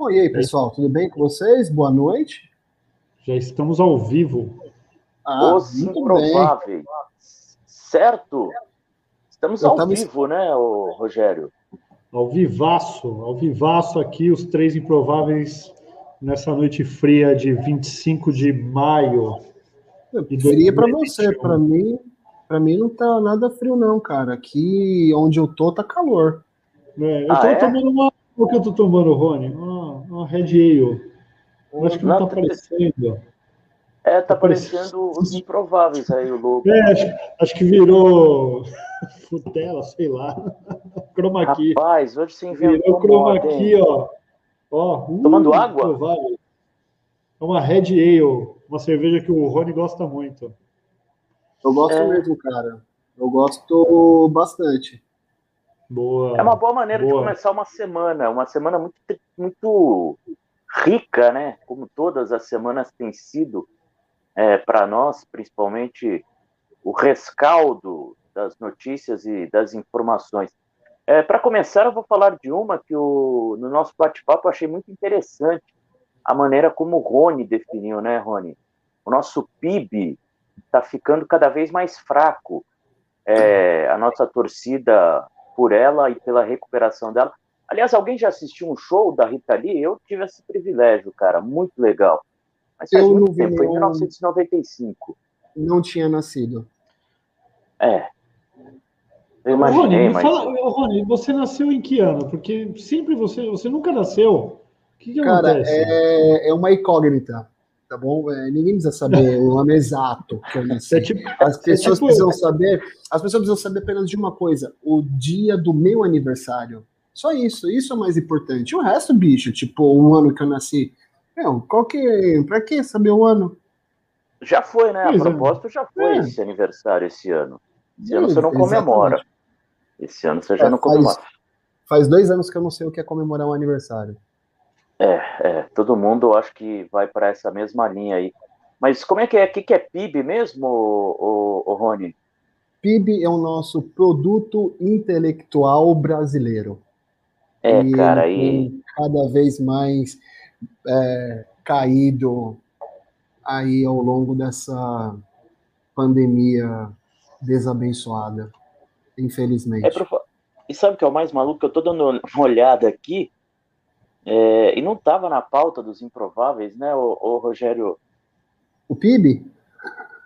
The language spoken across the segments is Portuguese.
Bom, e aí, pessoal, tudo bem com vocês? Boa noite. Já estamos ao vivo. Ah, Os improváveis. Certo? Estamos Eu ao tava... vivo, né, Rogério? Ao vivaço, ao vivaço aqui, os três improváveis nessa noite fria de 25 de maio. Fria para você, para mim, para mim não tá nada frio não, cara. Aqui onde eu tô tá calor. É, eu ah, tô é? tomando uma. O que eu tô tomando, Rony? Uma, uma Red Ale. Eu acho que não, não tá aparecendo. É, tá aparecendo os improváveis aí, o logo. É, acho, acho que virou Futela, sei lá. Chroma key. Rapaz, hoje você inventou Virou chroma key, ó. ó uh, Tomando água? Improvável. É uma Red Ale, uma cerveja que o Rony gosta muito. Eu gosto é... mesmo, cara. Eu gosto bastante. Boa. É uma boa maneira boa. de começar uma semana, uma semana muito, muito rica, né? Como todas as semanas têm sido é, para nós, principalmente o rescaldo das notícias e das informações. É, para começar, eu vou falar de uma que o, no nosso bate-papo eu achei muito interessante a maneira como o Rony definiu, né, Rony? O nosso PIB está ficando cada vez mais fraco. É, a nossa torcida por ela e pela recuperação dela. Aliás, alguém já assistiu um show da Rita Lee? Eu tive esse privilégio, cara, muito legal. Mas faz eu muito tempo, foi em 1995. Não tinha nascido. É. Eu imaginei, Rony, mas... fala, Rony, você nasceu em que ano? Porque sempre você, você nunca nasceu. O que, que Cara, acontece? É, é uma incógnita tá bom? É, ninguém precisa saber o ano exato que eu nasci. É tipo, as é pessoas é tipo, precisam saber, as pessoas precisam saber apenas de uma coisa: o dia do meu aniversário. Só isso, isso é mais importante. O resto, bicho, tipo, o ano que eu nasci. Meu, qual que. Pra que saber o ano? Já foi, né? A pois é. propósito, já foi é. esse aniversário esse ano. Esse ano você não comemora. Exatamente. Esse ano você já não comemora. Faz, faz dois anos que eu não sei o que é comemorar um aniversário. É, é, todo mundo acho que vai para essa mesma linha aí. Mas como é que é? O que, que é PIB mesmo, o, o, o Rony? PIB é o nosso produto intelectual brasileiro. É, e cara, aí. Cada vez mais é, caído aí ao longo dessa pandemia desabençoada, infelizmente. É pro... E sabe o que é o mais maluco? Eu tô dando uma olhada aqui é, e não estava na pauta dos improváveis, né, o, o Rogério? O PIB?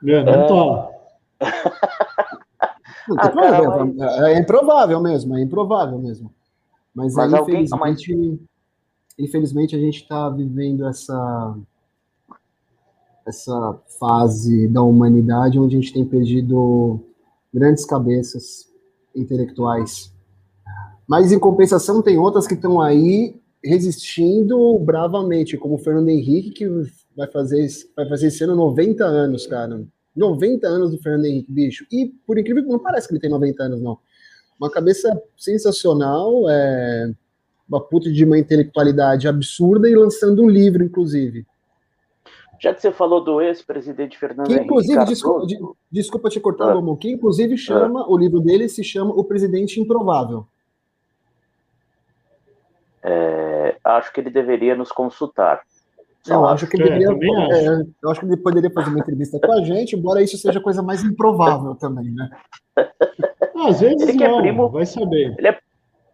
É, não tá. não, ah, cara, mas... É improvável mesmo, é improvável mesmo. Mas, mas aí, infelizmente, alguém... infelizmente a gente está vivendo essa essa fase da humanidade onde a gente tem perdido grandes cabeças intelectuais. Mas em compensação tem outras que estão aí resistindo bravamente, como o Fernando Henrique, que vai fazer, vai fazer esse ano 90 anos, cara. 90 anos do Fernando Henrique, bicho. E, por incrível que não parece que ele tem 90 anos, não. Uma cabeça sensacional, é, uma puta de uma intelectualidade absurda e lançando um livro, inclusive. Já que você falou do ex-presidente Fernando que, inclusive, Henrique desculpa, desculpa te cortar, ah. que inclusive chama, ah. o livro dele se chama O Presidente Improvável. É, acho que ele deveria nos consultar. Eu acho, que ele é, deveria, é, eu acho que ele poderia fazer uma entrevista com a gente, embora isso seja a coisa mais improvável também, né? Às vezes ele não, é primo, vai saber. Ele é,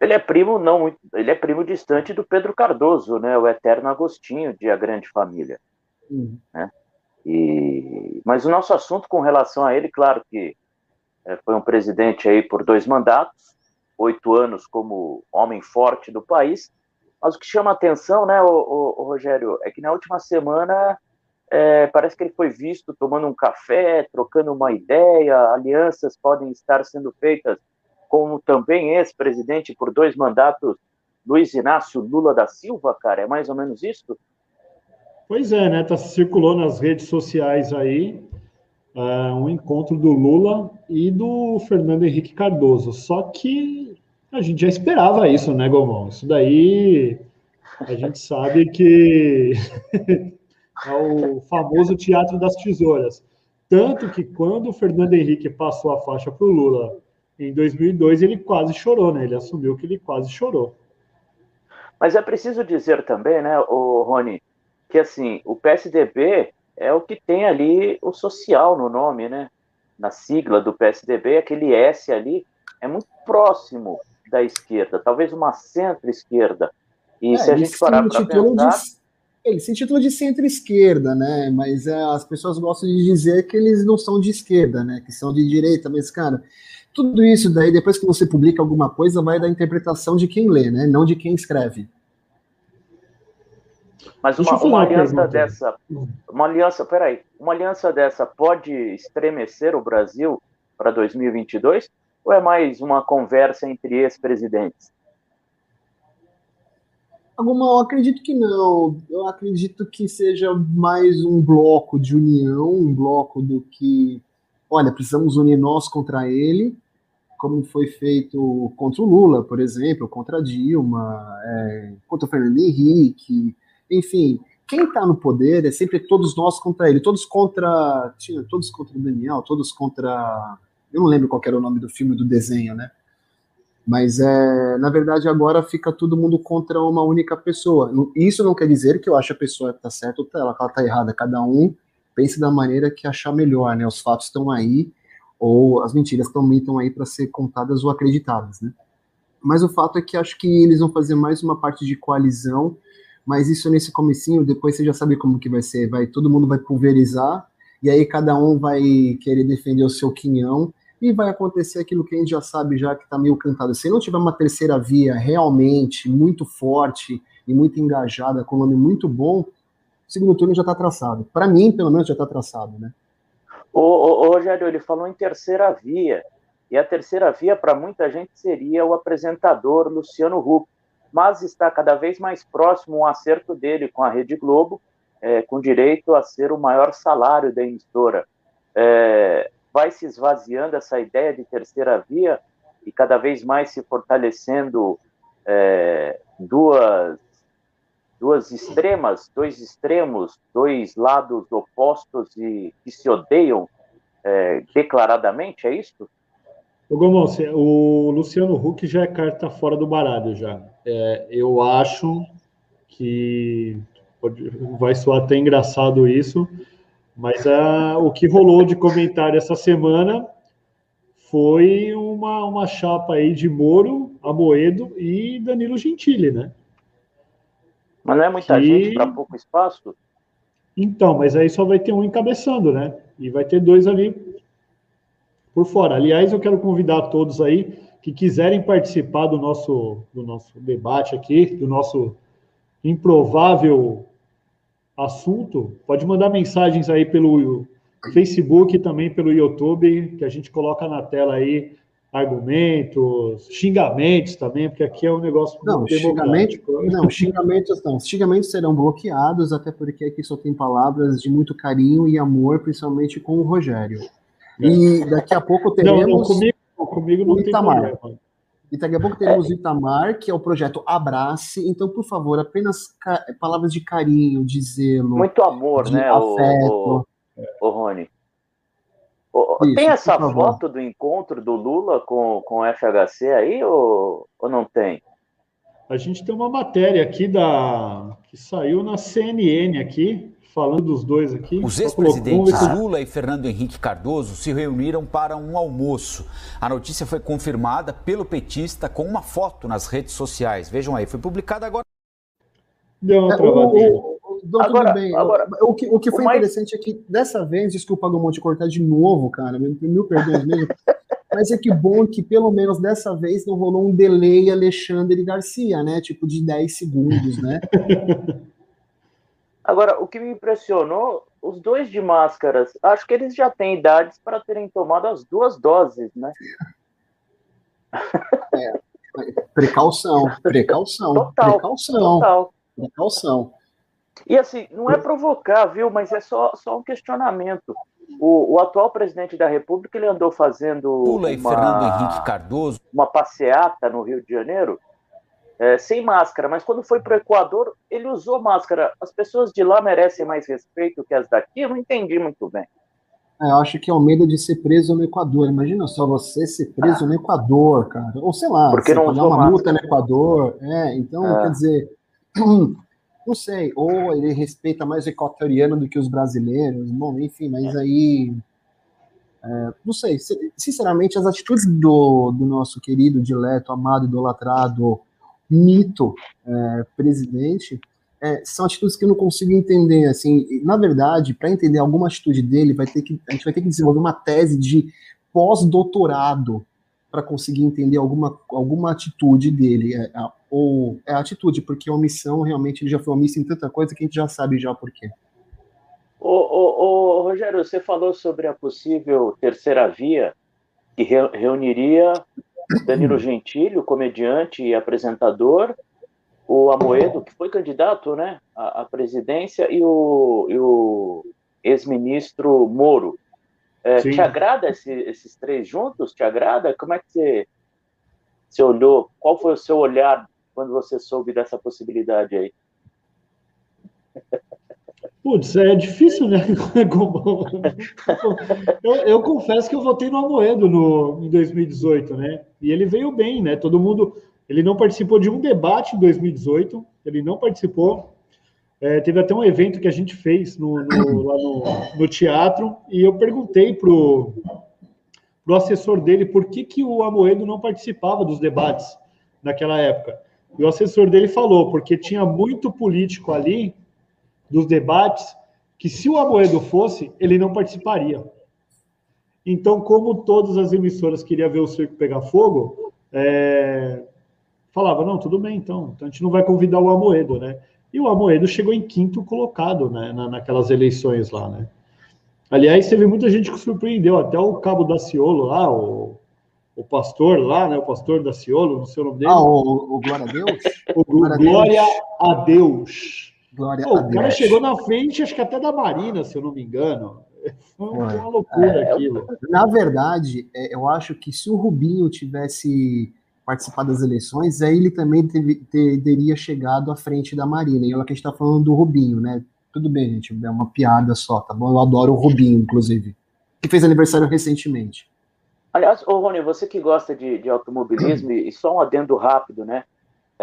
ele é primo não, ele é primo distante do Pedro Cardoso, né? O eterno Agostinho de A Grande Família. Uhum. Né? E, mas o nosso assunto com relação a ele, claro que é, foi um presidente aí por dois mandatos, oito anos como homem forte do país, mas o que chama atenção, né, o, o, o Rogério, é que na última semana é, parece que ele foi visto tomando um café, trocando uma ideia, alianças podem estar sendo feitas com também ex-presidente por dois mandatos, Luiz Inácio Lula da Silva, cara, é mais ou menos isso? Pois é, né, tá, circulou nas redes sociais aí uh, um encontro do Lula e do Fernando Henrique Cardoso, só que a gente já esperava isso, né, Gomão? Isso daí a gente sabe que é o famoso teatro das tesouras. Tanto que quando o Fernando Henrique passou a faixa para o Lula em 2002, ele quase chorou, né? Ele assumiu que ele quase chorou. Mas é preciso dizer também, né, o Rony, que assim, o PSDB é o que tem ali o social no nome, né? Na sigla do PSDB, aquele S ali é muito próximo da esquerda, talvez uma centro-esquerda. E é, se a gente parar para pensar... De, ele se intitula de centro-esquerda, né? Mas é, as pessoas gostam de dizer que eles não são de esquerda, né? Que são de direita, mas, cara, tudo isso daí, depois que você publica alguma coisa, vai da interpretação de quem lê, né? Não de quem escreve. Mas uma, uma aliança dessa, uma aliança, peraí, uma aliança dessa pode estremecer o Brasil para 2022? Ou é mais uma conversa entre ex-presidentes? Alguma, eu acredito que não. Eu acredito que seja mais um bloco de união, um bloco do que, olha, precisamos unir nós contra ele, como foi feito contra o Lula, por exemplo, contra Dilma, é, contra o Fernando Henrique, enfim. Quem está no poder é sempre todos nós contra ele, todos contra, todos contra o Daniel, todos contra, eu não lembro qual era o nome do filme do desenho, né? Mas é, na verdade agora fica todo mundo contra uma única pessoa. Isso não quer dizer que eu acho a pessoa está certa ou tá, ela está errada. Cada um pense da maneira que achar melhor, né? Os fatos estão aí ou as mentiras também estão aí para ser contadas ou acreditadas, né? Mas o fato é que acho que eles vão fazer mais uma parte de coalizão, mas isso nesse comecinho, depois você já sabe como que vai ser, vai todo mundo vai pulverizar e aí cada um vai querer defender o seu quinhão e vai acontecer aquilo que a gente já sabe já que está meio cantado. Se não tiver uma terceira via realmente muito forte e muito engajada, com um nome muito bom, o segundo turno já está traçado. Para mim, pelo menos, já está traçado, né? O, o, o Rogério, ele falou em terceira via, e a terceira via para muita gente seria o apresentador Luciano Huck, mas está cada vez mais próximo um acerto dele com a Rede Globo, é, com direito a ser o maior salário da emissora. É, vai se esvaziando essa ideia de terceira via e cada vez mais se fortalecendo é, duas, duas extremas, dois extremos, dois lados opostos e que se odeiam é, declaradamente, é isso? O Luciano Huck já é carta fora do baralho já. É, eu acho que vai soar até engraçado isso, mas a, o que rolou de comentário essa semana foi uma, uma chapa aí de Moro, Amoedo e Danilo Gentili, né? Mas não é muita que... gente para pouco espaço? Então, mas aí só vai ter um encabeçando, né? E vai ter dois ali por fora. Aliás, eu quero convidar todos aí que quiserem participar do nosso, do nosso debate aqui, do nosso improvável assunto, pode mandar mensagens aí pelo Facebook também pelo YouTube, que a gente coloca na tela aí argumentos, xingamentos também, porque aqui é um negócio não, xingamentos, não, xingamentos não, xingamentos serão bloqueados, até porque aqui só tem palavras de muito carinho e amor, principalmente com o Rogério. É. E daqui a pouco teremos... Não, não comigo, comigo não tem problema. E daqui a pouco teremos o Itamar, que é o projeto Abrace. Então, por favor, apenas palavras de carinho, de zelo. Muito amor, né, afeto. O, o, o Rony? Isso, tem essa foto do encontro do Lula com, com o FHC aí ou, ou não tem? A gente tem uma matéria aqui da que saiu na CNN aqui, falando dos dois aqui. Os ex-presidentes Lula e Fernando Henrique Cardoso se reuniram para um almoço. A notícia foi confirmada pelo petista com uma foto nas redes sociais. Vejam aí, foi publicada agora. Deu uma travadinha. É, agora, bem. Agora, o, que, o que foi o mais... interessante é que dessa vez, desculpa Gomão te cortar de novo, cara, mil perdões mesmo. Mas é que bom que pelo menos dessa vez não rolou um delay Alexandre Garcia, né? Tipo de 10 segundos, né? Agora, o que me impressionou, os dois de máscaras, acho que eles já têm idades para terem tomado as duas doses, né? É, precaução, precaução, total, precaução, total. precaução. E assim, não é provocar, viu? Mas é só, só um questionamento. O, o atual presidente da República ele andou fazendo Lula uma, Fernando Henrique Cardoso uma passeata no Rio de Janeiro é, sem máscara, mas quando foi para o Equador, ele usou máscara. As pessoas de lá merecem mais respeito que as daqui? Eu não entendi muito bem. É, eu acho que é o medo de ser preso no Equador. Imagina só você ser preso ah. no Equador, cara. Ou sei lá, Porque não pagar uma máscara. multa no Equador. É, então, é. quer dizer, não sei, ou ele respeita mais o equatoriano do que os brasileiros, bom, enfim, mas aí. É, não sei, sinceramente, as atitudes do, do nosso querido, dileto, amado, idolatrado, mito é, presidente é, são atitudes que eu não consigo entender. Assim, na verdade, para entender alguma atitude dele, vai ter que, a gente vai ter que desenvolver uma tese de pós-doutorado para conseguir entender alguma, alguma atitude dele. É, ou é atitude, porque a omissão realmente ele já foi omisso em tanta coisa que a gente já sabe já por quê. Ô, Rogério, você falou sobre a possível terceira via que re reuniria Danilo Gentili, o comediante e apresentador, o Amoedo, que foi candidato né, à, à presidência, e o, o ex-ministro Moro. É, te agrada esse, esses três juntos? Te agrada? Como é que você, você olhou? Qual foi o seu olhar quando você soube dessa possibilidade aí? Putz, é difícil, né? eu, eu, confesso que eu votei no Amoedo no, em 2018, né? E ele veio bem, né? Todo mundo. Ele não participou de um debate em 2018, ele não participou. É, teve até um evento que a gente fez no, no, lá no, no, teatro, e eu perguntei pro, pro assessor dele por que, que o Amoedo não participava dos debates naquela época. E o assessor dele falou, porque tinha muito político ali dos debates que se o Amoedo fosse, ele não participaria. Então, como todas as emissoras queriam ver o circo pegar fogo, é... falava, não, tudo bem, então, então a gente não vai convidar o Amoedo, né? E o Amoedo chegou em quinto colocado né, na, naquelas eleições lá, né? Aliás, teve muita gente que surpreendeu, até o Cabo da Ciolo lá, o, o pastor lá, né? O pastor da Ciolo, não sei o nome dele. Ah, o, o Glória a Deus? O Glória, Glória a Deus. Glória Pô, a Deus. O cara chegou na frente, acho que até da Marina, se eu não me engano. Foi uma loucura é, aquilo. Na verdade, é, eu acho que se o Rubinho tivesse participado das eleições, aí ele também teve, teria chegado à frente da Marina. E olha que a gente está falando do Rubinho, né? Tudo bem, gente, é uma piada só, tá bom? Eu adoro o Rubinho, inclusive, que fez aniversário recentemente. Aliás, ô Rony, você que gosta de, de automobilismo, e só um adendo rápido, né?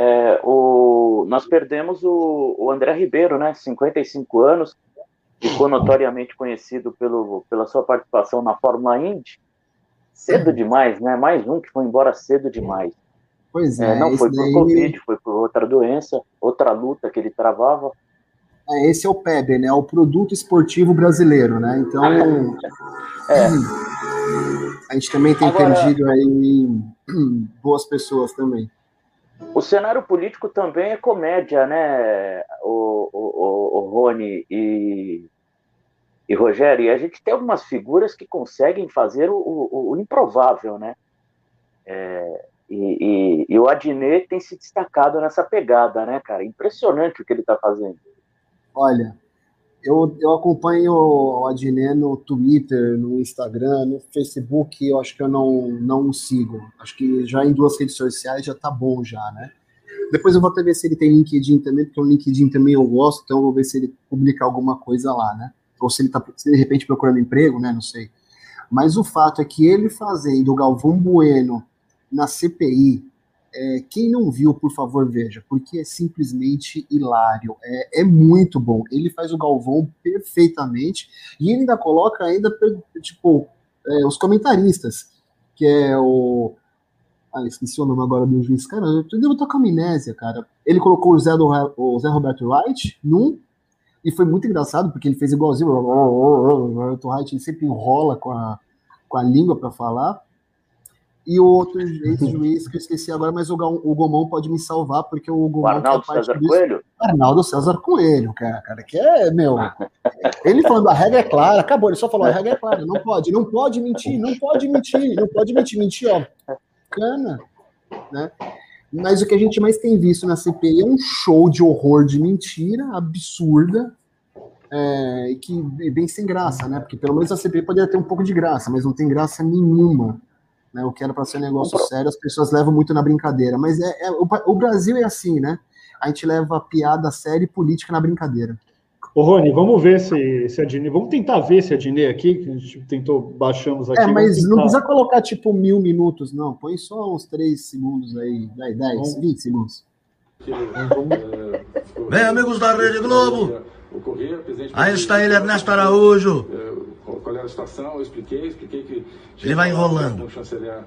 É, o, nós perdemos o, o, André Ribeiro, né? 55 anos, ficou notoriamente conhecido pelo, pela sua participação na Fórmula Indy. Cedo demais, né? Mais um que foi embora cedo demais. Pois é. é não foi por daí... Covid, foi por outra doença, outra luta que ele travava. É, esse é o PEB, né? O produto esportivo brasileiro, né? Então. é. A gente também tem Agora, perdido aí boas pessoas também. O cenário político também é comédia, né, o, o, o, Rony e, e Rogério? E a gente tem algumas figuras que conseguem fazer o, o, o improvável, né? É, e, e, e, o Adnet tem se destacado nessa pegada, né, cara? Impressionante o que ele está fazendo. Olha, eu, eu acompanho o Adnet no Twitter, no Instagram, no Facebook, eu acho que eu não, não sigo. Acho que já em duas redes sociais já tá bom já, né? Depois eu vou até ver se ele tem LinkedIn também, porque o LinkedIn também eu gosto, então eu vou ver se ele publica alguma coisa lá, né? Ou se ele tá se de repente procurando emprego, né? Não sei. Mas o fato é que ele fazendo o Galvão Bueno na CPI, é, quem não viu, por favor, veja, porque é simplesmente hilário. É, é muito bom. Ele faz o Galvão perfeitamente e ele ainda coloca ainda tipo é, os comentaristas, que é o ah, esqueci o nome agora do juiz. Cara, eu devo estar com amnésia, cara. Ele colocou o Zé, do, o Zé Roberto Wright num, e foi muito engraçado, porque ele fez igualzinho. O Roberto Wright ele sempre enrola com a, com a língua para falar e o outro ex-juiz que eu esqueci agora, mas o, o Gomão pode me salvar, porque o Gomão. O Arnaldo César disso. Coelho? Arnaldo César Coelho, cara, cara, que é, meu. Ele falando a regra é clara, acabou, ele só falou a regra é clara, não pode, não pode mentir, não pode mentir, não pode mentir, mentir, ó. Cana, né? Mas o que a gente mais tem visto na CPI é um show de horror de mentira absurda, é, que é bem sem graça, né? Porque pelo menos a CPI poderia ter um pouco de graça, mas não tem graça nenhuma. Né? O que era para ser um negócio sério, as pessoas levam muito na brincadeira. Mas é, é o, o, Brasil é assim, né? A gente leva piada séria e política na brincadeira. Ô, Rony, vamos ver se, se a Dine. Vamos tentar ver se a Dine aqui, que a gente tentou, baixamos aqui. É, mas não precisa colocar tipo mil minutos, não. Põe só uns três segundos aí, 10, 10 20 segundos. Bem, amigos da Rede Globo, aí está ele, Ernesto Araújo. Qual era a situação, eu expliquei, expliquei que... Ele vai enrolando. Com o chanceler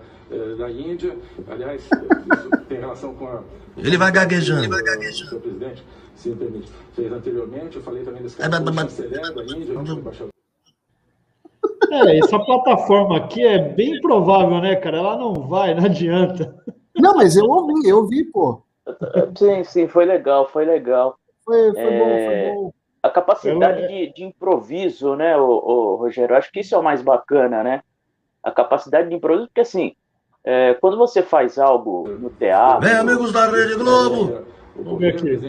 da Índia, aliás, isso tem relação com a... Ele vai gaguejando. Ele vai gaguejando. O presidente, se me permite, fez anteriormente, eu falei também desse caso do chanceler da Índia, embaixador. É, essa plataforma aqui é bem provável, né, cara? Ela não vai, não adianta. Não, mas eu ouvi, eu ouvi, pô. Sim, sim, foi legal, foi legal. Foi, foi é... bom, foi é, bom. A capacidade de, de, improviso, né, o, o, Rogério? Acho que isso é o mais bacana, né? A capacidade de improviso, porque assim, é, quando você faz algo no teatro. Bem, amigos da Rede Globo!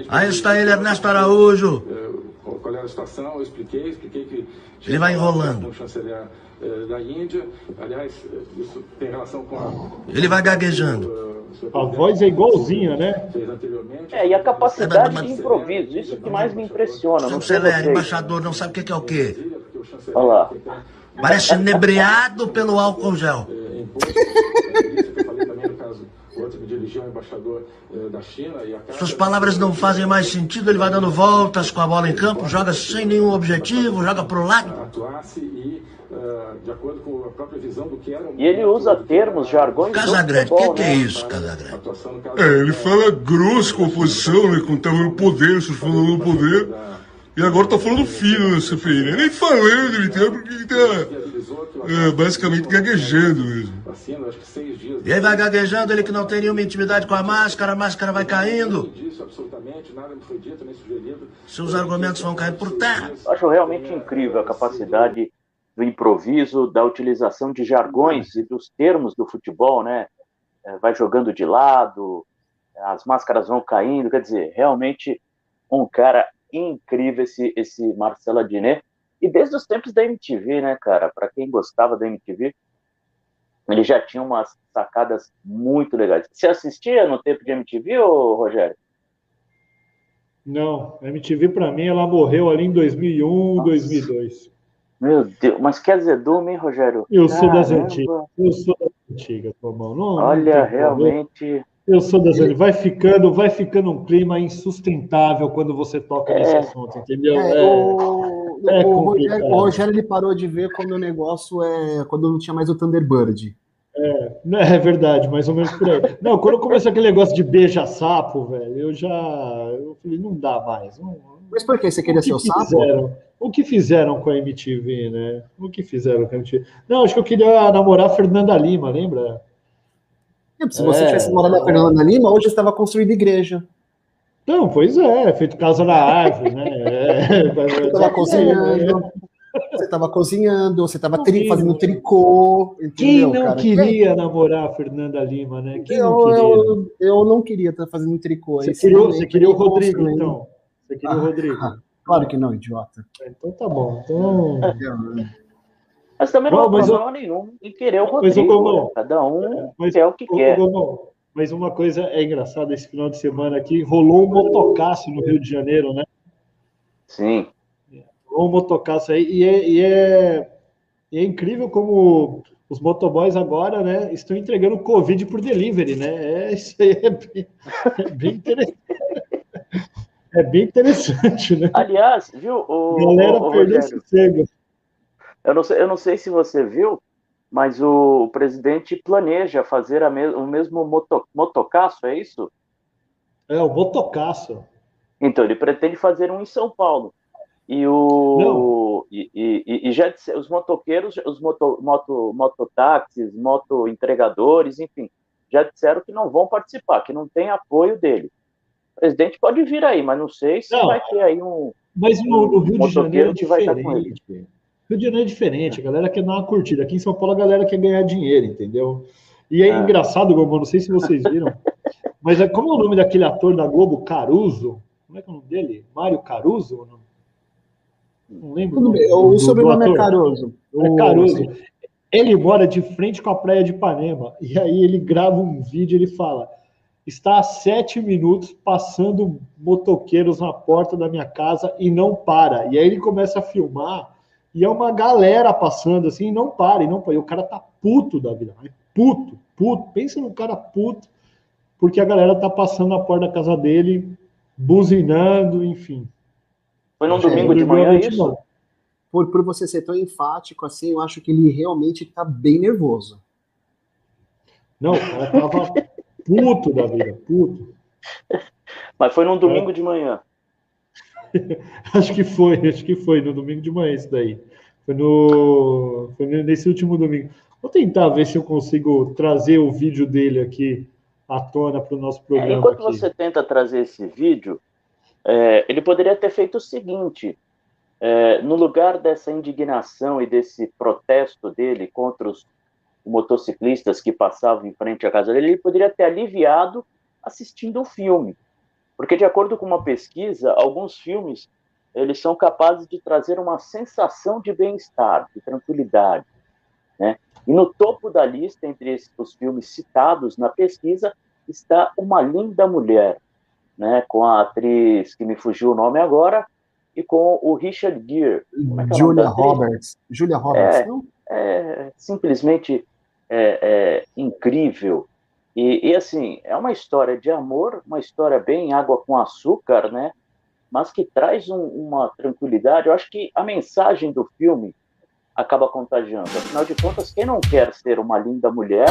Aí está ele, Ernesto Araújo. Qual era a situação? Eu expliquei, expliquei que. Ele vai enrolando. O chanceler eh, da Índia, aliás, isso tem relação com a. Ele vai gaguejando. A voz é igualzinha, né? É, e a capacidade de improviso, isso que mais me impressiona. Chanceler, embaixador, não sabe o que é o quê? Olha lá. Parece inebriado pelo álcool gel. Suas palavras não fazem mais sentido, ele vai dando voltas com a bola em campo, joga sem nenhum objetivo, joga pro lado. E ele usa termos, jargões. Casagrande, o que, que, é né? isso, Casagrande? É, ele fala grosso com a oposição, né? Com o poder, vocês falando do poder. E agora tá falando fino nessa CPI, né? Nem falando, ele tem porque ele tá é, basicamente gaguejando mesmo. E aí vai gaguejando, ele que não tem nenhuma intimidade com a máscara, a máscara vai caindo. Seus argumentos vão cair por terra. Acho realmente incrível a capacidade do improviso, da utilização de jargões e dos termos do futebol, né? É, vai jogando de lado, as máscaras vão caindo, quer dizer, realmente um cara incrível esse, esse Marcelo Adnet. E desde os tempos da MTV, né, cara? Para quem gostava da MTV, ele já tinha umas sacadas muito legais. Você assistia no tempo de MTV, ô, Rogério? Não, a MTV para mim ela morreu ali em 2001, Nossa. 2002. Meu Deus, mas que azedume, hein, Rogério? Eu Caramba. sou das antigas. Eu sou das antigas, Tomão. Não, Olha, não realmente. Eu sou das ele... vai ficando, vai ficando um clima insustentável quando você toca é. nesse assunto, entendeu? É, é, o, é o, Rogério, o, Rogério, ele parou de ver quando o negócio é quando não tinha mais o Thunderbird. É, é verdade, mais ou menos por aí. Não, quando começou aquele negócio de beija-sapo, velho, eu já eu falei, não dá mais. Não, Mas por que você queria ser o sapo? Fizeram? O que fizeram com a MTV, né? O que fizeram com a MTV? Não, acho que eu queria namorar a Fernanda Lima, lembra? Se você é. tivesse morado na Fernanda Lima, hoje estava construída igreja. Não, pois é, feito casa na árvore, né? É, você estava cozinhando, você estava cozinhando, você estava tri, fazendo tricô. Entendeu, Quem não cara? queria Quem? namorar a Fernanda Lima, né? Quem eu, não queria? Eu, eu não queria estar fazendo tricô. Você queria, você queria o Rodrigo, então? Você queria ah, o Rodrigo? Ah, claro que não, idiota. Então tá bom. Então... Mas também não há problema eu... nenhum em querer o Rodrigo. Né? Cada um mas, quer o que quer. mas uma coisa é engraçada, esse final de semana aqui, rolou um motocaço no Rio de Janeiro, né? Sim. Rolou um motocaço aí, e é, e é, e é incrível como os motoboys agora, né, estão entregando Covid por delivery, né? É, isso aí é bem, é bem interessante. É bem interessante, né? Aliás, viu, o. Galera o, o perdeu sossego. Eu não, sei, eu não sei se você viu, mas o, presidente planeja fazer me, o mesmo moto, motocaço, é isso? É, o motocaço. Então, ele pretende fazer um em São Paulo. E o e, e, e, já os motoqueiros, os moto, moto, mototáxis, moto entregadores, enfim, já disseram que não vão participar, que não tem apoio dele. O presidente pode vir aí, mas não sei se não, vai ter aí um. Mas no, no Rio um de Janeiro que vai estar com ele. Rio de Janeiro é diferente, a galera quer dar uma curtida. Aqui em São Paulo a galera quer ganhar dinheiro, entendeu? E é ah. engraçado, Gomes, não sei se vocês viram, mas é, como é o nome daquele ator da Globo, Caruso? Como é que é o nome dele? Mário Caruso? Não, não lembro. O, nome, o sobrenome é Caruso. É Caruso. Ele mora de frente com a praia de Ipanema. E aí ele grava um vídeo e ele fala: está há sete minutos passando motoqueiros na porta da minha casa e não para. E aí ele começa a filmar e é uma galera passando assim, não para, e não para. E o cara tá puto da vida, puto, puto. Pensa num cara puto, porque a galera tá passando na porta da casa dele buzinando, enfim. Foi num domingo de manhã isso? Por, por você ser tão enfático assim, eu acho que ele realmente está bem nervoso. Não, o cara tava puto da vida, puto. Mas foi num domingo é. de manhã. acho que foi, acho que foi, no domingo de manhã isso daí. Foi, no, foi nesse último domingo. Vou tentar ver se eu consigo trazer o vídeo dele aqui à tona para o nosso é, programa. É, enquanto aqui. você tenta trazer esse vídeo, é, ele poderia ter feito o seguinte: é, no lugar dessa indignação e desse protesto dele contra os motociclistas que passavam em frente à casa dele, ele poderia ter aliviado assistindo o filme. Porque, de acordo com uma pesquisa, alguns filmes eles são capazes de trazer uma sensação de bem-estar, de tranquilidade. Né? E no topo da lista, entre os filmes citados na pesquisa, está Uma Linda Mulher, né? com a atriz que me fugiu o nome agora, e com o Richard Gere. É, é Julia Roberts. Julia Roberts, é, não? É simplesmente é, é incrível. E, e, assim, é uma história de amor, uma história bem água com açúcar, né? Mas que traz um, uma tranquilidade. Eu acho que a mensagem do filme acaba contagiando. Afinal de contas, quem não quer ser uma linda mulher.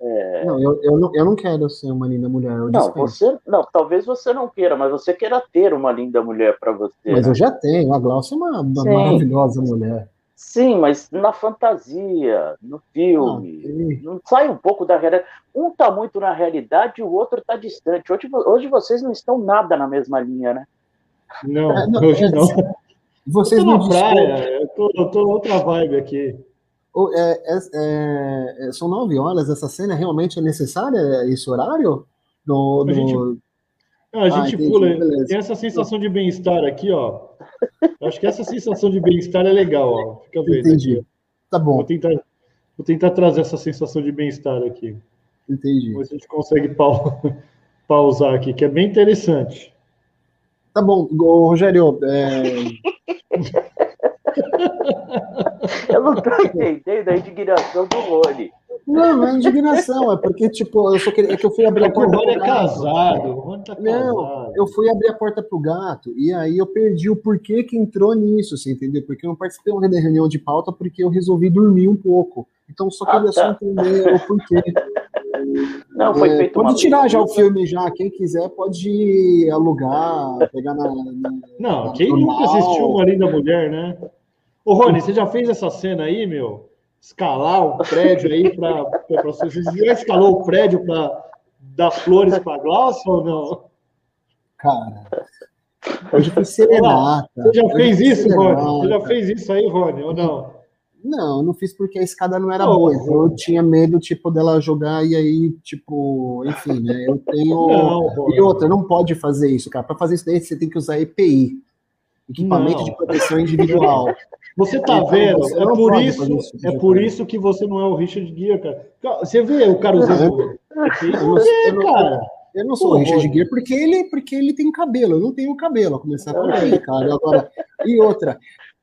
É... Não, eu, eu, não, eu não quero ser uma linda mulher. não, você, não, talvez você não queira, mas você queira ter uma linda mulher para você. Mas né? eu já tenho. A Glaucia é uma, uma maravilhosa mulher. Sim, mas na fantasia, no filme, ah, não sai um pouco da realidade. Um está muito na realidade e o outro está distante. Hoje, hoje vocês não estão nada na mesma linha, né? Não, é, não hoje é, não. Vocês eu tô na praia, eu tô, eu tô outra vibe aqui. É, é, é, são nove horas, essa cena realmente é necessária, esse horário? Do, do... A gente, a gente ah, pula, beleza. tem essa sensação de bem-estar aqui, ó. Acho que essa sensação de bem-estar é legal, ó. Fica vendo Entendi. Aqui. Tá bom. Vou tentar, vou tentar trazer essa sensação de bem-estar aqui. Entendi. Vamos ver se a gente consegue pausar aqui, que é bem interessante. Tá bom, Rogério. É... eu não tô entendendo a indignação do Rony. Não, não é indignação, é porque, tipo, eu só queria, é que eu fui abrir a porta. O Rony é casado, o Rony tá casado. Não, eu fui abrir a porta pro gato e aí eu perdi o porquê que entrou nisso, você entendeu? Porque eu não participei da reunião de pauta porque eu resolvi dormir um pouco. Então só queria ah, tá. só entender o porquê. Não, foi é, feito Pode tirar já o filme já, quem quiser pode alugar, pegar na. na não, quem nunca assistiu Uma Linda Mulher, né? Ô, Rony, você já fez essa cena aí, meu? Escalar um prédio aí para você. Você já escalou o prédio para dar flores para Glaucia ou não? Cara, hoje foi serenata. Você já fez isso, serenata. Rony? Você já fez isso aí, Rony, ou não? Não, não fiz porque a escada não era boa. Eu tinha medo, tipo, dela jogar e aí, tipo, enfim, né? Eu tenho. Não, e outra, não pode fazer isso, cara. Para fazer isso daí, você tem que usar EPI equipamento não. de proteção individual. Você tá vendo? Você é por isso, isso, é por isso que você não é o Richard Gere, cara. Você vê o cara usando. Eu não, cara. Eu não sou o Richard Gere porque ele, porque ele tem cabelo. Eu não tenho cabelo, a começar por aí, cara. Agora, e outra,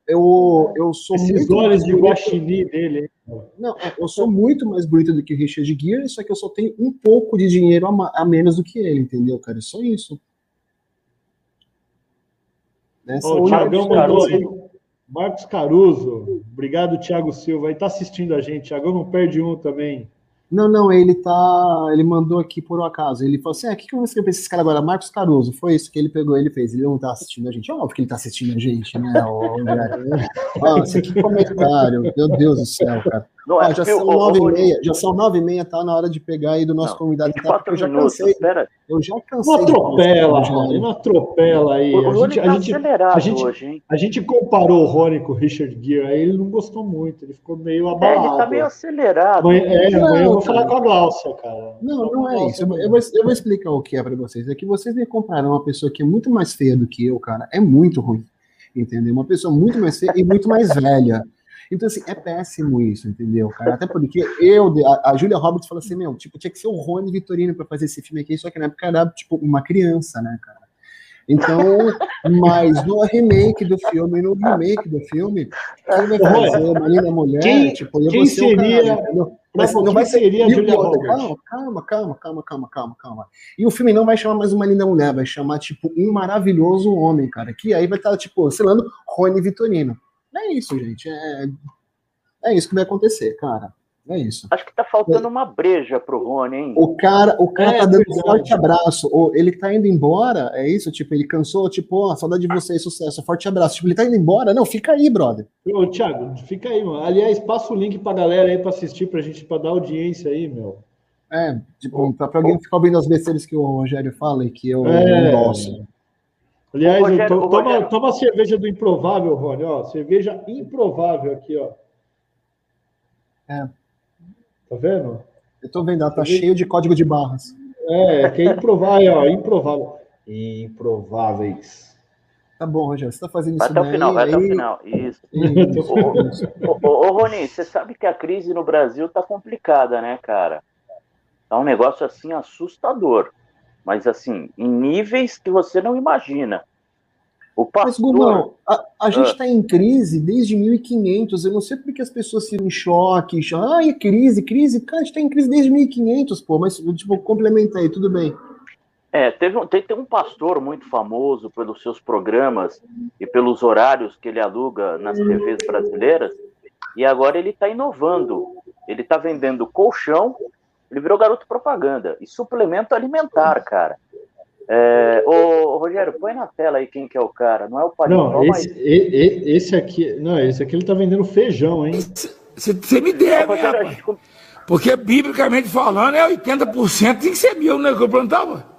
eu, eu sou Esses muito olhos de guaxinim dele. Não, é, eu sou muito mais bonito do que o Richard Gere, só que eu só tenho um pouco de dinheiro a, a menos do que ele, entendeu, cara? É só isso. Nessa o Thiagão mandou aí. Marcos Caruso. Obrigado, Thiago Silva. Aí tá assistindo a gente. Thiagão não perde um também. Não, não, ele tá. Ele mandou aqui por um acaso. Ele falou assim: ah, o que, que eu vou escrever esse cara agora? Marcos Caruso. Foi isso que ele pegou, ele fez. Ele não tá assistindo a gente. Óbvio que ele tá assistindo a gente, né? Nossa, que comentário. Meu Deus do céu, cara. Não, ah, já, são nove e meia, já são nove e meia, tá na hora de pegar aí do nosso não, convidado. Tá, eu já cansei. Espera. Eu já cansei. Não atropela, Rony, não atropela aí. O, a, gente, tá a, gente, a, gente, hoje, hein? a gente comparou o Rony com o Richard Gere, aí ele não gostou muito, ele ficou meio abalado. É, ele tá meio acelerado. Mas, é, não, eu vou falar com a Glaucia, cara. Não, não é isso. Eu vou, eu vou explicar o que é para vocês. É que vocês me compararam uma pessoa que é muito mais feia do que eu, cara. É muito ruim. Entendeu? Uma pessoa muito mais feia e muito mais velha. Então, assim, é péssimo isso, entendeu, cara? Até porque eu, a, a Julia Roberts falou assim, meu, tipo, tinha que ser o Rony Vitorino para fazer esse filme aqui, só que na época era, tipo, uma criança, né, cara? Então, mas no remake do filme, no remake do filme, quem vai fazer uma linda mulher, quem, tipo, eu quem seria, cara, Mas não vai ser. Seria Julia calma, calma, calma, calma, calma, calma, calma. E o filme não vai chamar mais uma linda mulher, vai chamar, tipo, um maravilhoso homem, cara. Que aí vai estar, tipo, selando Rony Vitorino. É isso, gente. É, é isso que vai acontecer, cara. É isso. Acho que tá faltando é. uma breja pro Rony, hein? O cara, o cara é, tá dando um forte abraço. Ele tá indo embora, é isso? Tipo, ele cansou, tipo, ó, oh, saudade de você, sucesso, forte abraço. Tipo, ele tá indo embora? Não, fica aí, brother. Ô, Thiago, fica aí, mano. Aliás, passa o link pra galera aí pra assistir, pra gente, pra dar audiência aí, meu. É, tipo, pra, pra alguém ficar ouvindo as besteiras que o Rogério fala e que eu é... não gosto. Aliás, Rogério, tô, toma, toma a cerveja do Improvável, Rony, ó. Cerveja improvável aqui, ó. É. Tá vendo? Eu tô vendo, ela tá cheio de código de barras. É, que é improvável, ó, improvável. Improváveis. Tá bom, Rogério, você tá fazendo vai isso até o final, vai até o final. Isso. isso. ô, ô, ô, Rony, você sabe que a crise no Brasil tá complicada, né, cara? Tá um negócio assim assustador. Mas assim, em níveis que você não imagina. O pastor... Mas, Gumão, a, a gente está ah. em crise desde 1500. Eu não sei porque as pessoas ficam em choque. Ah, é crise, crise. Cara, a gente está em crise desde 1500, pô. Mas, tipo, complementa aí, tudo bem. É, teve um, tem, tem um pastor muito famoso pelos seus programas e pelos horários que ele aluga nas TVs brasileiras. E agora ele está inovando. Ele está vendendo colchão. Ele virou garoto propaganda. E suplemento alimentar, cara. É, ô, Rogério, põe na tela aí quem que é o cara. Não é o Palinhol, Não, esse, mas... esse aqui. Não, esse aqui ele tá vendendo feijão, hein? Você me deve, é, Rogério, gente... Porque, biblicamente falando, é 80% tem que ser meu, né? Que eu plantava.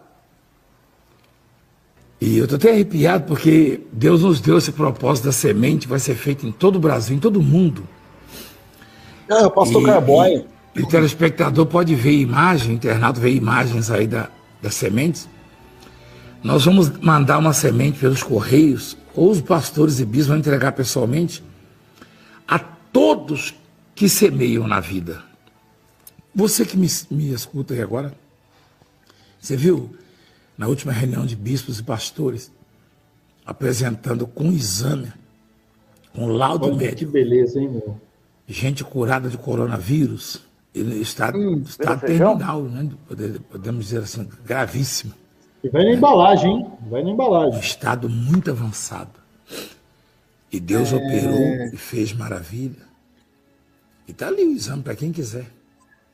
E eu tô até arrepiado porque Deus nos deu esse propósito da semente, vai ser feito em todo o Brasil, em todo o mundo. Ah, eu posso tocar boia. E o telespectador pode ver imagem, o internado vê imagens aí da, das sementes. Nós vamos mandar uma semente pelos correios, ou os pastores e bispos vão entregar pessoalmente a todos que semeiam na vida. Você que me, me escuta aí agora, você viu na última reunião de bispos e pastores apresentando com exame, com laudo Olha, médico. Que beleza, hein, meu? Gente curada de coronavírus, está, hum, está terminal, né? podemos dizer assim, gravíssimo. E vai na embalagem, hein? Vai na embalagem. Um estado muito avançado. E Deus é... operou e fez maravilha. E tá ali o exame para quem quiser.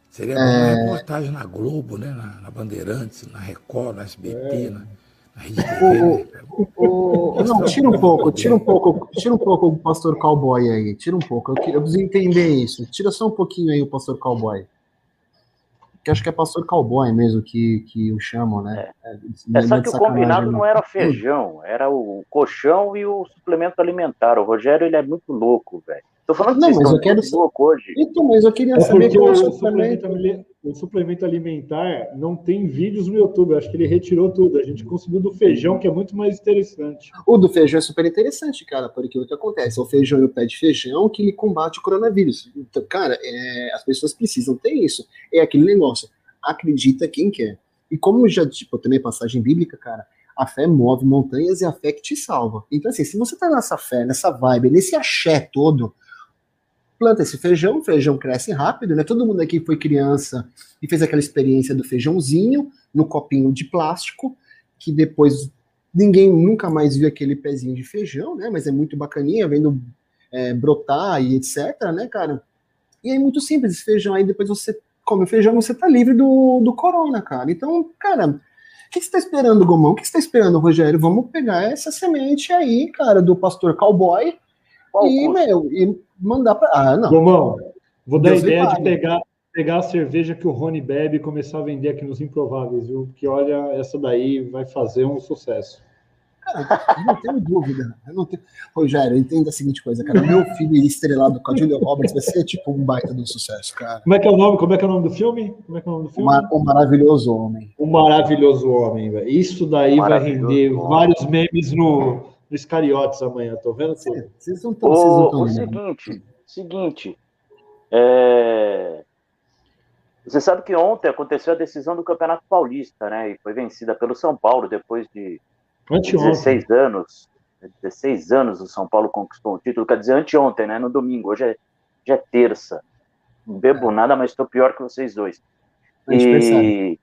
Seria é... uma reportagem na Globo, né? Na, na Bandeirantes, na Record, na SBT, é... na, na Rede. O, né? o, o, não, tira um pouco, tira um pouco, tira um pouco o pastor cowboy aí. Tira um pouco. Eu, eu preciso entender isso. Tira só um pouquinho aí o pastor cowboy que acho que é pastor cowboy mesmo que, que o chamam, né? É, é, é só que o combinado não era feijão, era o colchão e o suplemento alimentar. O Rogério, ele é muito louco, velho. Tô falando não, mas eu quero louco hoje. Então, mas eu queria é saber qual o suplemento. O suplemento alimentar não tem vídeos no YouTube. Eu acho que ele retirou tudo. A gente conseguiu do feijão, que é muito mais interessante. O do feijão é super interessante, cara, por aquilo que acontece. É o feijão e o pé de feijão que ele combate o coronavírus. Então, cara, é, as pessoas precisam ter isso. É aquele negócio. Acredita quem quer. E como já, tipo, eu também passagem bíblica, cara, a fé move montanhas e a fé que te salva. Então, assim, se você tá nessa fé, nessa vibe, nesse axé todo, planta esse feijão, o feijão cresce rápido, né? Todo mundo aqui foi criança e fez aquela experiência do feijãozinho no copinho de plástico, que depois ninguém nunca mais viu aquele pezinho de feijão, né? Mas é muito bacaninha, vendo é, brotar e etc, né, cara? E é muito simples, esse feijão aí, depois você come o feijão, você tá livre do, do corona, cara. Então, cara, o que, você tá esperando, Gomão? O que você tá esperando, Rogério? Vamos pegar essa semente aí, cara, do pastor cowboy, qual e, meu, e mandar para. Ah, não. Romão, vou dar a ideia de pegar, pegar a cerveja que o Rony bebe e começar a vender aqui nos Improváveis, viu? Que olha, essa daí vai fazer um sucesso. Cara, eu não tenho dúvida. Eu não tenho... Rogério, entenda a seguinte coisa, cara. Meu filho estrelado com a Julia Roberts vai ser tipo um baita do sucesso, cara. Como é que é o nome? Como é que é o nome do filme? Como é que é o nome do filme? O, o Maravilhoso Homem. O Maravilhoso Homem, velho. Isso daí vai render homem. vários memes no, nos Cariotes amanhã, tô vendo tudo. Vocês não estão. O, o seguinte, seguinte. É... Você sabe que ontem aconteceu a decisão do Campeonato Paulista, né? E foi vencida pelo São Paulo depois de anteontem. 16 anos. 16 anos o São Paulo conquistou o título, quer dizer, anteontem, né? No domingo, hoje é, hoje é terça. bebo nada, mas estou pior que vocês dois. E,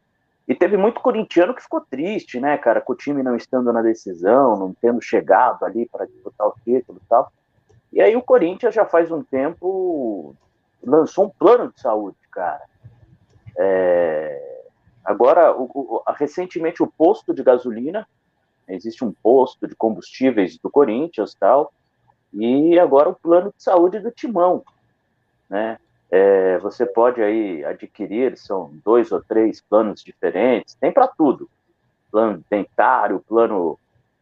e teve muito corintiano que ficou triste, né, cara, com o time não estando na decisão, não tendo chegado ali para disputar o título e tal. E aí o Corinthians já faz um tempo lançou um plano de saúde, cara. É, agora, o, o, recentemente o posto de gasolina, existe um posto de combustíveis do Corinthians tal, e agora o plano de saúde do Timão, né? É, você pode aí adquirir, são dois ou três planos diferentes, tem para tudo. Plano dentário, plano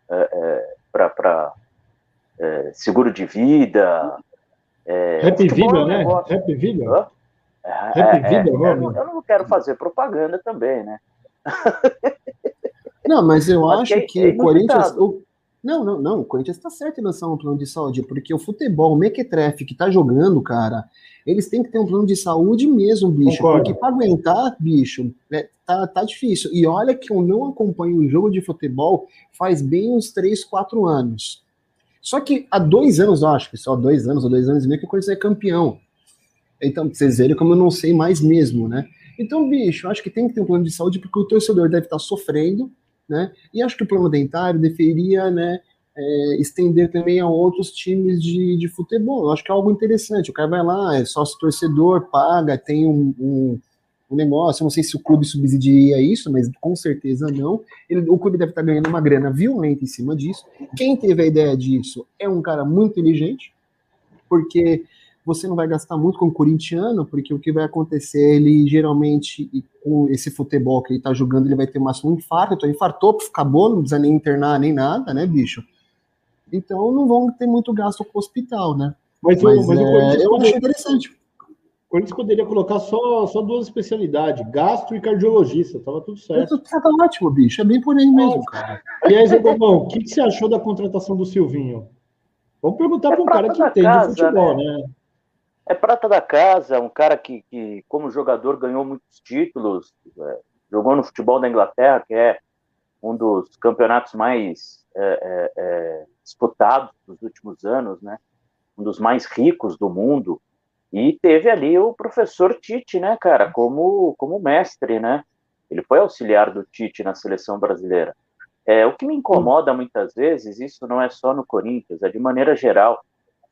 é, é, para é, seguro de vida. É, Happy Vida, é né? Happy Vida? É, Happy Vida, eu não, eu não quero fazer propaganda também, né? Não, mas eu mas acho que o Corinthians. O, não, não, não. O Corinthians está certo em lançar um plano de saúde, porque o futebol, o Mequetrefe que tá jogando, cara, eles têm que ter um plano de saúde mesmo, bicho. Concordo. Porque para aguentar, bicho, é, tá, tá difícil. E olha que eu não acompanho o jogo de futebol faz bem uns 3, 4 anos. Só que há dois anos, eu acho que só dois anos ou dois anos e meio que o Corinthians é campeão. Então, vocês verem como eu não sei mais mesmo, né? Então, bicho, eu acho que tem que ter um plano de saúde porque o torcedor deve estar sofrendo, né? E acho que o plano dentário deveria, né, é, estender também a outros times de, de futebol. Eu acho que é algo interessante. O cara vai lá, é sócio torcedor, paga, tem um, um, um negócio. Eu não sei se o clube subsidia isso, mas com certeza não. Ele, o clube deve estar ganhando uma grana violenta em cima disso. Quem teve a ideia disso é um cara muito inteligente, porque você não vai gastar muito com o corintiano, porque o que vai acontecer, ele geralmente, com esse futebol que ele tá jogando, ele vai ter o máximo um infarto, então infartou, acabou, não precisa nem internar nem nada, né, bicho? Então não vão ter muito gasto com o hospital, né? Mas, mas, mas é, o Corinthians eu acho interessante. O Corinthians poderia colocar só, só duas especialidades, gastro e cardiologista, tava tudo certo. Tá, tá ótimo, bicho, é bem por aí mesmo, cara. Aliás, Gomão, o que, que você achou da contratação do Silvinho? Vamos perguntar é para um cara que entende casa, futebol, né? né? É prata da casa, um cara que, que como jogador, ganhou muitos títulos, é, jogou no futebol da Inglaterra, que é um dos campeonatos mais é, é, é, disputados dos últimos anos, né? Um dos mais ricos do mundo. E teve ali o professor Tite, né, cara, como, como mestre, né? Ele foi auxiliar do Tite na seleção brasileira. É, o que me incomoda muitas vezes, isso não é só no Corinthians, é de maneira geral,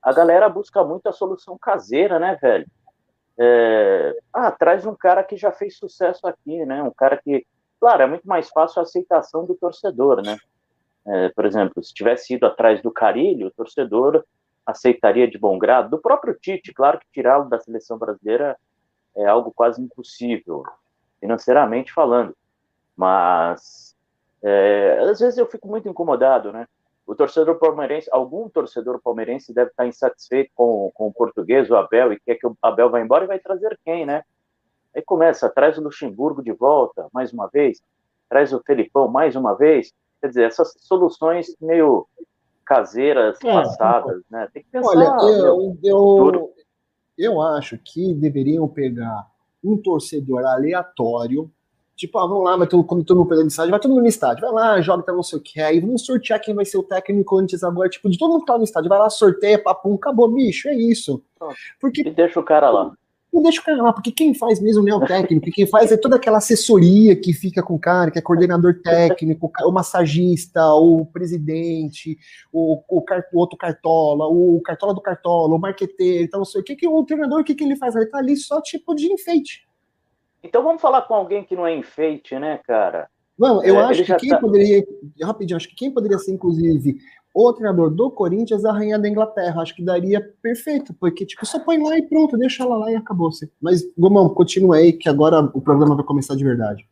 a galera busca muito a solução caseira, né, velho? É, ah, traz um cara que já fez sucesso aqui, né? Um cara que, claro, é muito mais fácil a aceitação do torcedor, né? É, por exemplo, se tivesse ido atrás do Carilho, o torcedor aceitaria de bom grado. Do próprio Tite, claro que tirá-lo da seleção brasileira é algo quase impossível, financeiramente falando. Mas é, às vezes eu fico muito incomodado, né? O torcedor palmeirense, algum torcedor palmeirense deve estar insatisfeito com, com o português, o Abel, e quer que o Abel vá embora e vai trazer quem, né? Aí começa, traz o Luxemburgo de volta, mais uma vez, traz o Felipão mais uma vez. Quer dizer, essas soluções meio caseiras, é, passadas, né? Tem que pensar. Olha, eu, eu, eu acho que deveriam pegar um torcedor aleatório Tipo, ah, vamos lá, todo, quando todo mundo perdendo estádio, vai todo mundo no estádio, vai lá, joga até não sei o que, aí vamos sortear quem vai ser o técnico antes agora, tipo, de todo mundo que tá no estádio, vai lá, sorteia, papum, acabou, bicho, é isso. Porque, e deixa o cara lá. Não deixa o cara lá, porque quem faz mesmo não é o técnico, quem faz é toda aquela assessoria que fica com o cara, que é coordenador técnico, o massagista, o presidente, o, o, o outro cartola, o cartola do cartola, o marqueteiro, então não sei o que, que o treinador, o que, que ele faz? Ele tá ali só tipo de enfeite. Então vamos falar com alguém que não é enfeite, né, cara? Não, eu é, acho que quem tá... poderia. Rapidinho, acho que quem poderia ser, inclusive, o treinador do Corinthians, a rainha da Inglaterra. Acho que daria perfeito, porque, tipo, só põe lá e pronto, deixa ela lá e acabou-se. Mas, Gomão, continua aí, que agora o programa vai começar de verdade.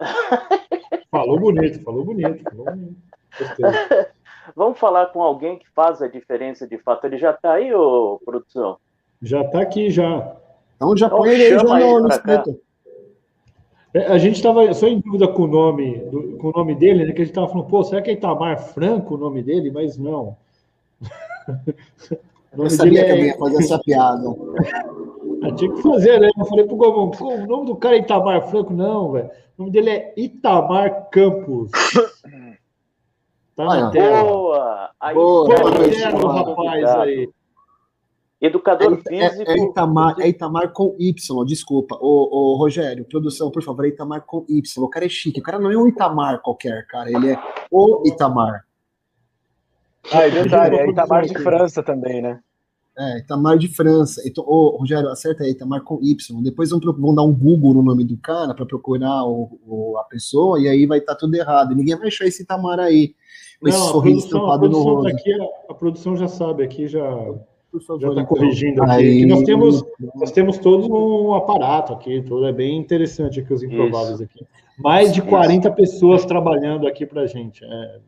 falou bonito, falou bonito, falou bonito. Vamos falar com alguém que faz a diferença de fato. Ele já está aí, ô produção? Já está aqui, já. Então já então, põe ele aí já no, no é, a gente estava só em dúvida com o nome, do, com o nome dele, né? Que a gente estava falando, pô, será que é Itamar Franco o nome dele? Mas não. Eu sabia que alguém ia fazer essa piada. Eu tinha que fazer, né? Eu falei pro Gomão, o nome do cara é Itamar Franco? Não, velho. O nome dele é Itamar Campos. Tá na tela. Boa! Aí, boa, boa, boa, rapaz aí. Educador é, físico. É, é, Itamar, é Itamar com Y, desculpa. Ô, ô, Rogério, produção, por favor, é Itamar com Y. O cara é chique. O cara não é um Itamar qualquer, cara. Ele é o Itamar. Ah, e detalhe, é Itamar de França também, né? É, Itamar de França. Então, ô, Rogério, acerta aí, Itamar com Y. Depois vão, vão dar um Google no nome do cara para procurar o, o, a pessoa e aí vai estar tá tudo errado. Ninguém vai achar esse Itamar aí. Com esse sorriso estampado no rosto. Tá aqui, a, a produção já sabe aqui, já por favor. Já está então. corrigindo aqui. Aí... nós, temos, nós temos todo um aparato aqui, tudo é bem interessante aqui os improváveis Isso. aqui. Mais de 40 Isso. pessoas trabalhando aqui para gente. É...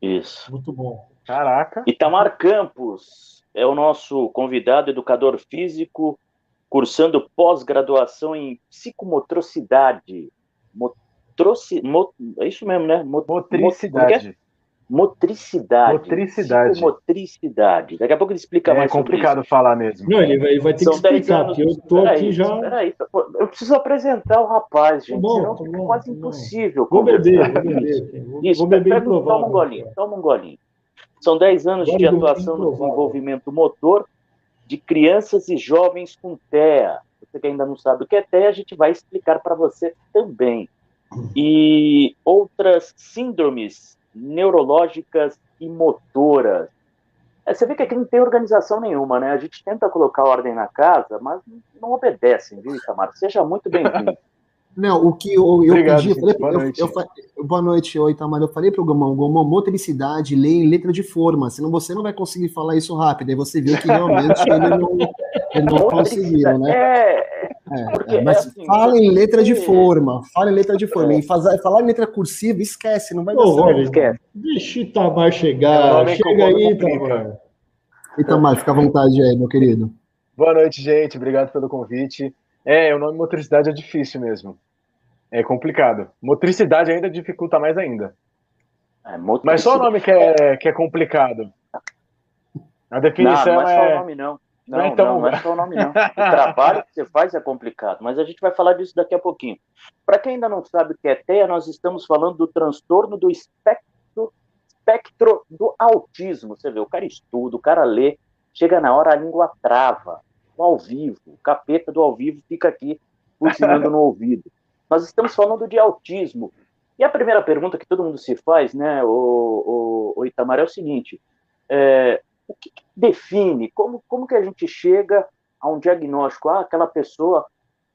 Isso. Muito bom. Caraca. Itamar Campos é o nosso convidado, educador físico, cursando pós-graduação em psicomotricidade. Motroci... Mo... É isso mesmo, né? Mo... Motricidade. Mo... Motricidade. Motricidade. Motricidade. Daqui a pouco ele explica é mais. É complicado falar mesmo. Não, ele vai, ele vai ter São que explicar, porque eu tô aqui já. Peraí, eu preciso apresentar o rapaz, gente. Bom, senão fica quase impossível. Vou beber, vou beber. Isso, vou beber pega, toma um golinho, toma um golinho. São 10 anos de atuação no desenvolvimento motor de crianças e jovens com TEA. Você que ainda não sabe o que é TEA, a gente vai explicar para você também. E outras síndromes neurológicas e motoras. É, você vê que aqui não tem organização nenhuma, né? A gente tenta colocar ordem na casa, mas não obedecem, viu, Itamar? Seja muito bem-vindo. Não, o que eu, eu Obrigado, pedi, eu falei, boa, eu, noite. Eu, boa noite, oi, Itamar. Eu falei para o Gomão, Gomão, motricidade, lê em letra de forma, senão você não vai conseguir falar isso rápido. Aí você viu que realmente ele não, ele não conseguiu, né? É, é, é, mas é assim, fala em letra de forma, fala em letra de forma. É. E faz, falar em letra cursiva, esquece, não vai dar certo. Esquece. Deixa o Itamar chegar. Chega aí, Itamar. Itamar, fica à vontade aí, meu querido. Boa noite, gente. Obrigado pelo convite. É, o nome motricidade é difícil mesmo. É complicado. Motricidade ainda dificulta mais ainda. É, Mas só o nome que é, que é complicado. A definição não, não é, é só o nome, não. Não, não, é, tão... não, não é só o nome, não. O trabalho que você faz é complicado, mas a gente vai falar disso daqui a pouquinho. Para quem ainda não sabe o que é TEA, nós estamos falando do transtorno do espectro, espectro do autismo. Você vê, o cara estuda, o cara lê, chega na hora, a língua trava. O ao vivo, o capeta do ao vivo fica aqui buzinando no ouvido. Nós estamos falando de autismo. E a primeira pergunta que todo mundo se faz, né, o, o, o Itamar, é o seguinte: é, o que, que, define, como, como que a gente chega a um diagnóstico? Ah, aquela pessoa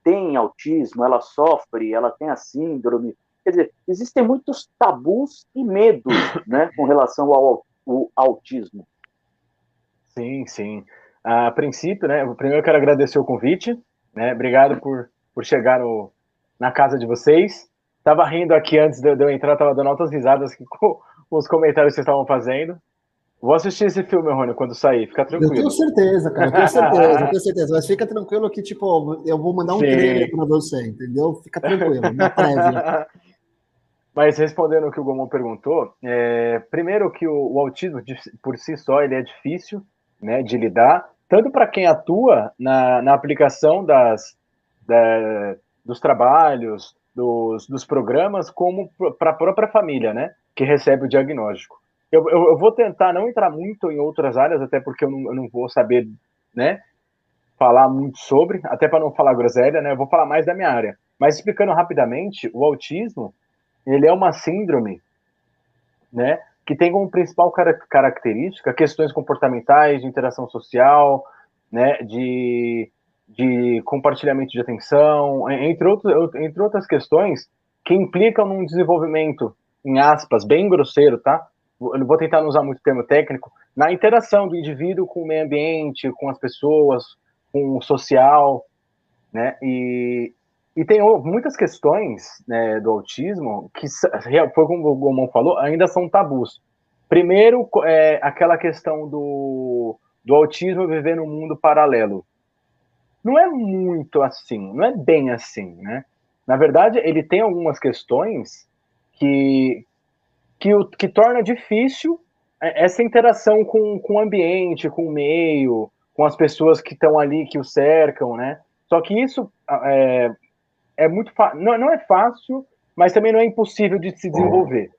tem autismo, ela sofre, ela tem a síndrome. Quer dizer, existem muitos tabus e medos né, com relação ao, ao autismo. Sim, sim. A princípio, né, primeiro eu quero agradecer o convite, né, obrigado por, por chegar no, na casa de vocês. Tava rindo aqui antes de eu entrar, tava dando altas risadas com os comentários que vocês estavam fazendo. Vou assistir esse filme, Rony, quando sair, fica tranquilo. Eu tenho certeza, cara, eu tenho certeza, eu tenho certeza. Mas fica tranquilo que, tipo, eu vou mandar um Sim. trailer para você, entendeu? Fica tranquilo, na prévia. Mas respondendo o que o Gomon perguntou, é, primeiro que o, o, autismo por si só ele é difícil né, de lidar, tanto para quem atua na, na aplicação das, da, dos trabalhos, dos, dos programas, como para a própria família, né, que recebe o diagnóstico. Eu, eu, eu, vou tentar não entrar muito em outras áreas, até porque eu não, eu não vou saber, né, falar muito sobre, até para não falar groselha, né, eu vou falar mais da minha área. Mas explicando rapidamente, o autismo, ele é uma síndrome, né, que tem como principal característica questões comportamentais, de interação social, né, de, de compartilhamento de atenção, entre, outros, entre outras questões que implicam num desenvolvimento, em aspas, bem grosseiro, tá? Eu vou tentar não usar muito termo técnico, na interação do indivíduo com o meio ambiente, com as pessoas, com o social, né? E, e tem muitas questões né, do autismo que, foi como o Gomon falou, ainda são tabus. Primeiro, é aquela questão do, do autismo viver num mundo paralelo. Não é muito assim, não é bem assim, né? Na verdade, ele tem algumas questões que, que, o, que torna difícil é, essa interação com, com o ambiente, com o meio, com as pessoas que estão ali, que o cercam, né? Só que isso é, é muito não, não é fácil, mas também não é impossível de se desenvolver,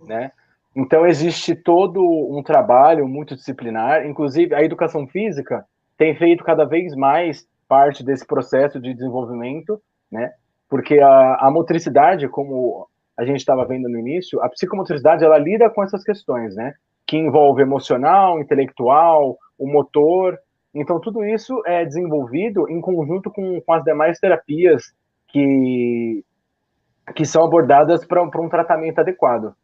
né? Então existe todo um trabalho muito disciplinar, inclusive a educação física tem feito cada vez mais parte desse processo de desenvolvimento, né? Porque a, a motricidade, como a gente estava vendo no início, a psicomotricidade ela lida com essas questões, né? Que envolve emocional, intelectual, o motor. Então, tudo isso é desenvolvido em conjunto com, com as demais terapias que, que são abordadas para um tratamento adequado.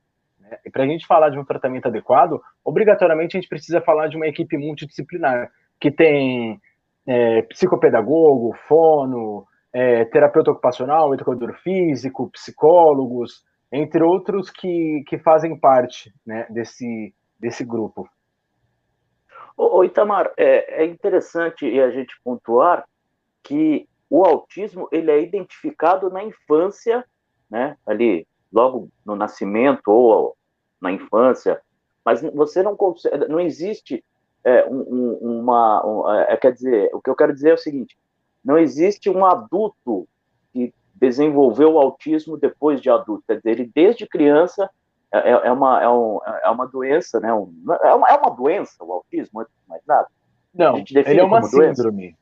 E para a gente falar de um tratamento adequado, obrigatoriamente a gente precisa falar de uma equipe multidisciplinar, que tem é, psicopedagogo, fono, é, terapeuta ocupacional, educador físico, psicólogos, entre outros que, que fazem parte né, desse, desse grupo. Ô, Itamar, é, é interessante a gente pontuar que o autismo ele é identificado na infância, né, ali logo no nascimento ou na infância, mas você não consegue, não existe é, um, uma, um, é, quer dizer, o que eu quero dizer é o seguinte, não existe um adulto que desenvolveu o autismo depois de adulto, quer dizer, ele desde criança é, é, é uma, é, um, é uma doença, né? Um, é, uma, é uma doença o autismo, antes de mais nada. Não, ele é uma síndrome.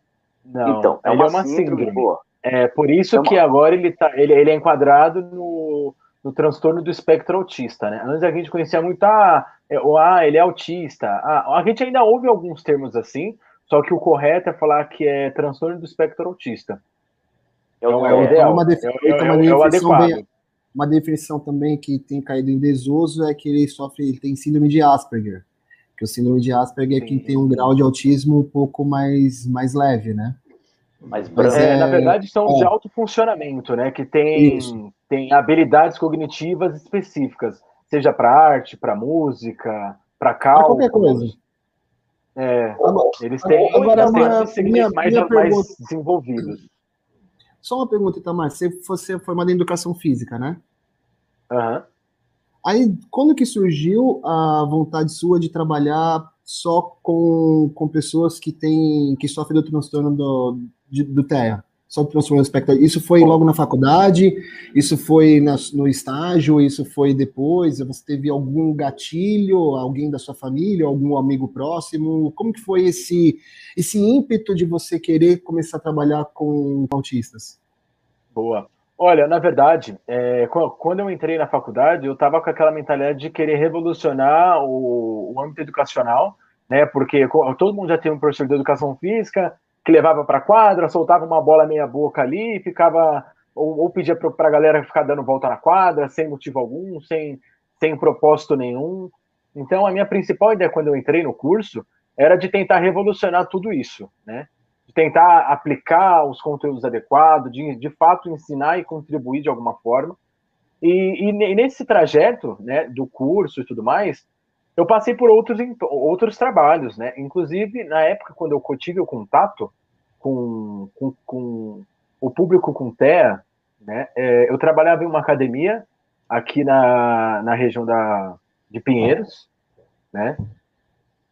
Não, então, é uma, é uma síndrome. síndrome. É por isso é uma... que agora ele, tá, ele, ele é enquadrado no, no transtorno do espectro autista, né? Antes a gente conhecia muito, ah, é, ah ele é autista. Ah, a gente ainda ouve alguns termos assim, só que o correto é falar que é transtorno do espectro autista. É o, é o ideal. Uma é, é o adequado. Bem, uma definição também que tem caído em desuso é que ele sofre, ele tem síndrome de Asperger. Que o síndrome de Asperger Sim. é quem tem um grau de autismo um pouco mais, mais leve, né? Mas, Mas é, na verdade são é. de alto funcionamento, né? Que tem, tem habilidades cognitivas específicas, seja para arte, para música, para cálculo. Qualquer coisa. É, eles têm, agora, eles têm minha, mais, minha mais desenvolvidos. Só uma pergunta, Itamar. Você, você é formado em educação física, né? Uhum. Aí, quando que surgiu a vontade sua de trabalhar só com, com pessoas que têm que sofrem do transtorno do, de, do TEA? Só transtorno do espectro. Isso foi logo na faculdade? Isso foi na, no estágio? Isso foi depois? Você teve algum gatilho? Alguém da sua família? Algum amigo próximo? Como que foi esse esse ímpeto de você querer começar a trabalhar com autistas? Boa. Olha, na verdade, é, quando eu entrei na faculdade, eu estava com aquela mentalidade de querer revolucionar o, o âmbito educacional, né? Porque todo mundo já tem um professor de educação física que levava para a quadra, soltava uma bola meia boca ali, ficava ou, ou pedia para a galera ficar dando volta na quadra sem motivo algum, sem sem propósito nenhum. Então, a minha principal ideia quando eu entrei no curso era de tentar revolucionar tudo isso, né? De tentar aplicar os conteúdos adequados, de, de fato ensinar e contribuir de alguma forma. E, e, nesse trajeto, né, do curso e tudo mais, eu passei por outros, outros trabalhos, né? Inclusive, na época, quando eu tive o contato com, com, com o público com TEA, né, é, eu trabalhava em uma academia aqui na, na região da, de Pinheiros, né?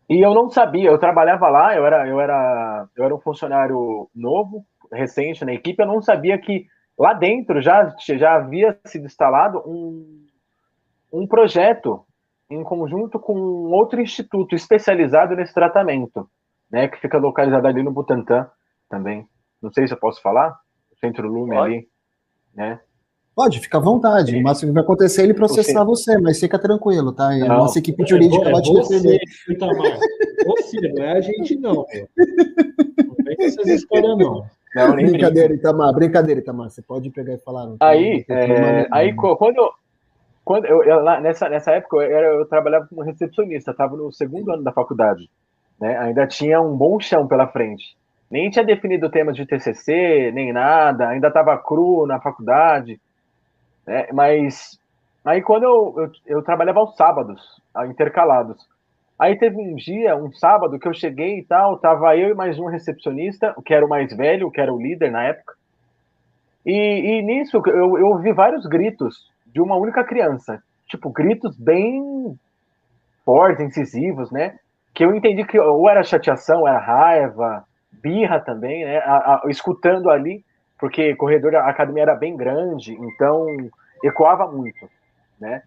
E eu não sabia, eu trabalhava lá, eu era, eu era, eu era um funcionário novo, recente na equipe, eu não sabia que lá dentro já, já havia sido instalado um, um projeto em conjunto com outro instituto especializado nesse tratamento, né, que fica localizado ali no Butantã também. Não sei se eu posso falar, o Centro Lume Pode. ali, né? Pode, fica à vontade. O máximo que vai acontecer é ele processar você, mas fica tranquilo, tá? A nossa equipe jurídica é, vai te defender. Você, não é a gente, não. Não vem com essas histórias, não. Não, brincadeira, Itamar, brincadeira, Itamar. Você pode pegar e falar. Não, aí, é, aí quando, quando eu, eu, nessa, nessa época, eu, era, eu trabalhava como recepcionista, estava no segundo ano da faculdade. Né? Ainda tinha um bom chão pela frente. Nem tinha definido temas de TCC, nem nada, ainda estava cru na faculdade. Né? Mas aí quando eu, eu, eu trabalhava aos sábados, intercalados. Aí teve um dia, um sábado, que eu cheguei e tal, tava eu e mais um recepcionista, que era o mais velho, que era o líder na época. E, e nisso eu, eu ouvi vários gritos de uma única criança. Tipo, gritos bem fortes, incisivos, né? Que eu entendi que ou era chateação, era raiva, birra também, né? A, a, escutando ali porque corredor, a academia era bem grande, então ecoava muito, né?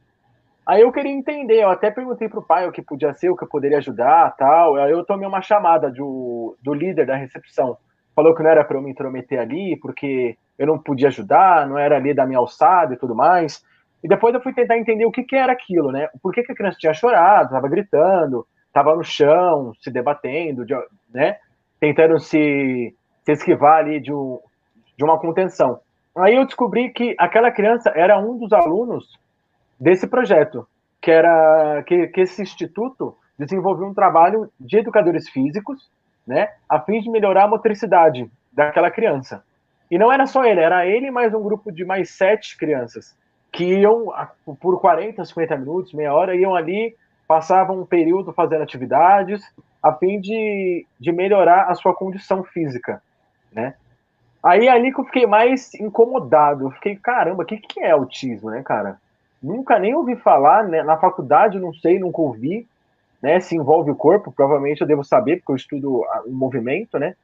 Aí eu queria entender, eu até perguntei pro pai o que podia ser, o que eu poderia ajudar, tal. Aí eu tomei uma chamada do, do líder da recepção. Falou que não era para eu me intrometer ali, porque eu não podia ajudar, não era ali da minha alçada e tudo mais. E depois eu fui tentar entender o que, que era aquilo, né? Por que, que a criança tinha chorado, estava gritando, estava no chão, se debatendo, né? Tentando se, se esquivar ali de, um, de uma contenção. Aí eu descobri que aquela criança era um dos alunos desse projeto, que era que, que esse instituto desenvolveu um trabalho de educadores físicos, né, a fim de melhorar a motricidade daquela criança. E não era só ele, era ele mais um grupo de mais sete crianças que iam por 40, 50 minutos, meia hora, iam ali, passavam um período fazendo atividades, a fim de, de melhorar a sua condição física, né? Aí ali que eu fiquei mais incomodado, eu fiquei, caramba, o que, que é autismo, né, cara? Nunca nem ouvi falar, né? na faculdade não sei, nunca ouvi, né? Se envolve o corpo, provavelmente eu devo saber, porque eu estudo o movimento, né?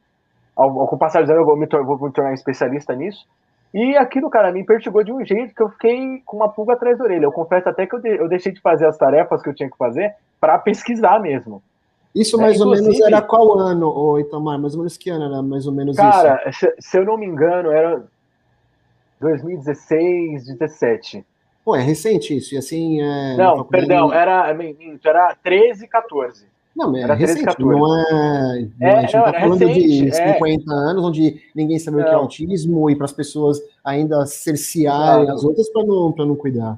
Ao, ao passar dos anos eu vou me, vou me tornar especialista nisso. E aquilo, cara, me perturbou de um jeito que eu fiquei com uma pulga atrás da orelha. Eu confesso até que eu, de, eu deixei de fazer as tarefas que eu tinha que fazer para pesquisar mesmo. Isso mais é, ou menos era qual ano, ô Itamar? Mais ou menos que ano era mais ou menos cara, isso? Cara, se, se, eu não me engano, era 2016, 17. Pô, é recente isso, e assim... É, não, perdão, era, era 13, 14. Não, era recente, 13, não é... é a gente não, tá falando recente, de 50 é. anos, onde ninguém sabe não. o que é autismo, e para as pessoas ainda cercearem as outras para não, não cuidar.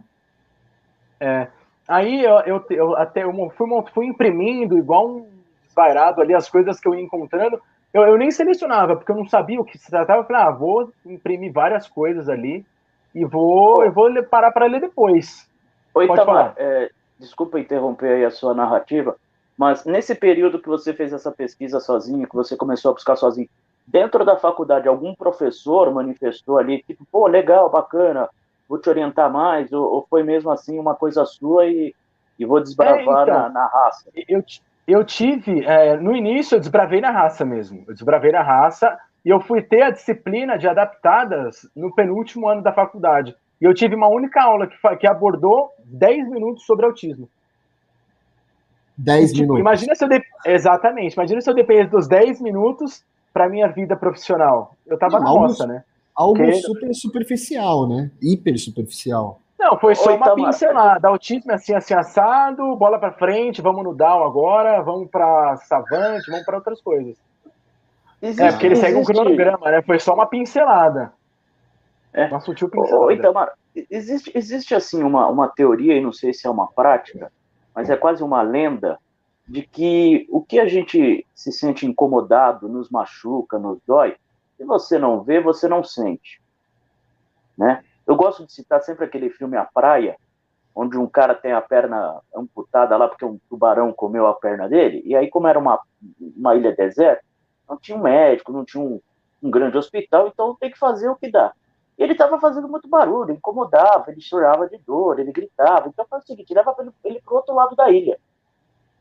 É, aí eu, eu, eu até eu fui, fui imprimindo igual um desvairado ali as coisas que eu ia encontrando, eu, eu nem selecionava, porque eu não sabia o que se tratava, eu falei, ah, vou imprimir várias coisas ali, e vou, eu vou parar para ler depois. Oi, Pode Tamar, é, desculpa interromper aí a sua narrativa, mas nesse período que você fez essa pesquisa sozinho, que você começou a buscar sozinho, dentro da faculdade, algum professor manifestou ali, tipo, pô, legal, bacana, vou te orientar mais, ou, ou foi mesmo assim uma coisa sua e, e vou desbravar é, então, na, na, raça? Eu, eu tive, é, no início eu desbravei na raça mesmo, eu desbravei na raça, e eu fui ter a disciplina de adaptadas no penúltimo ano da faculdade. E eu tive uma única aula que, que abordou 10 minutos sobre autismo. 10 tipo, minutos. Imagina se eu de... Exatamente, imagina se eu dependesse dos 10 minutos para minha vida profissional. Eu tava Não, na roça, né? Algo Porque... super superficial, né? Hiper superficial. Não, foi só Oi, uma pincelada. Autismo assim, assim, assado, bola para frente, vamos no down agora, vamos para savante, vamos para outras coisas. Existe, é, porque ele existe... segue um cronograma, né? Foi só uma pincelada. É. Uma sutil pincelada. Ô, Itamar, existe, existe assim uma, uma teoria, e não sei se é uma prática, mas é quase uma lenda, de que o que a gente se sente incomodado, nos machuca, nos dói, se você não vê, você não sente. Né? Eu gosto de citar sempre aquele filme A Praia, onde um cara tem a perna amputada lá porque um tubarão comeu a perna dele, e aí como era uma, uma ilha deserta, não tinha um médico, não tinha um, um grande hospital, então tem que fazer o que dá. Ele estava fazendo muito barulho, incomodava, ele chorava de dor, ele gritava. Então faz o seguinte, leva ele para o outro lado da ilha.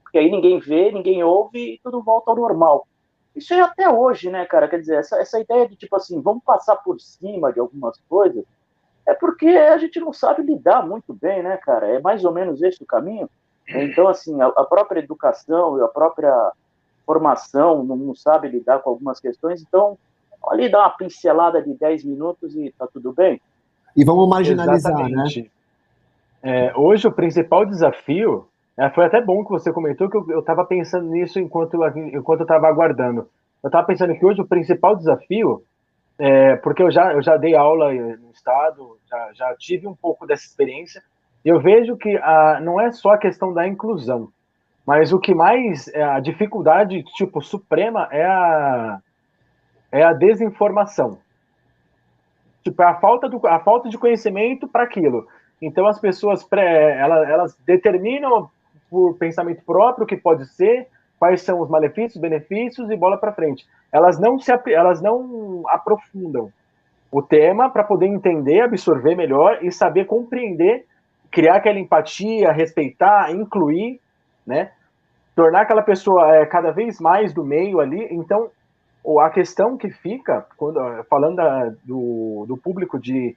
Porque aí ninguém vê, ninguém ouve e tudo volta ao normal. Isso é até hoje, né, cara? Quer dizer, essa, essa ideia de tipo assim, vamos passar por cima de algumas coisas, é porque a gente não sabe lidar muito bem, né, cara? É mais ou menos esse o caminho. Então, assim, a, a própria educação e a própria formação, não, não sabe lidar com algumas questões, então ali dá uma pincelada de 10 minutos e tá tudo bem. E vamos marginalizar, né? Exatamente. né? É, hoje o principal desafio, é, foi até bom que você comentou que eu estava pensando nisso enquanto, enquanto eu estava aguardando. Eu estava pensando que hoje o principal desafio, é, porque eu já, eu já dei aula no estado, já, já tive um pouco dessa experiência, e eu vejo que a, não é só a questão da inclusão, mas o que mais é a dificuldade tipo suprema é a é a desinformação. Tipo, é a falta do a falta de conhecimento para aquilo. Então as pessoas pré, elas, elas determinam por pensamento próprio o que pode ser, quais são os malefícios, benefícios e bola para frente. Elas não se elas não aprofundam o tema para poder entender, absorver melhor e saber compreender, criar aquela empatia, respeitar, incluir né? Tornar aquela pessoa é, cada vez mais do meio ali. Então, a questão que fica, quando falando da, do, do público de,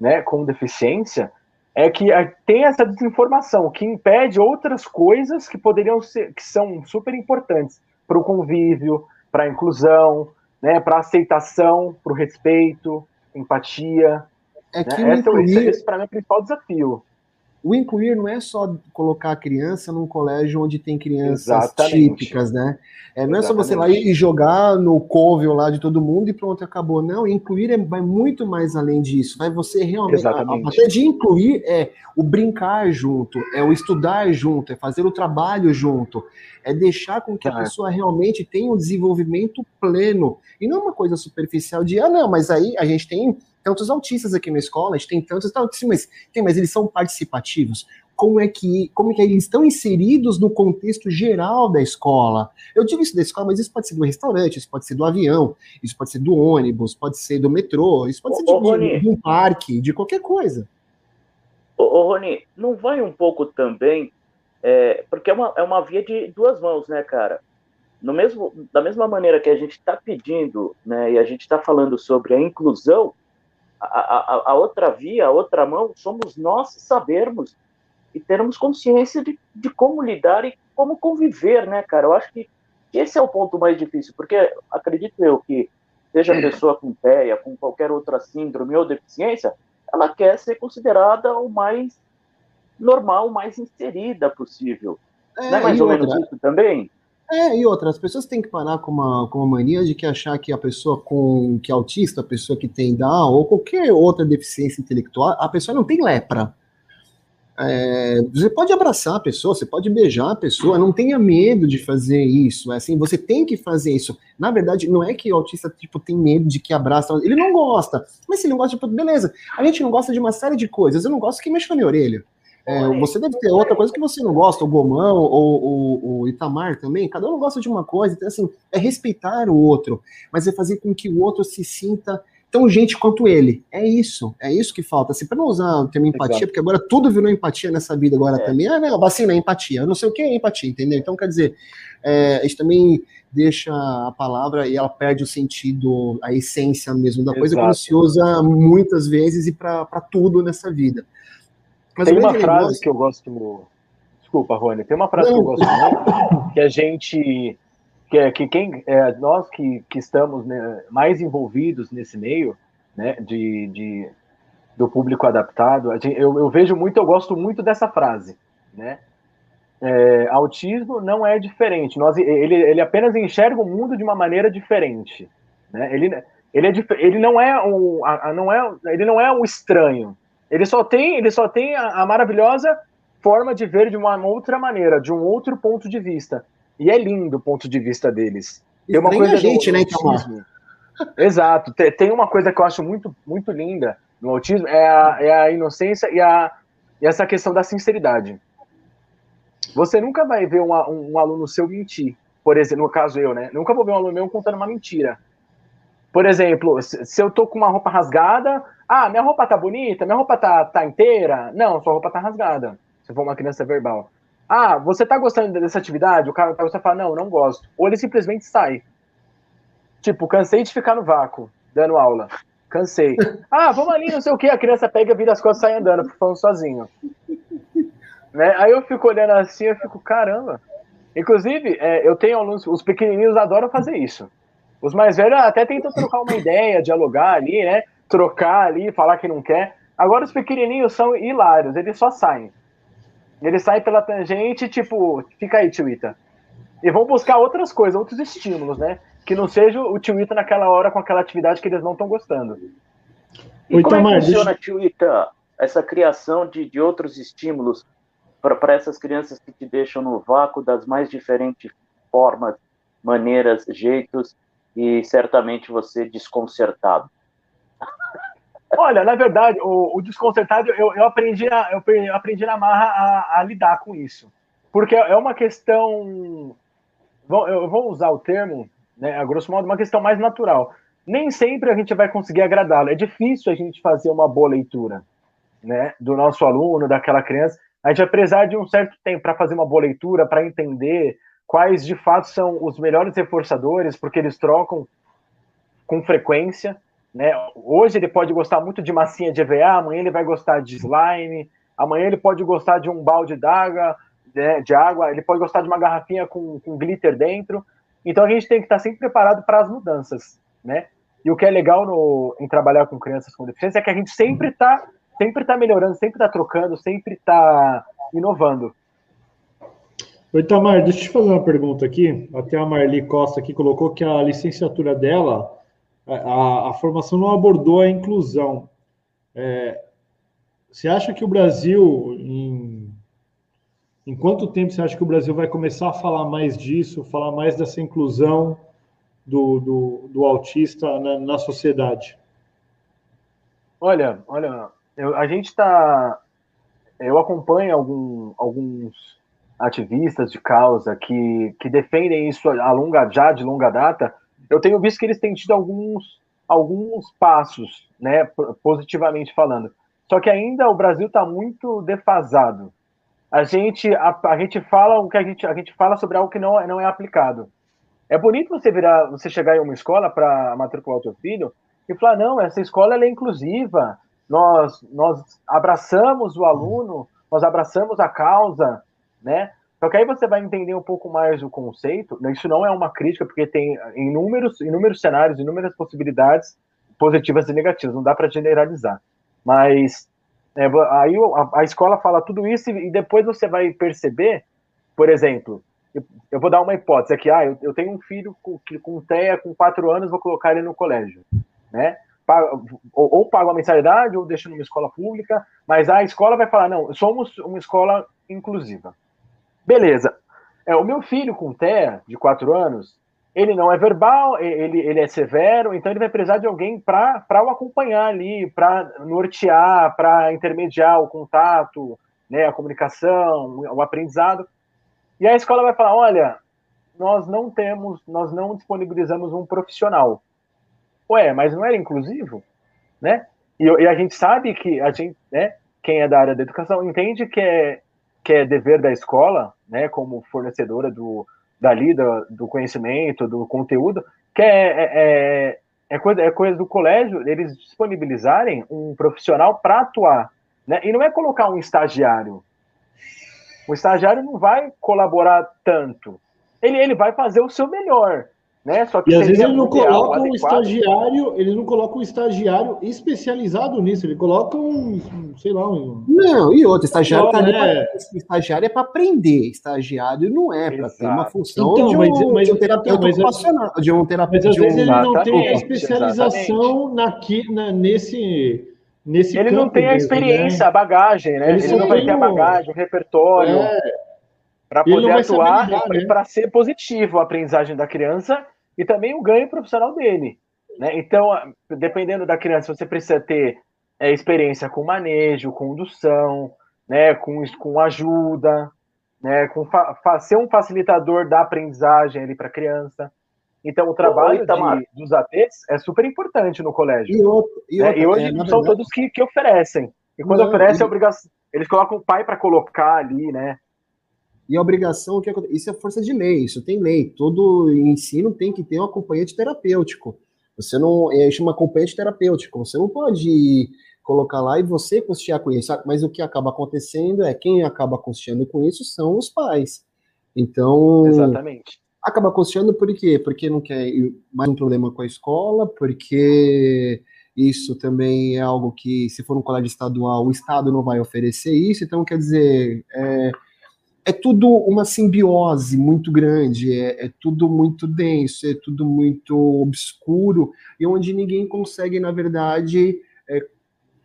né, com deficiência, é que tem essa desinformação que impede outras coisas que poderiam ser, que são super importantes para o convívio, para a inclusão, né, para a aceitação, para o respeito, empatia. É que né? incluir... Esse, para mim é o principal desafio. O incluir não é só colocar a criança num colégio onde tem crianças Exatamente. típicas, né? É, não é só você lá e jogar no covil lá de todo mundo e pronto, acabou. Não, incluir é, vai muito mais além disso. Vai você realmente. Exatamente. Até de incluir é o brincar junto, é o estudar junto, é fazer o trabalho junto, é deixar com que a pessoa realmente tenha um desenvolvimento pleno. E não uma coisa superficial de, ah, não, mas aí a gente tem tantos autistas aqui na escola, a gente tem tantos autistas, mas, tem, mas eles são participativos. Como é que como é que eles estão inseridos no contexto geral da escola? Eu digo isso da escola, mas isso pode ser do restaurante, isso pode ser do avião, isso pode ser do ônibus, pode ser do metrô, isso pode ser de, Rony, de um parque, de qualquer coisa. Ô, ô, Rony, não vai um pouco também, é, porque é uma, é uma via de duas mãos, né, cara? No mesmo, da mesma maneira que a gente está pedindo, né, e a gente está falando sobre a inclusão, a, a, a, outra via, a outra mão, somos nós sabermos e termos consciência de, de como lidar e como conviver, né, cara? Eu acho que esse é o ponto mais difícil, porque acredito eu que seja a pessoa com TEA, com qualquer outra síndrome ou deficiência, ela quer ser considerada o mais normal, o mais inserida possível. É, Não é mais ou outra, menos isso também? É, e outra, as pessoas têm que parar com uma, com uma mania de que achar que a pessoa com que é autista, a pessoa que tem Down ou qualquer outra deficiência intelectual, a pessoa não tem lepra. É, você pode abraçar a pessoa, você pode beijar a pessoa, não tenha medo de fazer isso. É assim, você tem que fazer isso. Na verdade, não é que o autista tipo tem medo de que abraça, ele não gosta. Mas se ele não gosta, tipo, beleza. A gente não gosta de uma série de coisas. Eu não gosto que mexa na minha orelha. É, você deve ter outra coisa que você não gosta, o Gomão ou, o Itamar também. Cada um gosta de uma coisa. Então, assim, é respeitar o outro, mas é fazer com que o outro se sinta tão gente quanto ele. É isso, é isso que falta. Assim, para não usar o termo empatia, Exato. porque agora tudo virou empatia nessa vida agora é. também. Ah, não, vacina é empatia. Eu não sei o que é empatia, entendeu? Então, quer dizer, é, a gente também deixa a palavra e ela perde o sentido, a essência mesmo da Exato. coisa, quando se usa muitas vezes e para tudo nessa vida. Mas tem uma frase negócio... que eu gosto. Desculpa, Rony. Tem uma frase Não. que eu gosto muito, que a gente. Que, é, que quem. É, nós que, que estamos né, mais envolvidos nesse meio, né, de, de, do público adaptado, eu, eu vejo muito, eu gosto muito dessa frase, né? É, autismo não é diferente. Nós, ele, ele apenas enxerga o mundo de uma maneira diferente. Né? Ele, ele, é, ele não é um, não é, ele não é um estranho. Ele só tem, ele só tem a, a maravilhosa forma de ver de uma outra maneira, de um outro ponto de vista. E é lindo o ponto de vista deles. Tem uma coisa a gente, né, então. Exato. Tem uma coisa que eu acho muito, muito linda no autismo, é a, é a inocência e, a, e essa questão da sinceridade. Você nunca vai ver um, um, um, aluno seu mentir. Por exemplo, no caso eu, né? Nunca vou ver um aluno meu contando uma mentira. Por exemplo, se eu tô com uma roupa rasgada, ah, minha roupa tá bonita, minha roupa tá, tá inteira. Não, sua roupa tá rasgada. Se for uma criança verbal. Ah, você tá gostando dessa atividade? O cara tá gostando fala, não, não gosto. Ou ele simplesmente sai. Tipo, cansei de ficar no vácuo, dando aula. Cansei. Ah, vamos ali, não sei o que. A criança pega, vira as costas e sai andando, falando sozinho. Né? Aí eu fico olhando assim, eu fico, caramba. Inclusive, é, eu tenho alunos, os pequenininhos adoram fazer isso. Os mais velhos até tentam trocar uma ideia, dialogar ali, né? Trocar ali, falar que não quer. Agora os pequenininhos são hilários, eles só saem. Eles saem pela tangente, tipo, fica aí, Twitter. E vão buscar outras coisas, outros estímulos, né? Que não seja o Twitter naquela hora com aquela atividade que eles não estão gostando. E Oi, como Tamar, é que funciona, deixa... Twitter, essa criação de, de outros estímulos para essas crianças que te deixam no vácuo das mais diferentes formas, maneiras, jeitos? e certamente você desconcertado. Olha, na verdade, o, o desconcertado eu, eu, aprendi a, eu aprendi na marra a, a, lidar com isso. Porque é uma questão. Eu vou usar o termo, né, a grosso modo, uma questão mais natural. Nem sempre a gente vai conseguir agradá-lo. É difícil a gente fazer uma boa leitura né, do nosso aluno, daquela criança. A gente vai precisar de um certo tempo para fazer uma boa leitura, para entender quais de fato são os melhores reforçadores, porque eles trocam com frequência. Né? Hoje ele pode gostar muito de massinha de EVA, amanhã ele vai gostar de slime, Amanhã ele pode gostar de um balde d'água, né, de água, ele pode gostar de uma garrafinha com, com glitter dentro. Então a gente tem que estar sempre preparado para as mudanças, né? E o que é legal no, em trabalhar com crianças com deficiência é que a gente sempre está sempre tá melhorando, sempre está trocando, sempre está inovando. Oi, Tamar, deixa eu te fazer uma pergunta aqui. Até a Marli Costa aqui colocou que a licenciatura dela, a, a formação não abordou a inclusão. É, você acha que o Brasil, em, em quanto tempo você acha que o Brasil vai começar a falar mais disso, falar mais dessa inclusão do, do, do autista na, na, sociedade? Olha, olha, eu, a gente está. Eu acompanho algum, alguns ativistas de causa que, que defendem isso a longa, já de longa data. Eu tenho visto que eles têm tido alguns, alguns passos, né, positivamente falando. Só que ainda o Brasil está muito defasado. A gente, a, a, gente fala o que a gente, a gente fala sobre algo que não, é, não é aplicado. É bonito você virar, você chegar em uma escola para matricular o seu filho e falar não, essa escola é inclusiva. Nós nós abraçamos o aluno, nós abraçamos a causa, né? Só que aí você vai entender um pouco mais o conceito. Isso não é uma crítica, porque tem inúmeros, inúmeros cenários, inúmeras possibilidades positivas e negativas. Não dá para generalizar. Mas é, aí a, a, escola fala tudo isso e, e, depois você vai perceber, por exemplo, eu, eu vou dar uma hipótese aqui, ah, eu, eu tenho um filho com, com TEA com quatro anos, vou colocar ele no colégio, né? ou, ou pago a mensalidade ou deixo numa escola pública, mas a escola vai falar, não, somos uma escola inclusiva. Beleza. É, o meu filho com TEA, de quatro anos, ele não é verbal, ele, ele é severo, então ele vai precisar de alguém para o acompanhar ali, para nortear, para intermediar o contato, né, a comunicação, o aprendizado. E a escola vai falar: olha, nós não temos, nós não disponibilizamos um profissional. Ué, mas não era inclusivo? Né? E, e a gente sabe que a gente, né, quem é da área da educação entende que é, que é dever da escola, né, como fornecedora do, dali, do, do conhecimento, do conteúdo, que é, é, é, é, coisa, é coisa do colégio eles disponibilizarem um profissional para atuar. Né? E não é colocar um estagiário. O estagiário não vai colaborar tanto. Ele, ele vai fazer o seu melhor. Né? Só que e às vezes ele não coloca um estagiário, ele não coloca um estagiário especializado nisso, ele coloca um, sei lá, um. Não, e outro, estagiário tá é... estagiário é para aprender, estagiário não é para ter uma função então, de, um, mas, mas, de um terapeuta mas, ocupacional, de um terapeuta. Mas às vezes ele não tem a especialização naqui, na, nesse. Nesse ele não tem a experiência, né? a bagagem, né? Ele, ele não vai ter a bagagem, o repertório. É para poder atuar né? para ser positivo a aprendizagem da criança e também o ganho profissional dele. Né? Então, dependendo da criança, você precisa ter é, experiência com manejo, condução, né, com, com ajuda, né, com ser um facilitador da aprendizagem ali para a criança. Então, o trabalho de, dos ATs é super importante no colégio. E, outro, e, né? e hoje é, são verdade... todos que, que oferecem. E quando não, oferece, e... é obrigação. Eles colocam o pai para colocar ali, né? E a obrigação, o que acontece? Isso é força de lei, isso tem lei. Todo ensino tem que ter um acompanhante terapêutico. Você não. É, chama acompanhante terapêutico. Você não pode colocar lá e você custear com isso. Mas o que acaba acontecendo é quem acaba custeando com isso são os pais. Então. Exatamente. Acaba custeando por quê? Porque não quer mais um problema com a escola, porque isso também é algo que, se for um colégio estadual, o Estado não vai oferecer isso. Então, quer dizer. É, é tudo uma simbiose muito grande, é, é, tudo muito denso, é tudo muito obscuro, e onde ninguém consegue, na verdade, é,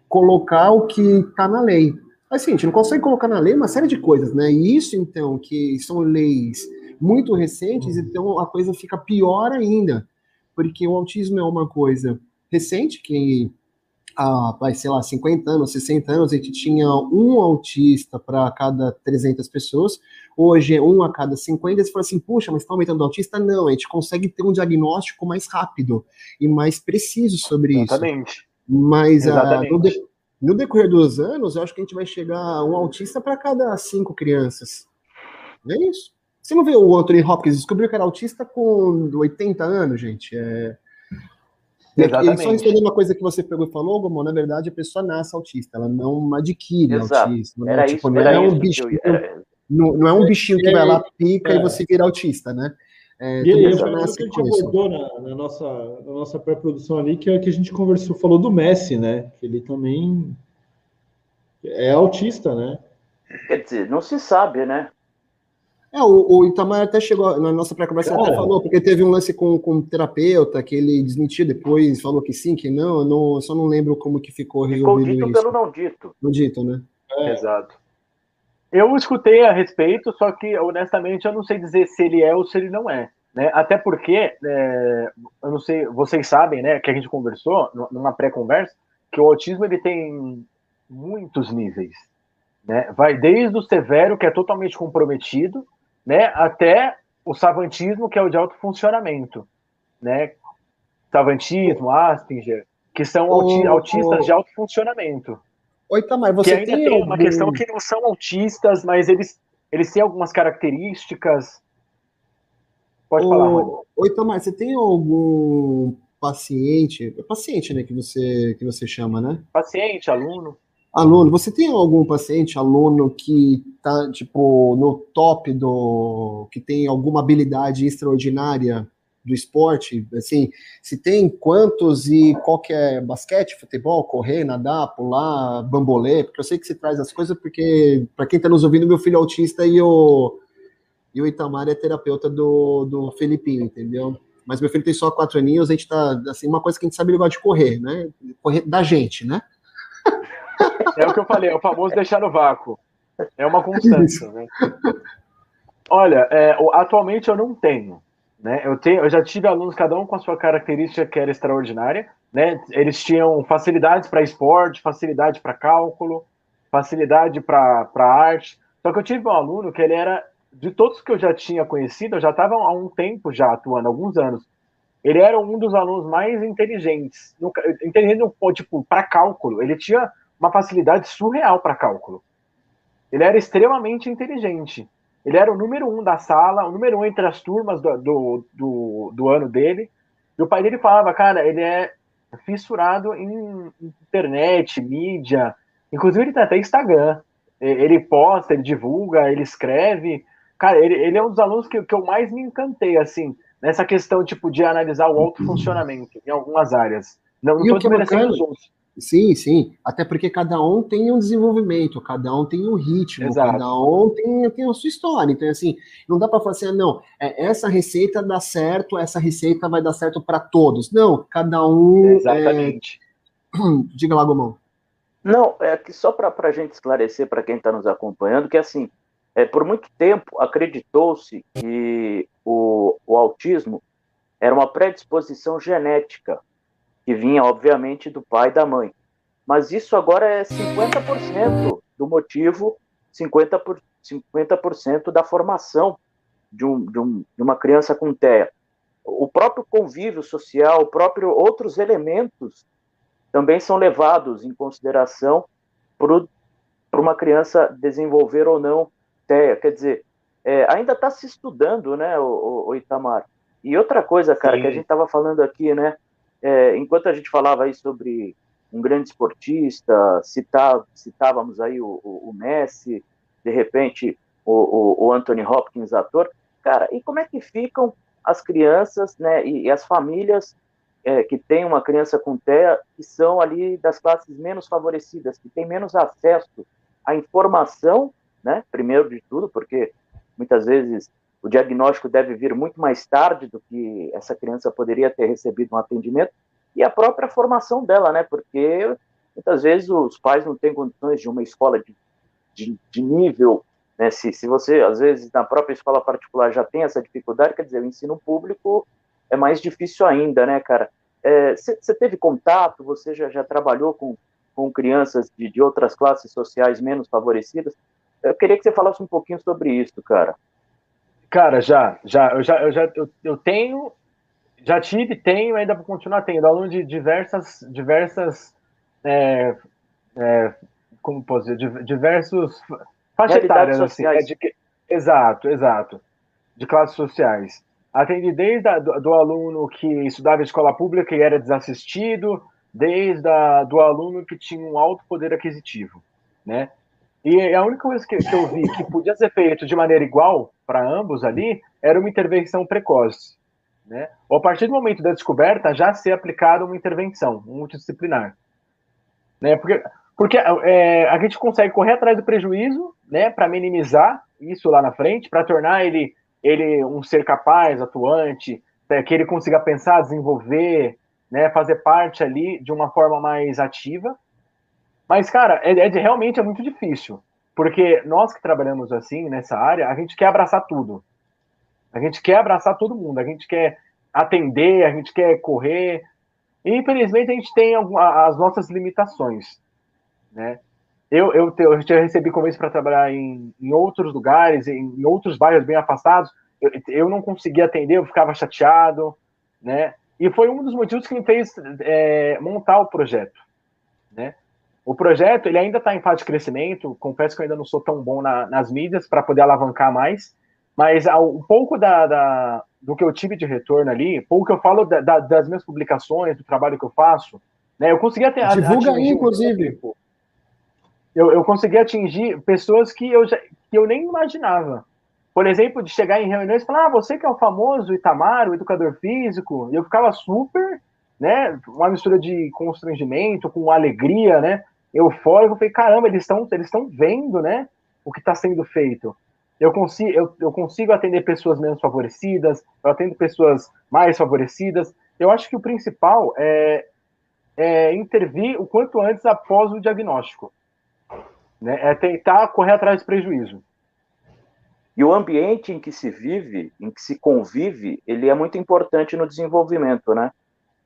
colocar o que está na lei. Assim, a gente não consegue colocar na lei uma série de coisas, né? E isso, então, que são leis muito recentes, uhum. então a coisa fica pior ainda, porque o autismo é uma coisa recente, que há, vai, sei lá, 50 anos, 60 anos, a gente tinha um autista para cada 300 pessoas, hoje é um a cada 50, você fala assim, puxa, mas está aumentando o autista? Não, a gente consegue ter um diagnóstico mais rápido e mais preciso sobre Exatamente. isso. Mas ah, Exatamente. no, de, no, decorrer dos anos, eu acho que a gente vai chegar a um autista para cada cinco crianças. É isso. Você não vê o Anthony Hopkins descobriu que era autista com 80 anos, gente. É, Exatamente. E só respondendo uma coisa que você pegou e falou, Gomon, na verdade a pessoa nasce autista, ela não adquire Exato. autismo. Né? Era tipo, isso, não, era é um bichinho, era... não, não, é um bichinho que vai lá, pica é. e você vira autista, né? É, e aí, a gente abordou na, na, nossa, na nossa pré-produção ali, que é que a gente conversou, falou do Messi, né? Que ele também é autista, né? Quer dizer, não se sabe, né? É, o, o Itamar até chegou, na nossa pré-conversa, até falou, porque teve um lance com, com um terapeuta que ele desmentiu depois, falou que sim, que não, eu não, só não lembro como que ficou resolvido ficou dito isso. pelo não dito. Não dito, né? É. Exato. Eu escutei a respeito, só que honestamente eu não sei dizer se ele é ou se ele não é. Né? Até porque, é, eu não sei, vocês sabem, né, que a gente conversou numa pré-conversa, que o autismo ele tem muitos níveis. Né? Vai desde o severo, que é totalmente comprometido, né, até o savantismo, que é o de alto funcionamento, né? Savantismo, Asperger, que são auti autistas de alto funcionamento. Oi, Tamar, você que ainda tem, tem uma questão que não são autistas, mas eles, eles têm algumas características. Pode falar, Rony. Oi, Tamar, você tem algum paciente, é paciente, né, que você, que você chama, né? Paciente, aluno. Aluno, você tem algum paciente, aluno, que tá, tipo, no top do. que tem alguma habilidade extraordinária do esporte? Assim, se tem quantos e qual que é basquete, futebol, correr, nadar, pular, bambolê? Porque eu sei que você traz as coisas, porque, para quem está nos ouvindo, meu filho é autista e o, e o Itamar é terapeuta do, do Felipinho, entendeu? Mas meu filho tem só quatro aninhos, a gente tá, assim, uma coisa que a gente sabe, ele gosta de correr, né? Correr da gente, né? É o que eu falei, é o famoso deixar no vácuo. É uma constância, né? Olha, é, atualmente eu não tenho. Né? Eu, tenho, eu já tive alunos, cada um com a sua característica que era extraordinária. Né? Eles tinham facilidades para esporte, facilidade para cálculo, facilidade para arte. Só que eu tive um aluno que ele era, de todos que eu já tinha conhecido, eu já estava há um tempo já atuando, alguns anos. Ele era um dos alunos mais inteligentes, inteligente tipo, para cálculo. Ele tinha uma facilidade surreal para cálculo. Ele era extremamente inteligente. Ele era o número um da sala, o número um entre as turmas do, do, do, do ano dele. E o pai dele falava, cara, ele é fissurado em internet, mídia. Inclusive, ele tem até Instagram. Ele posta, ele divulga, ele escreve. Cara, ele, ele é um dos alunos que, que eu mais me encantei, assim, nessa questão, tipo, de analisar o alto funcionamento em algumas áreas. Não, não estou desmerecendo os outros. Sim, sim. Até porque cada um tem um desenvolvimento, cada um tem um ritmo, Exato. cada um tem, tem a sua história. Então, assim, não dá para falar assim, ah, não, é, essa receita dá certo, essa receita vai dar certo para todos. Não, cada um. Exatamente. É... Diga lá, Gomão. Não, é que só para a gente esclarecer para quem está nos acompanhando, que assim, é, por muito tempo acreditou-se que o, o autismo era uma predisposição genética que vinha, obviamente, do pai e da mãe. Mas isso agora é 50% do motivo, 50%, por, 50 da formação de, um, de, um, de uma criança com TEA. O próprio convívio social, o próprio outros elementos também são levados em consideração para uma criança desenvolver ou não TEA. Quer dizer, é, ainda está se estudando, né, o, o, Itamar? E outra coisa, cara, Sim. que a gente estava falando aqui, né? É, enquanto a gente falava aí sobre um grande esportista, citávamos aí o, o, o, Messi, de repente o, o, Anthony Hopkins, ator, cara, e como é que ficam as crianças, né, e, e as famílias é, que têm uma criança com TEA, que são ali das classes menos favorecidas, que têm menos acesso à informação, né, primeiro de tudo, porque muitas vezes o diagnóstico deve vir muito mais tarde do que essa criança poderia ter recebido um atendimento, e a própria formação dela, né? Porque muitas vezes os pais não têm condições de uma escola de, de, de nível, né? Se, se você, às vezes, na própria escola particular já tem essa dificuldade, quer dizer, o ensino público é mais difícil ainda, né, cara? Você é, teve contato, você já, já trabalhou com, com crianças de, de outras classes sociais menos favorecidas? Eu queria que você falasse um pouquinho sobre isso, cara. Cara, já, já, eu já, eu já, eu, eu tenho, já tive, tenho, ainda vou continuar tendo, aluno de diversas, diversas, é, é, como posso dizer, diversos faixas etárias, assim, é de, exato, exato, de classes sociais. Atende desde a, do, do, aluno que estudava em escola pública e era desassistido, desde a, do aluno que tinha um alto poder aquisitivo, né? E a única coisa que, que eu vi que podia ser feito de maneira igual para ambos ali era uma intervenção precoce, né? Ou a partir do momento da descoberta já ser aplicada uma intervenção multidisciplinar, né? Porque porque é, a gente consegue correr atrás do prejuízo, né, para minimizar isso lá na frente, para tornar ele, ele um ser capaz, atuante, é, que ele consiga pensar, desenvolver, né, fazer parte ali de uma forma mais ativa. Mas, cara, é, é realmente é muito difícil, porque nós que trabalhamos assim nessa área, a gente quer abraçar tudo. A gente quer abraçar todo mundo, a gente quer atender, a gente quer correr. E, infelizmente, a gente tem as nossas limitações né? Eu, eu, eu já recebi convite para trabalhar em, em outros lugares, em, em, outros bairros bem afastados. Eu, eu não conseguia atender, eu ficava chateado, né? E foi um dos motivos que me fez é, montar o projeto? O projeto ele ainda está em fase de crescimento. Confesso que eu ainda não sou tão bom na, nas mídias para poder alavancar mais, mas um pouco da, da, do que eu tive de retorno ali, pouco que eu falo da, da, das minhas publicações, do trabalho que eu faço, né? Eu consegui até divulga aí, inclusive. Um eu, eu consegui atingir pessoas que eu, já, que eu nem imaginava. Por exemplo, de chegar em reuniões e falar, ah, você que é o famoso Itamar, o educador físico, e eu ficava super, né, uma mistura de constrangimento com alegria, né, eufórico, eu falei, caramba, eles estão eles estão vendo, né, o que está sendo feito. Eu consigo, eu, eu consigo atender pessoas menos favorecidas, eu atendo pessoas mais favorecidas. Eu acho que o principal é, é intervir o quanto antes após o diagnóstico. Né? É tentar correr atrás do prejuízo. E o ambiente em que se vive, em que se convive, ele é muito importante no desenvolvimento, né?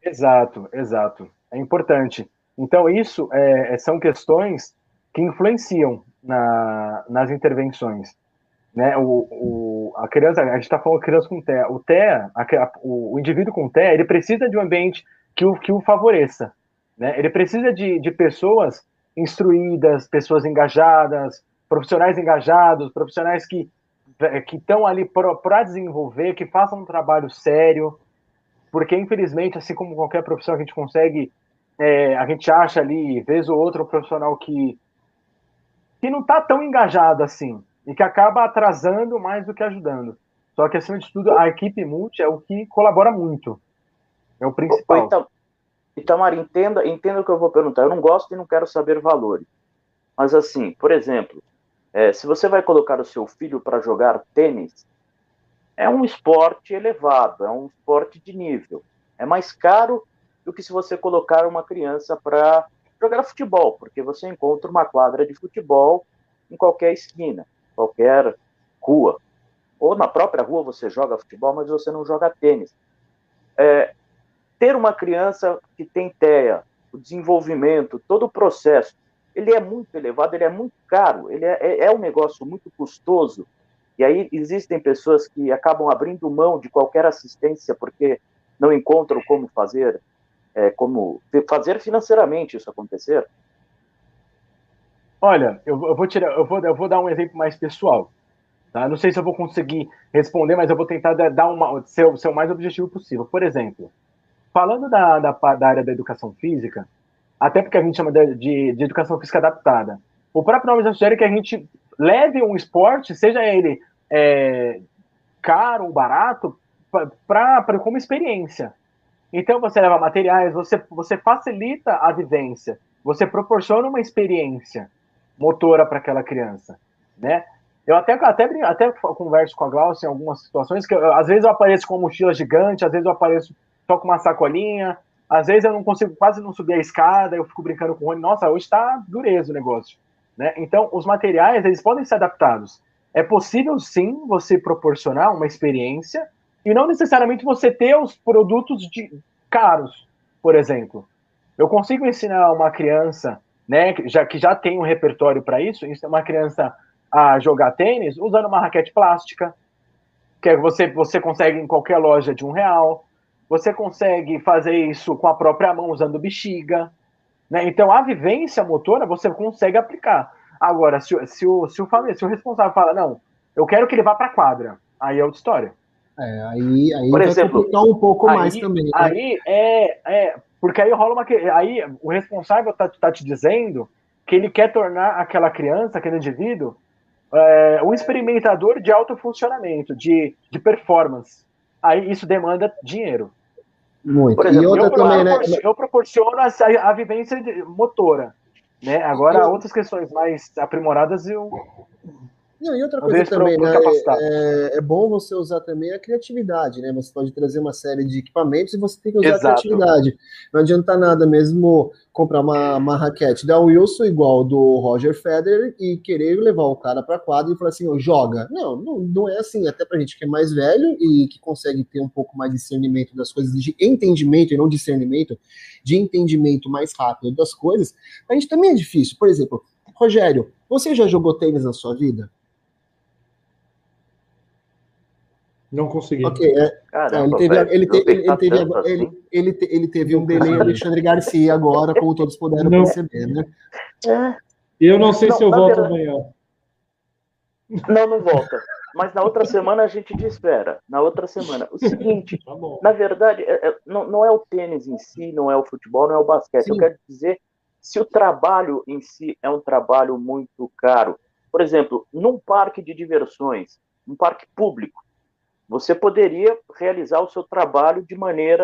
Exato, exato. É importante. Então, isso é, é são questões que influenciam na, nas intervenções. Né? O, o, a criança, a gente está falando criança com TEA. O TEA, a, o, o, indivíduo com TEA, ele precisa de um ambiente que o, que o favoreça. Né? Ele precisa de, de pessoas instruídas, pessoas engajadas, profissionais engajados, profissionais que é, que estão ali para desenvolver, que façam um trabalho sério, porque infelizmente, assim como qualquer profissão, a gente consegue, é, a gente acha ali, vez ou outra, um profissional que, que não está tão engajado assim, e que acaba atrasando mais do que ajudando. Só que, acima de tudo, a equipe multi é o que colabora muito. É o principal. Então, Itamar, entenda, entenda o que eu vou perguntar. Eu não gosto e não quero saber valores. Mas assim, por exemplo, é, se você vai colocar o seu filho para jogar tênis, é um esporte elevado, é um esporte de nível. É mais caro do que se você colocar uma criança para jogar futebol, porque você encontra uma quadra de futebol em qualquer esquina, qualquer rua. Ou na própria rua você joga futebol, mas você não joga tênis. É, ter uma criança que tem TEA, o desenvolvimento, todo o processo, ele é muito elevado, ele é muito caro, ele é, é, é um negócio muito custoso. E aí existem pessoas que acabam abrindo mão de qualquer assistência porque não encontram como fazer, é, como fazer financeiramente isso acontecer. Olha, eu, eu, vou tirar, eu vou, eu vou dar um exemplo mais pessoal. Tá? Não sei se eu vou conseguir responder, mas eu vou tentar dar uma, ser, ser o mais objetivo possível. Por exemplo, falando da, da, da, área da educação física, até porque a gente chama de, de, de educação física adaptada, o próprio nome já sugere que a gente leve um esporte, seja ele é, caro ou barato, para como experiência. Então você leva materiais, você, você facilita a vivência, você proporciona uma experiência motora para aquela criança, né? Eu até, até, até converso com a Glaucia em algumas situações que eu, às vezes eu apareço com uma mochila gigante, às vezes eu apareço só com uma sacolinha. Às vezes eu não consigo quase não subir a escada, eu fico brincando com o Rony. Nossa, hoje está dureza o negócio. Né? Então, os materiais, eles podem ser adaptados. É possível, sim, você proporcionar uma experiência e não necessariamente você ter os produtos de, caros, por exemplo. Eu consigo ensinar uma criança, né, já, que já tem um repertório para isso, uma criança a jogar tênis usando uma raquete plástica, que você, você consegue em qualquer loja de um real. Você consegue fazer isso com a própria mão, usando bexiga. Né? Então, a vivência motora você consegue aplicar. Agora, se, se, o, se, o, se o responsável fala, não, eu quero que ele vá para a quadra, aí é outra história. É, aí, aí Por exemplo, vai um pouco aí, mais também. Né? Aí é, é, porque aí rola uma. Aí o responsável tá, tá te dizendo que ele quer tornar aquela criança, aquele indivíduo, é, um experimentador de alto funcionamento, de, de performance. Aí isso demanda dinheiro. Muito. Por exemplo, eu, também, né? eu proporciono a, a vivência motora. Né? Agora, eu... outras questões mais aprimoradas eu não, e outra coisa também, né? É, é, bom você usar também a criatividade, né? Você pode trazer uma série de equipamentos e você tem que usar Exato. a criatividade. Não adianta nada mesmo comprar uma, uma raquete da Wilson igual do Roger Federer e querer levar o cara para quadra e falar assim, oh, joga. Não, não, não é assim. Até pra gente que é mais velho e que consegue ter um pouco mais de discernimento das coisas, de entendimento e não discernimento, de entendimento mais rápido das coisas, a gente também é difícil. Por exemplo, Rogério, você já jogou tênis na sua vida? Não consegui. Ok, é, Caramba, ele, teve, ele, teve, ele, teve, ele, ele, ele, teve um delay Alexandre Garcia agora, como todos puderam não. perceber, né? É. Eu não sei não, se eu volto verdade... amanhã. Não, não volta. Mas na outra semana a gente te espera. Na outra semana. O seguinte, tá na verdade, é, é, não, não é o tênis em si, não é o futebol, não é o basquete. Sim. Eu quero dizer se o trabalho em si é um trabalho muito caro. Por exemplo, num parque de diversões, um parque público, você poderia realizar o seu trabalho de maneira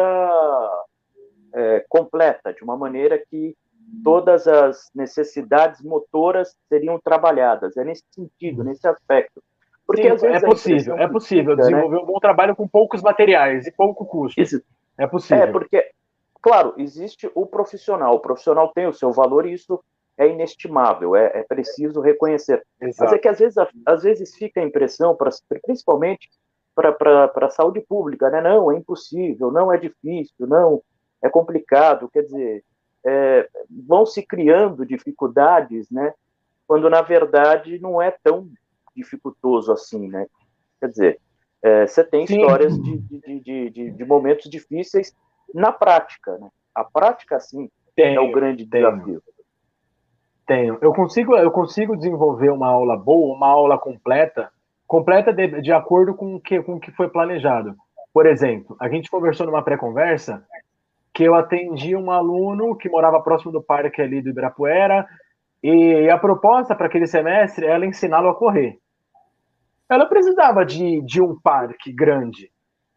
é, completa, de uma maneira que todas as necessidades motoras seriam trabalhadas. É nesse sentido, nesse aspecto. Porque Sim, às vezes é possível, é possível fica, desenvolver né? um bom trabalho com poucos materiais e pouco custo. Isso. É possível. É porque, claro, existe o profissional. O profissional tem o seu valor e isso é inestimável. É, é preciso reconhecer. Exato. Mas é que às vezes, às vezes fica a impressão, principalmente para a saúde pública, né? Não, é impossível, não é difícil, não, é complicado. Quer dizer, é, vão se criando dificuldades, né? Quando na verdade não é tão dificultoso assim, né? Quer dizer, é, você tem histórias de, de, de, de, de momentos difíceis na prática, né? A prática, sim, tenho, é o grande tenho. desafio. Tenho. Eu consigo, eu consigo desenvolver uma aula boa, uma aula completa, completa de, de acordo com o, que, com que foi planejado. Por exemplo, a gente conversou numa pré-conversa que eu atendi um aluno que morava próximo do parque ali do Ibirapuera, e a proposta para aquele semestre era ensiná-lo a correr. Ela precisava de, de um parque grande,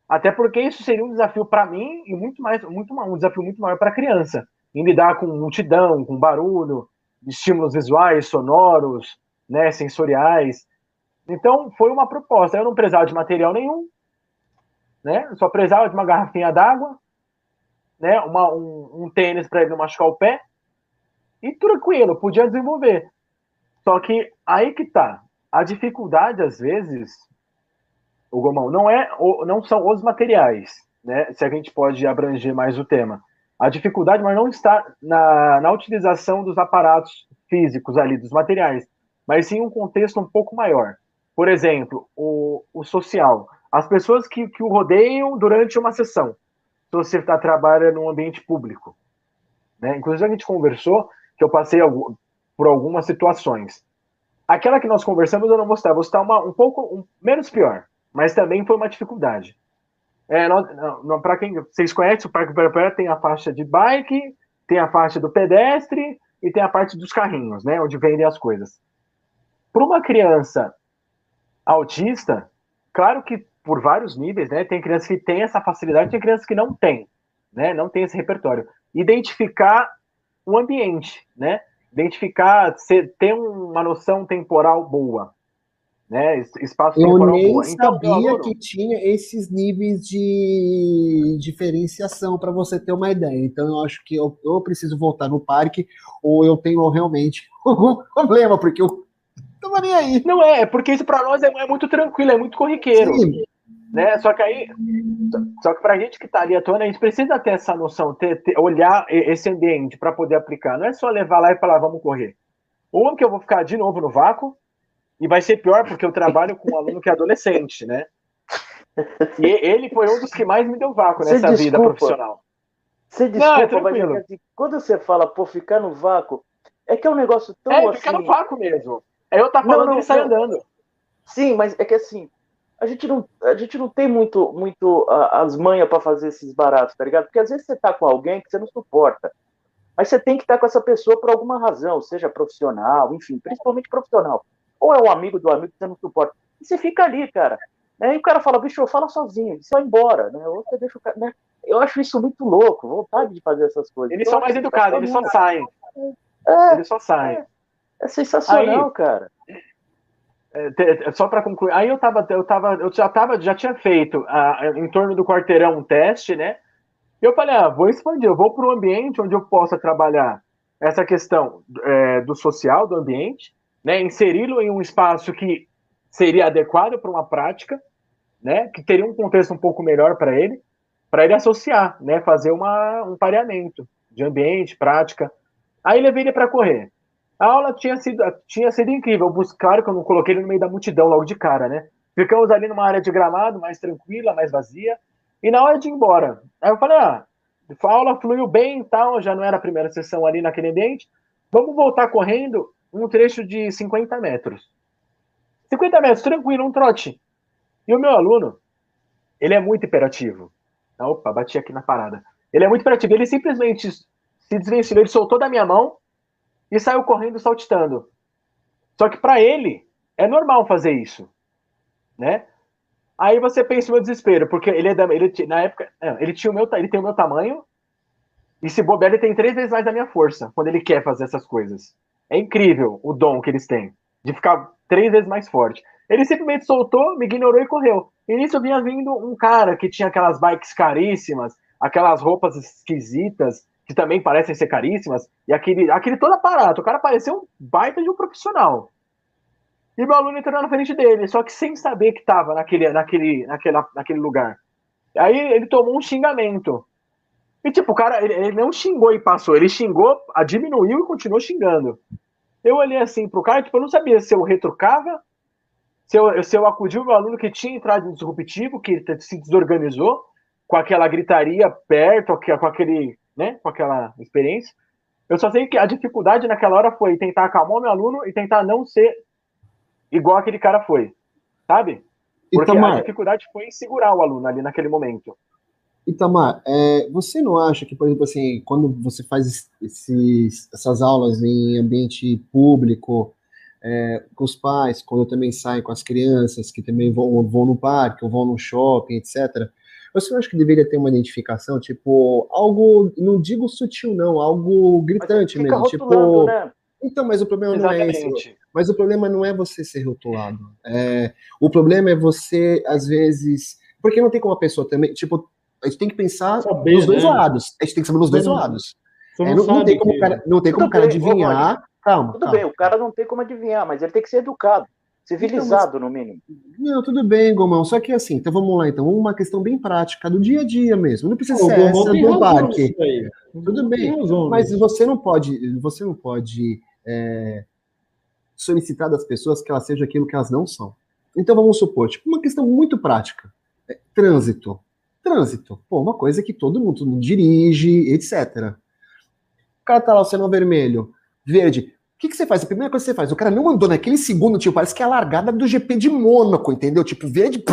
até porque isso seria um desafio para mim e muito mais, muito um desafio muito maior para a criança, em lidar com multidão, com barulho, estímulos visuais, sonoros, né, sensoriais. Então, foi uma proposta. Eu não precisava de material nenhum, né? Só precisava de uma garrafinha d'água, né? Uma, um, um tênis para ele não machucar o pé. E tranquilo, podia desenvolver. Só que aí que tá. A dificuldade, às vezes, o Gomão, não, é, não são os materiais, né? Se a gente pode abranger mais o tema. A dificuldade, mas não está na, na utilização dos aparatos físicos ali, dos materiais, mas sim um contexto um pouco maior. Por exemplo, o, o social. As pessoas que, que o rodeiam durante uma sessão. Se você está trabalhando num ambiente público. Né? Inclusive, a gente conversou que eu passei por algumas situações. Aquela que nós conversamos, eu não vou citar. Vou citar uma um pouco um, menos pior. Mas também foi uma dificuldade. É, Para quem vocês conhecem, o Parque Ibirapuera tem a faixa de bike, tem a faixa do pedestre e tem a parte dos carrinhos, né? Onde vendem as coisas. Para uma criança autista, claro que por vários níveis, né? Tem crianças que têm essa facilidade, tem crianças que não têm, né? Não tem esse repertório. Identificar o ambiente, né? Identificar, ter uma noção temporal boa, né? Espaço eu temporal nem boa. Então, sabia que tinha esses níveis de diferenciação para você ter uma ideia. Então eu acho que eu, eu preciso voltar no parque ou eu tenho realmente algum problema, porque eu tava nem aí. Não é, porque isso para nós é, é, muito tranquilo, é muito corriqueiro. Sim. Né? Só que aí, só que pra gente que tá ali atuando, a gente precisa ter essa noção, ter, ter olhar esse ambiente para poder aplicar. Não é só levar lá e falar, vamos correr. Ou que eu vou ficar de novo no vácuo, e vai ser pior porque eu trabalho com um aluno que é adolescente, né? E ele foi um dos que mais me deu vácuo nessa desculpa. vida profissional. Você desculpa, Não, é mas quando você fala, pô, ficar no vácuo, é que é um negócio tão é, assim... ficar no vácuo mesmo. É eu tá falando não, não, e sai andando. Sim, mas é que assim, a gente não, a gente não tem muito, muito as manhas para fazer esses baratos, tá ligado? Porque às vezes você tá com alguém que você não suporta. Mas você tem que estar tá com essa pessoa por alguma razão, seja profissional, enfim, principalmente profissional. Ou é um amigo do amigo que você não suporta. E você fica ali, cara. Né? E o cara fala, bicho, fala sozinho, você vai embora, né? Ou você deixa o cara, né? Eu acho isso muito louco, vontade de fazer essas coisas. Eles são mais educados, eles só saem. É, eles só saem. É, é sensacional, Aí, cara. É, só para concluir, aí eu tava, eu tava, eu já tava, já tinha feito em torno do quarteirão um teste, né? E eu falei, ah, vou expandir, eu vou para um ambiente onde eu possa trabalhar essa questão é, do social, do ambiente, né? Inseri-lo em um espaço que seria adequado para uma prática, né? Que teria um contexto um pouco melhor para ele, para ele associar, né? Fazer uma, um pareamento de ambiente, prática. Aí levei ele para correr. A aula tinha sido, tinha sido incrível. Claro que eu não coloquei ele no meio da multidão logo de cara, né? Ficamos ali numa área de gramado mais tranquila, mais vazia. E na hora de ir embora, aí eu falei, ah, a aula fluiu bem e tal, já não era a primeira sessão ali naquele ambiente. Vamos voltar correndo um trecho de 50 metros. 50 metros, tranquilo, um trote. E o meu aluno, ele é muito hiperativo. Opa, bati aqui na parada. Ele é muito hiperativo. Ele simplesmente se desvencilhou, ele soltou da minha mão e saiu correndo saltitando. Só que para ele é normal fazer isso, né? Aí você pensa no meu desespero, porque ele é da, ele na época, é, ele tinha o meu, ele tem o meu tamanho e se bobear ele tem três vezes mais da minha força quando ele quer fazer essas coisas. É incrível o dom que eles têm de ficar três vezes mais forte. Ele simplesmente soltou, me ignorou e correu. E nisso vinha vindo um cara que tinha aquelas bikes caríssimas, aquelas roupas esquisitas, que também parecem ser caríssimas, e aquele, aquele todo aparato. O cara parecia um baita de um profissional. E meu aluno entrou na frente dele, só que sem saber que estava naquele, naquele, naquele, naquele lugar. Aí ele tomou um xingamento. E tipo, o cara, ele, ele não xingou e passou, ele xingou, diminuiu e continuou xingando. Eu olhei assim pro cara, tipo, eu não sabia se eu retrucava, se eu, se eu acudi o meu aluno que tinha entrado em disruptivo, que se desorganizou, com aquela gritaria perto, com aquele né, com aquela experiência. Eu só sei que a dificuldade naquela hora foi tentar acalmar o meu aluno e tentar não ser igual aquele cara foi, sabe? Porque Itamar, a dificuldade foi em segurar o aluno ali naquele momento. Itamar, é, você não acha que, por exemplo, assim, quando você faz esses, essas aulas em ambiente público, é, com os pais, quando eu também saio com as crianças que também vão, vão no parque ou vão no shopping, etc., você não acha que deveria ter uma identificação, tipo, algo, não digo sutil, não, algo gritante mesmo, tipo. Né? Então, mas o problema Exatamente. não é esse. Mas o problema não é você ser rotulado. É, o problema é você, às vezes. Porque não tem como a pessoa também. Tipo, a gente tem que pensar saber, nos dois né? lados. A gente tem que saber nos dois lados. É, não, não, tem como o cara, não tem como cara adivinhar. Calma. Tudo calma. bem, o cara não tem como adivinhar, mas ele tem que ser educado. Civilizado, então, mas... no mínimo. Não, tudo bem, Gomão. Só que assim, então vamos lá, então. Uma questão bem prática, do dia a dia mesmo. Não precisa ser essa do parque. Tudo bem. Mas você não pode, você não pode é, solicitar das pessoas que elas sejam aquilo que elas não são. Então vamos supor, tipo, uma questão muito prática. É, trânsito. Trânsito. Pô, uma coisa que todo mundo, todo mundo dirige, etc. O cara tá lá, o sinal vermelho, verde que, que você faz? A primeira coisa que você faz, o cara não andou naquele segundo, tipo, parece que é a largada do GP de Mônaco, entendeu? Tipo, verde,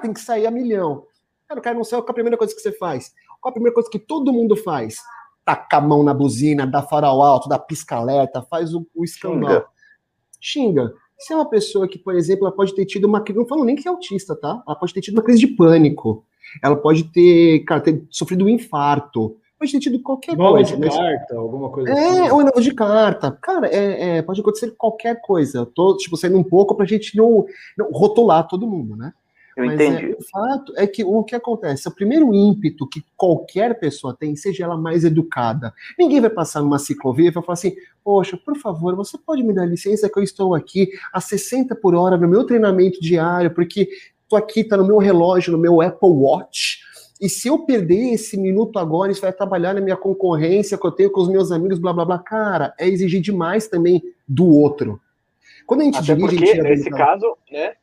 tem que sair a milhão. Cara, o cara não sabe qual é a primeira coisa que você faz. Qual a primeira coisa que todo mundo faz? Taca a mão na buzina, dá farol alto, dá pisca-alerta, faz o, o escambau. Xinga. Xinga. Se é uma pessoa que, por exemplo, ela pode ter tido uma crise, não falo nem que é autista, tá? Ela pode ter tido uma crise de pânico. Ela pode ter, cara, ter sofrido um infarto pode ter tido qualquer nova coisa. de mas... carta, alguma coisa é, assim. É, ou nova de carta. Cara, é, é, pode acontecer qualquer coisa. Tô, tipo, saindo um pouco pra gente não, não rotular todo mundo, né? Eu mas entendi. É, o fato é que o que acontece, o primeiro ímpeto que qualquer pessoa tem, seja ela mais educada, ninguém vai passar numa ciclovia e vai falar assim, poxa, por favor, você pode me dar licença que eu estou aqui a 60 por hora no meu treinamento diário, porque tô aqui, tá no meu relógio, no meu Apple Watch, e se eu perder esse minuto agora, isso vai trabalhar na minha concorrência que eu tenho com os meus amigos, blá blá blá. Cara, é exigir demais também do outro. Quando a gente Até dirige, porque, nesse caso, né?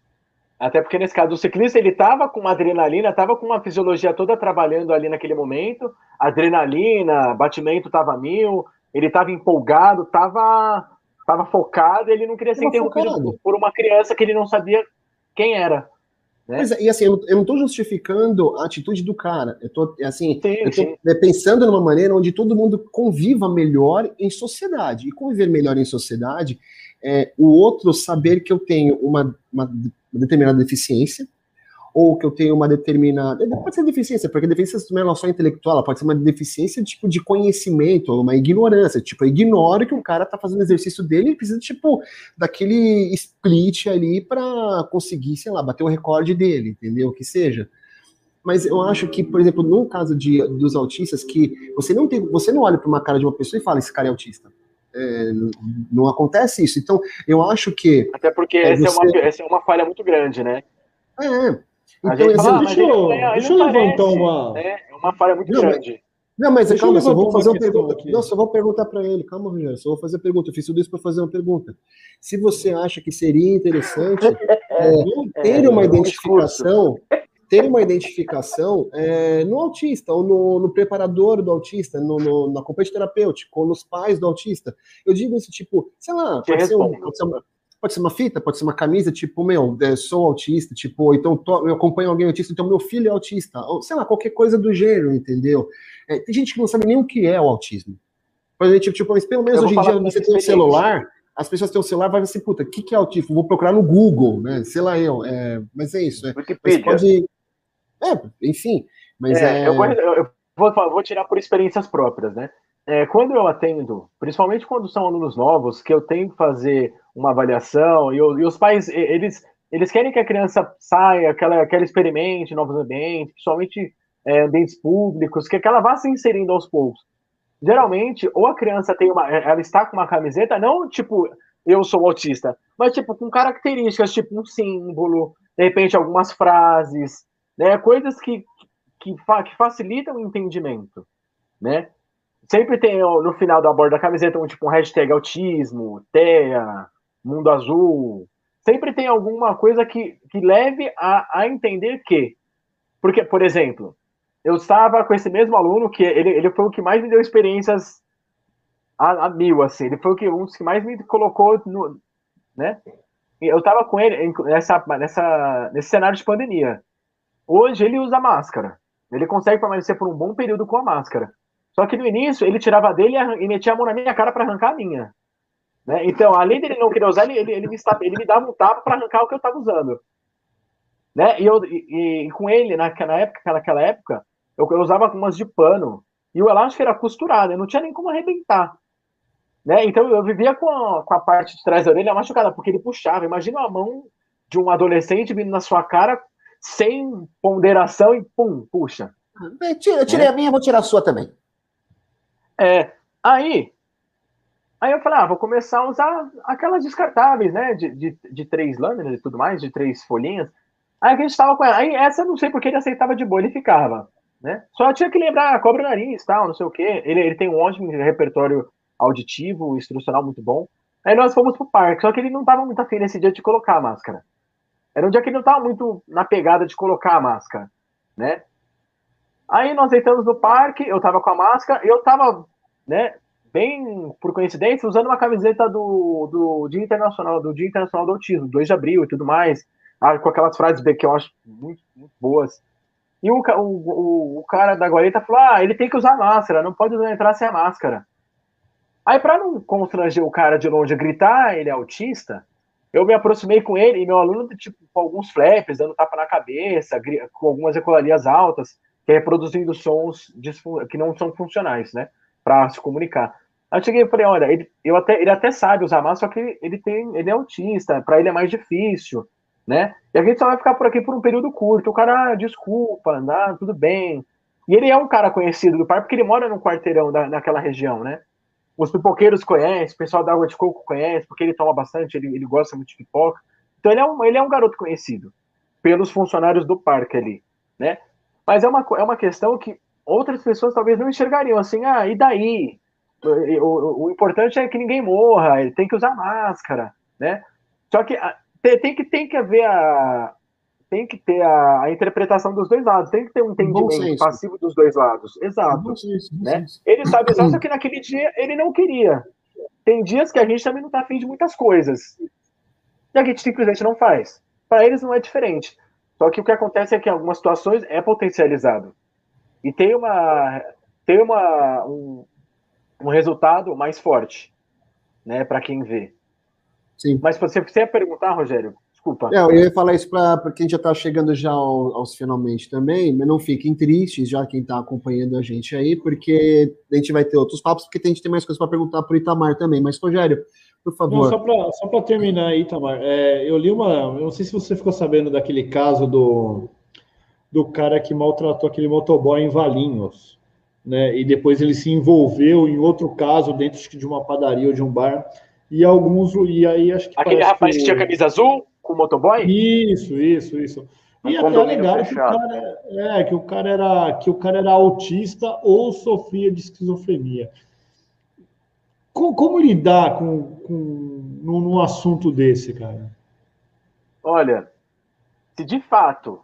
Até porque nesse caso o ciclista ele estava com uma adrenalina, estava com uma fisiologia toda trabalhando ali naquele momento, adrenalina, batimento estava mil, ele estava empolgado, estava tava focado, ele não queria ser interrompido por uma criança que ele não sabia quem era. Né? Mas, e assim, eu não estou justificando a atitude do cara. Eu estou assim, sim, eu tô é, pensando numa maneira onde todo mundo conviva melhor em sociedade. E conviver melhor em sociedade é o outro saber que eu tenho uma, uma determinada deficiência, ou que eu tenho uma determinada. Pode ser deficiência, porque deficiência não é só intelectual, pode ser uma deficiência tipo de conhecimento, ou uma ignorância. Tipo, eu ignoro que o cara tá fazendo exercício dele e precisa, tipo, daquele split ali para conseguir, sei lá, bater o recorde dele, entendeu? Que seja. Mas eu acho que, por exemplo, no caso de, dos autistas, que você não tem, você não olha para uma cara de uma pessoa e fala, esse cara é autista. É, não acontece isso. Então, eu acho que. Até porque é, essa, você... é uma, essa é uma falha muito grande, né? É, então, exemplo, fala, deixa, eu, deixa eu levantar uma. Né? É uma falha muito não, grande. Não, mas deixa calma, eu só vou fazer uma pergunta. Aqui. Não, só vou perguntar para ele. Calma, Rogério, só vou fazer a pergunta. Eu fiz tudo isso para fazer uma pergunta. Se você acha que seria interessante é, ter é, uma identificação, ter uma identificação é, no autista, ou no, no preparador do autista, no, no, no acompanhante terapêutico, ou nos pais do autista. Eu digo isso, tipo, sei lá, pode ser, um, pode ser uma, Pode ser uma fita, pode ser uma camisa, tipo, meu, é, sou autista, tipo, então tô, eu acompanho alguém autista, então meu filho é autista, ou sei lá, qualquer coisa do gênero, entendeu? É, tem gente que não sabe nem o que é o autismo. Por exemplo, tipo, mas pelo menos hoje em dia você tem um celular, as pessoas têm um celular, vai assim, puta, o que, que é autismo? Vou procurar no Google, né? Sei lá eu, é, mas é isso. É, Wikipedia. Pode, é, enfim, mas é... é... Eu, vou, eu vou, vou tirar por experiências próprias, né? É, quando eu atendo, principalmente quando são alunos novos, que eu tenho que fazer uma avaliação e, e, os pais eles eles querem que a criança saia, que ela, que ela experimente novos ambientes, principalmente é, ambientes públicos, que, que ela vá se inserindo aos poucos. Geralmente, ou a criança tem uma, ela está com uma camiseta, não tipo eu sou autista, mas tipo com características, tipo um símbolo, de repente algumas frases, né, coisas que que, fa, que facilitam o entendimento, né? Sempre tem no final da borda da camiseta um tipo um hashtag autismo, TEA, mundo azul. Sempre tem alguma coisa que, que leve a, a entender que. Porque, por exemplo, eu estava com esse mesmo aluno que ele, ele foi o que mais me deu experiências a, a mil, assim. Ele foi o que, um dos que mais me colocou no. Né? Eu estava com ele nessa, nessa, nesse cenário de pandemia. Hoje ele usa máscara. Ele consegue permanecer por um bom período com a máscara. Só que no início ele tirava dele e metia a mão na minha cara para arrancar a minha. Né? Então, além dele não querer usar, ele, ele, ele, me, ele me dava um tapa para arrancar o que eu estava usando. Né? E, eu, e, e, com ele, naquela época, naquela época eu, eu usava umas de pano. E o elástico era costurado, eu não tinha nem como arrebentar. Né? Então eu vivia com a, com a parte de trás da orelha machucada, porque ele puxava. Imagina a mão de um adolescente vindo na sua cara sem ponderação e pum, puxa. Eu tirei é. a minha, vou tirar a sua também. É. Aí, aí eu falei, ah, vou começar a usar aquelas descartáveis, né? De, de, de três lâminas e tudo mais, de três folhinhas. Aí a gente estava com ela. Aí essa não sei porque ele aceitava de boa, ele ficava. Né? Só tinha que lembrar, cobra o nariz, tal, não sei o quê. Ele, ele tem um ótimo repertório auditivo, instrucional muito bom. Aí nós fomos pro parque, só que ele não estava muito afim nesse dia de colocar a máscara. Era um dia que ele não estava muito na pegada de colocar a máscara, né? Aí nós deitamos no parque, eu tava com a máscara, eu tava, né, bem por coincidência, usando uma camiseta do, do Dia Internacional, do Dia Internacional do Autismo, 2 de abril e tudo mais, ah, com aquelas frases que eu acho muito, muito boas. E o, o, o, cara da guarita falou: ah, ele tem que usar máscara, não pode entrar sem a máscara. Aí, para não constranger o cara de longe gritar, ele é autista, eu me aproximei com ele e meu aluno, tipo, com alguns flaps, dando tapa na cabeça, com algumas ecolarias altas que é reproduzindo sons que não são funcionais, né? Para se comunicar. Aí eu cheguei e falei, olha, ele, eu até, ele até sabe usar massa, só que ele tem, ele é autista, para ele é mais difícil, né? E a gente só vai ficar por aqui por um período curto. O cara, ah, desculpa, ah, tudo bem. E ele é um cara conhecido do pai, porque ele mora no quarteirão da, naquela região, né? Os pipoqueiros conhecem, o pessoal da Água de Coco conhece, porque ele toma bastante, ele, ele gosta muito de pipoca. Então ele é, um, ele é um garoto conhecido pelos funcionários do parque ali, né? Mas é uma, é uma questão que outras pessoas talvez não enxergariam assim, ah, e daí? O, o, importante é que ninguém morra, ele tem que usar máscara, né? Só que ah, tem, tem que tem que haver a tem que ter a, a, interpretação dos dois lados, tem que ter um entendimento passivo dos dois lados. Exato. Senso, né? Ele sabe exato só que naquele dia ele não queria. Tem dias que a gente também não tá afim de muitas coisas. E a gente simplesmente não faz. Para eles não é diferente. Só que o que acontece é que em algumas situações é potencializado. E tem uma tem uma um, um resultado mais forte, né, para quem vê. Sim. Mas você, você ia perguntar, Rogério? Desculpa. É, eu ia falar isso para quem já está chegando já ao, aos finalmente também, mas não fiquem tristes, já quem está acompanhando a gente aí, porque a gente vai ter outros papos, porque a gente tem mais coisas para perguntar para o Itamar também. Mas, Rogério, por favor. Não, só para terminar aí, Itamar, é, eu li uma. Eu não sei se você ficou sabendo daquele caso do, do cara que maltratou aquele motoboy em Valinhos. Né, e depois ele se envolveu em outro caso dentro de uma padaria ou de um bar e alguns e aí acho que aquele rapaz que, que tinha camisa azul com o motoboy? Isso, isso, isso. Um e até alegaram que o, cara, é, que o cara era que o cara era autista ou sofria de esquizofrenia. Como, como lidar com, com num, num assunto desse, cara? Olha, se de fato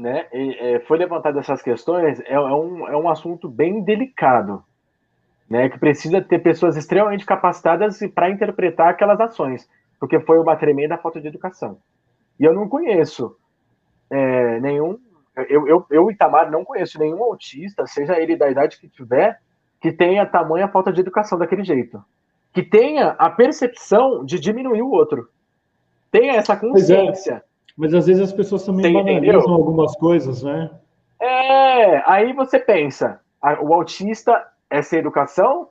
né, é, foi levantado essas questões, é, é, um, é um assunto bem delicado, né, que precisa ter pessoas extremamente capacitadas para interpretar aquelas ações porque foi uma tremenda falta de educação. E eu não conheço é, nenhum. Eu, eu, eu, Itamar, não conheço nenhum autista, seja ele da idade que tiver, que tenha tamanha falta de educação daquele jeito. Que tenha a percepção de diminuir o outro. Tenha essa é. consciência. Mas às vezes as pessoas também banalizam algumas coisas, né? É, aí você pensa, o autista é sem educação,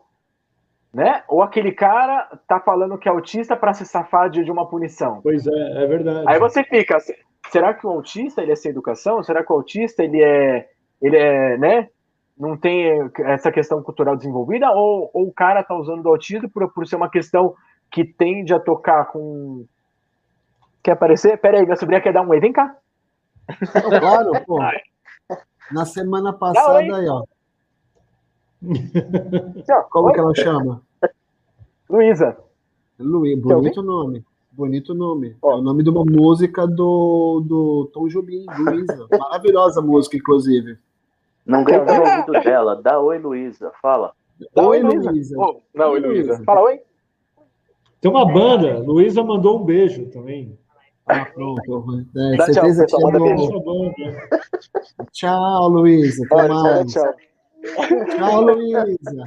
né? Ou aquele cara tá falando que é autista para se safar de, uma punição. Pois é, é verdade. Aí você fica, será que o autista ele é sem educação? Será que o autista ele é, ele é, né? Não tem essa questão cultural desenvolvida? Ou, ou o cara tá usando o autismo por, por ser uma questão que tende a tocar com. Quer aparecer? Pera aí, minha sobrinha quer dar um oi, vem cá. Claro, pô. Na semana passada aí, ó. Como que ela chama? Luísa. Luísa, bonito nome. Bonito nome. É o nome de uma música do, do Tom Jobim, Luísa. Maravilhosa música, inclusive. Não ganha o ouvido dela. Dá oi, Luísa. Fala. Dá oi, Luísa. Oh, não, oi, Luísa. Fala oi. Tem uma banda. Luísa mandou um beijo também. Ah, pronto. É, Dá tchau, que Tchau, Luísa. Até mais. Tchau, tchau. Tchau, Luísa.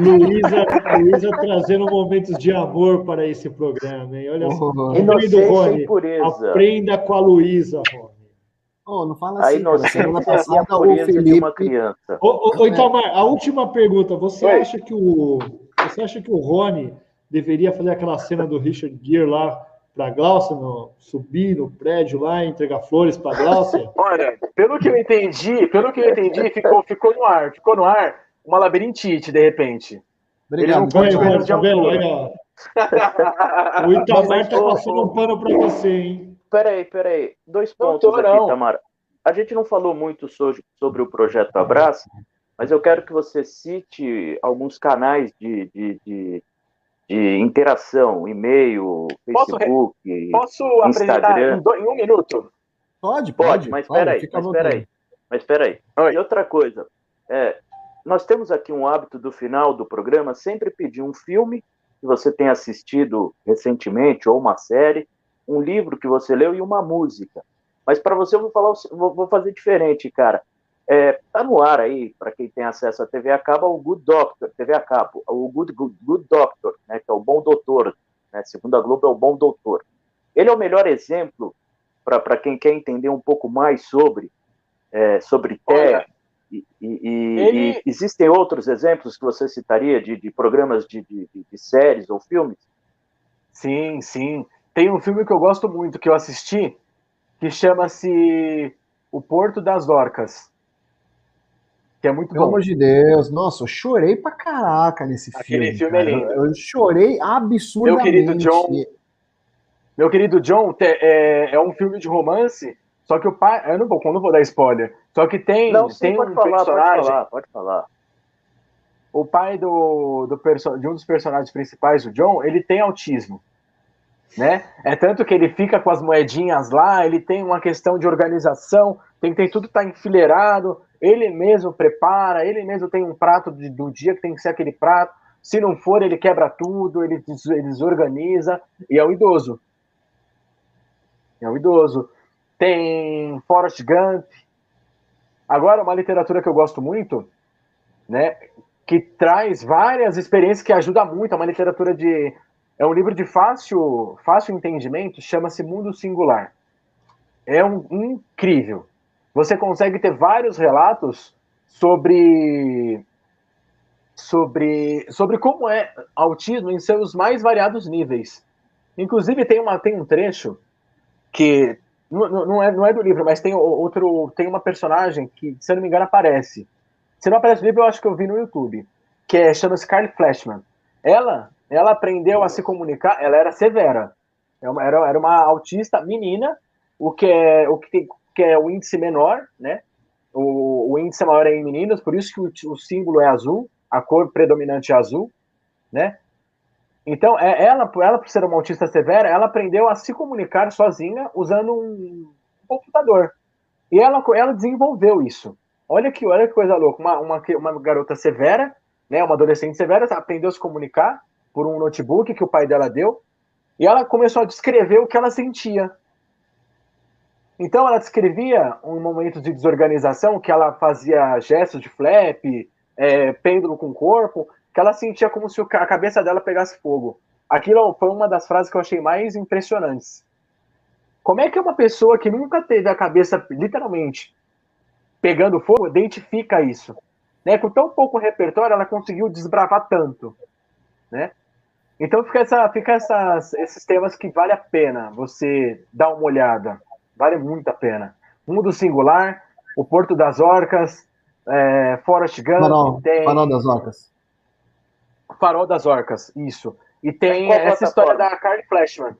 Luísa, Luísa trazendo momentos de amor para esse programa, hein? Olha só. Oh, Inocência Rony, Aprenda com a Luísa, Rony. Oh, não fala assim. A inocência passada, a o Felipe... de uma criança. Ô, ô, Itamar, a última pergunta. Você acha que o você acha que o Rony deveria fazer aquela cena do Richard Gere lá para a Glaucia, no, subir no prédio lá, entregar flores para a Glaucia? Olha, pelo que eu entendi, pelo que eu entendi, ficou, ficou no ar, ficou no ar uma labirintite, de repente. Obrigado. Ele não tá vendo? o Itamar tá passando um pano para você, hein? Peraí, peraí. Dois pontos não aqui, Itamar. A gente não falou muito sobre, sobre o projeto Abraço, mas eu quero que você cite alguns canais de, de, de de interação, e-mail, Facebook, posso, posso Instagram. Apresentar em, em, um minuto? Pode, pode. Pode, mas espera aí, mas espera aí. Mas espera aí. E outra coisa, é, nós temos aqui um hábito do final do programa sempre pedir um filme que você tenha assistido recentemente ou uma série, um livro que você leu e uma música. Mas para você eu vou falar, vou fazer diferente, cara. É, tá no ar aí, para quem tem acesso à TV a cabo, o Good Doctor, TV a cabo, o Good, Good, Good Doctor, né, que é o Bom Doutor, né, segundo a Globo é o Bom Doutor. Ele é o melhor exemplo para quem quer entender um pouco mais sobre, é, sobre TEA, e, e, ele... e, existem outros exemplos que você citaria de, de programas de, de, de, séries ou filmes? Sim, sim. Tem um filme que eu gosto muito, que eu assisti, que chama-se O Porto das Orcas que é muito Pelo bom. amor de Deus, nossa, eu chorei pra caraca nesse Aquele filme. Aquele filme é lindo. Eu chorei absurdamente. Meu querido John, meu querido John é, é um filme de romance, só que o pai, eu não vou, não vou dar spoiler, só que tem, não, sim, tem um falar, personagem, pode falar, pode falar. O pai do, do de um dos personagens principais, o John, ele tem autismo. Né? É tanto que ele fica com as moedinhas lá, ele tem uma questão de organização, tem, tem tudo tá enfileirado, ele mesmo prepara, ele mesmo tem um prato de, do dia que tem que ser aquele prato. Se não for, ele quebra tudo, ele, ele desorganiza, e é o idoso. É o idoso. tem Forrest Gump. Agora, uma literatura que eu gosto muito, né, que traz várias experiências que ajuda muito, é uma literatura de é um livro de fácil, fácil entendimento, chama-se Mundo Singular. É um incrível. Você consegue ter vários relatos sobre sobre sobre como é autismo em seus mais variados níveis. Inclusive tem uma tem um trecho que não, não, é, não é do livro, mas tem outro tem uma personagem que, se eu não me engano, aparece. Se não aparece no livro, eu acho que eu vi no YouTube, que é chama-se Carly Flashman. Ela ela aprendeu a se comunicar, ela era severa. É era, era uma autista menina, o que é o que, tem, que é o índice menor, né? O, o, índice maior é em meninas, por isso que o, o, símbolo é azul, a cor predominante é azul, né? Então, é, ela, ela, por ser uma autista severa, ela aprendeu a se comunicar sozinha usando um computador. E ela, ela desenvolveu isso. Olha que, olha que coisa louca. Uma, uma, uma garota severa, né, uma adolescente severa, aprendeu a se comunicar por um notebook que o pai dela deu, e ela começou a descrever o que ela sentia. Então ela descrevia um momento de desorganização, que ela fazia gestos de flap, é, pêndulo com o corpo, que ela sentia como se a cabeça dela pegasse fogo. Aquilo foi uma das frases que eu achei mais impressionantes. Como é que uma pessoa que nunca teve a cabeça, literalmente, pegando fogo, identifica isso? Né? Com tão pouco repertório, ela conseguiu desbravar tanto. Né? Então fica, essa, fica essas, esses temas que vale a pena você dar uma olhada. Vale muito a pena. Mundo Singular, O Porto das Orcas, é, Forest Gump. Farol, tem... Farol das Orcas. Farol das Orcas, isso. E tem essa história da Carly Flashman.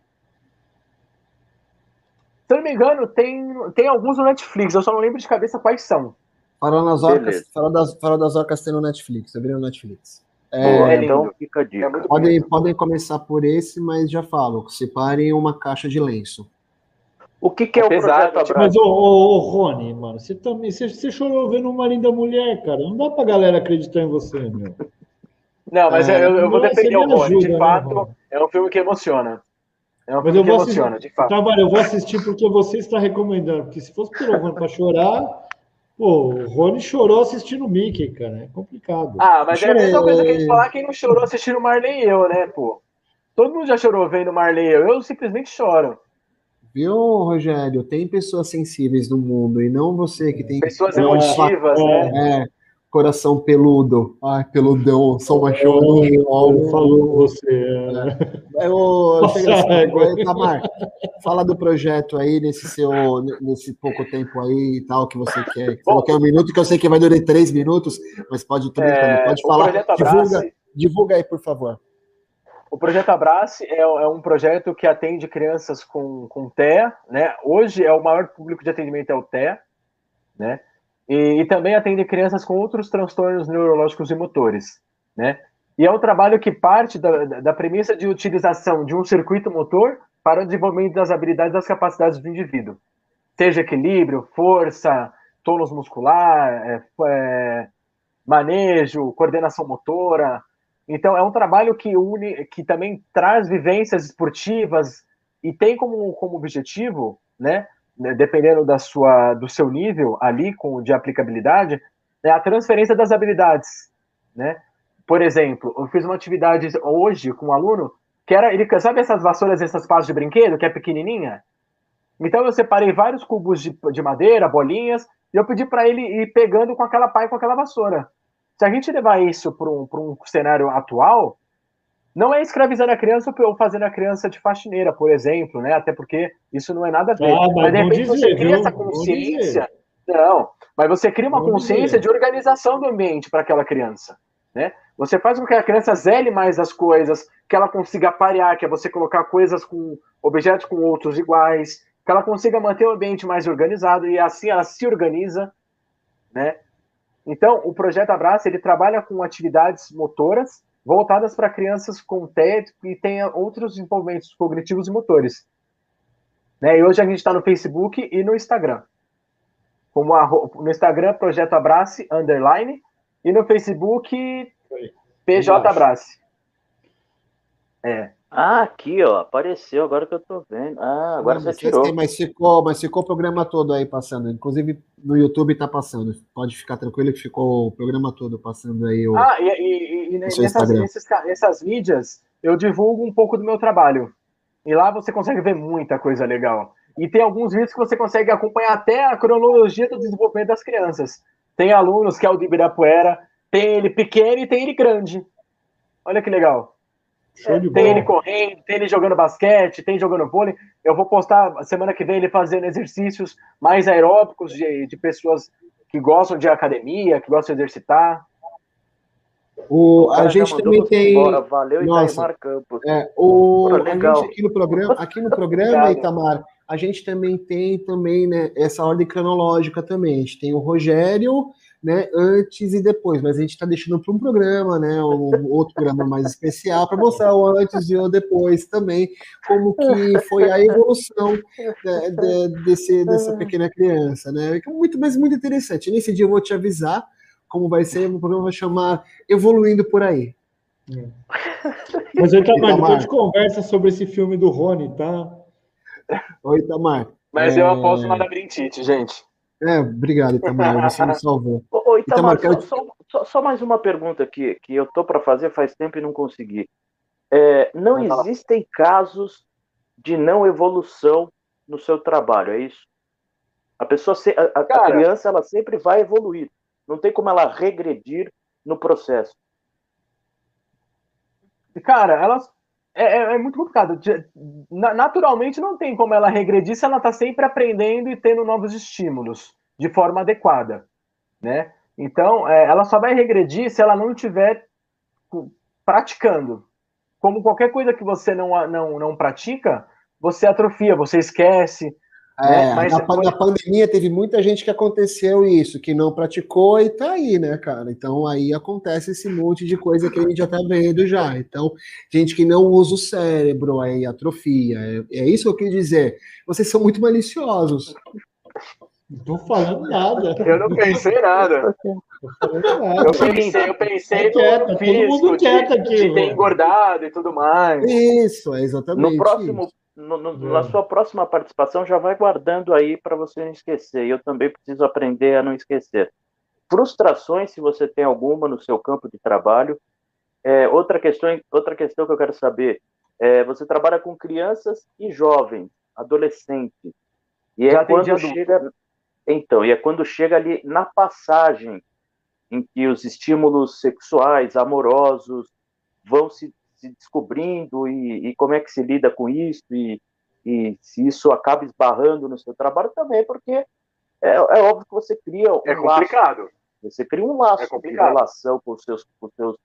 Se eu não me engano, tem, tem alguns no Netflix, eu só não lembro de cabeça quais são. Farol das Orcas, Farol das, Farol das Orcas tem no Netflix, eu vi no Netflix. É, então fica a dica. É podem, podem começar por esse, mas já falo, separem uma caixa de lenço. O que, que é, é o pesado, projeto Mas, ô, ô, ô, Rony, mano, você também você, você chorou vendo uma linda mulher, cara. Não dá pra galera acreditar em você, meu. Não, mas é, eu, eu vou defender o Rony. Ajuda, de né, fato, né, é um filme que emociona. É um filme que emociona, assistir, de fato. Tá, eu vou assistir porque você está recomendando. Porque se fosse pelo Rony pra chorar, Pô, o Rony chorou assistindo o Mickey, cara. É complicado. Ah, mas é a mesma coisa que a gente falar quem não chorou assistindo Marley e eu, né, pô? Todo mundo já chorou vendo Marley e eu. Eu simplesmente choro. Viu, Rogério? Tem pessoas sensíveis no mundo e não você que tem. Pessoas emotivas, né? É, coração peludo. Ai, peludão, só no Falou você. É. Eu, assim, Tamar, fala do projeto aí nesse seu nesse pouco tempo aí e tal que você quer. Bom, quer um minuto, que eu sei que vai durar três minutos, mas pode é, pode falar. Divulga, divulga aí, por favor. O projeto Abrace é, é, um projeto que atende crianças com, com TEA, né? Hoje é o maior público de atendimento é o TEA, né? E, e, também atende crianças com outros transtornos neurológicos e motores, né? E é um trabalho que parte da, da premissa de utilização de um circuito motor para o desenvolvimento das habilidades e das capacidades do indivíduo, seja equilíbrio, força, tônus muscular, é, é, manejo, coordenação motora. Então é um trabalho que une, que também traz vivências esportivas e tem como, como objetivo, né, né, dependendo da sua, do seu nível ali com, de aplicabilidade, é a transferência das habilidades, né? Por exemplo, eu fiz uma atividade hoje com um aluno que era, ele sabe essas vassouras, essas pás de brinquedo, que é pequenininha? Então eu separei vários cubos de, de madeira, bolinhas, e eu pedi para ele ir pegando com aquela pá e com aquela vassoura. Se a gente levar isso para um, um cenário atual, não é escravizando a criança ou fazendo a criança de faxineira, por exemplo, né? Até porque isso não é nada a ver. Ah, mas, mas de repente dizer, você cria essa consciência. Não, mas você cria uma consciência dizer. de organização do ambiente para aquela criança, né? Você faz com que a criança zele mais as coisas, que ela consiga parear, que é você colocar coisas com objetos com outros iguais, que ela consiga manter o ambiente mais organizado e assim ela se organiza, né? Então, o projeto Abraça, ele trabalha com atividades motoras voltadas para crianças com TED e tenha outros desenvolvimentos cognitivos e motores. Né? E hoje a gente está no Facebook e no Instagram. Como a, no Instagram, Projeto Abrace, underline, e no Facebook, PJ Abrace. É. Ah, aqui, ó, apareceu, agora que eu tô vendo. Ah, agora não, você tirou. Sei, mas ficou, mas ficou o programa todo aí passando. Inclusive no YouTube tá passando. Pode ficar tranquilo que ficou o programa todo passando aí. O, ah, e, e, e nessas, nesses, nessas mídias eu divulgo um pouco do meu trabalho. E lá você consegue ver muita coisa legal. E tem alguns vídeos que você consegue acompanhar até a cronologia do desenvolvimento das crianças. Tem alunos que é o de Ibirapuera, tem ele pequeno e tem ele grande. Olha que legal. É, tem ele correndo, tem ele jogando basquete, tem jogando vôlei. Eu vou postar semana que vem ele fazendo exercícios mais aeróbicos de, de pessoas que gostam de academia, que gostam de exercitar. O, a gente também tem. Embora. Valeu, Nossa, Itamar Campos. É, o, a gente aqui no programa, aqui no programa Itamar, a gente também tem também, né, essa ordem cronológica também. A gente tem o Rogério, né, antes e depois, mas a gente está deixando para um programa, né, um outro programa mais especial para mostrar o antes e o depois também, como que foi a evolução né, de, desse, dessa pequena criança, né, é muito, mas muito interessante. Nesse dia eu vou te avisar como vai ser, o programa vai chamar Evoluindo por aí. Mas Itamar, depois a gente conversa sobre esse filme do Rony, tá? Oi, Itamar. Mas é... eu aposto na labirintite, gente. É, obrigado, Itamar, você me salvou. Ô, Itamar, Itamar quero... só, só, só, mais uma pergunta aqui, que eu tô para fazer faz tempo e não consegui. É, não existem casos de não evolução no seu trabalho, é isso? A pessoa, a, a, Cara, a criança, ela sempre vai evoluir. Não tem como ela regredir no processo. Cara, elas é, é, é, muito complicado. Naturalmente não tem como ela regredir se ela está sempre aprendendo e tendo novos estímulos de forma adequada, né? Então, é, ela só vai regredir se ela não estiver praticando. Como qualquer coisa que você não, não, não pratica, você atrofia, você esquece, é, Mas na, na, pandemia teve muita gente que aconteceu isso, que não praticou e tá aí, né, cara? Então aí acontece esse monte de coisa que a gente já tá vendo já. Então, gente que não usa o cérebro, aí atrofia. É, é isso que eu quis dizer. Vocês são muito maliciosos. Não tô falando nada. Eu não pensei nada. Eu pensei, eu pensei quieto, no físico, todo mundo quieto aqui, de, de ter engordado e tudo mais. Isso, é exatamente. No próximo isso no, no, na sua próxima participação, já vai guardando aí para você não esquecer. Eu também preciso aprender a não esquecer. Frustrações, se você tem alguma no seu campo de trabalho. É, outra, questão, outra questão que eu quero saber: é, você trabalha com crianças e jovens, adolescentes. E é quando chega. Então, e é quando chega ali na passagem em que os estímulos sexuais, amorosos, vão se se descobrindo e, e, como é que se lida com isso e, e, se isso acaba esbarrando no seu trabalho também, porque é, é óbvio que você cria um é complicado. Laço, você cria um laço é de relação com os seus, com seus,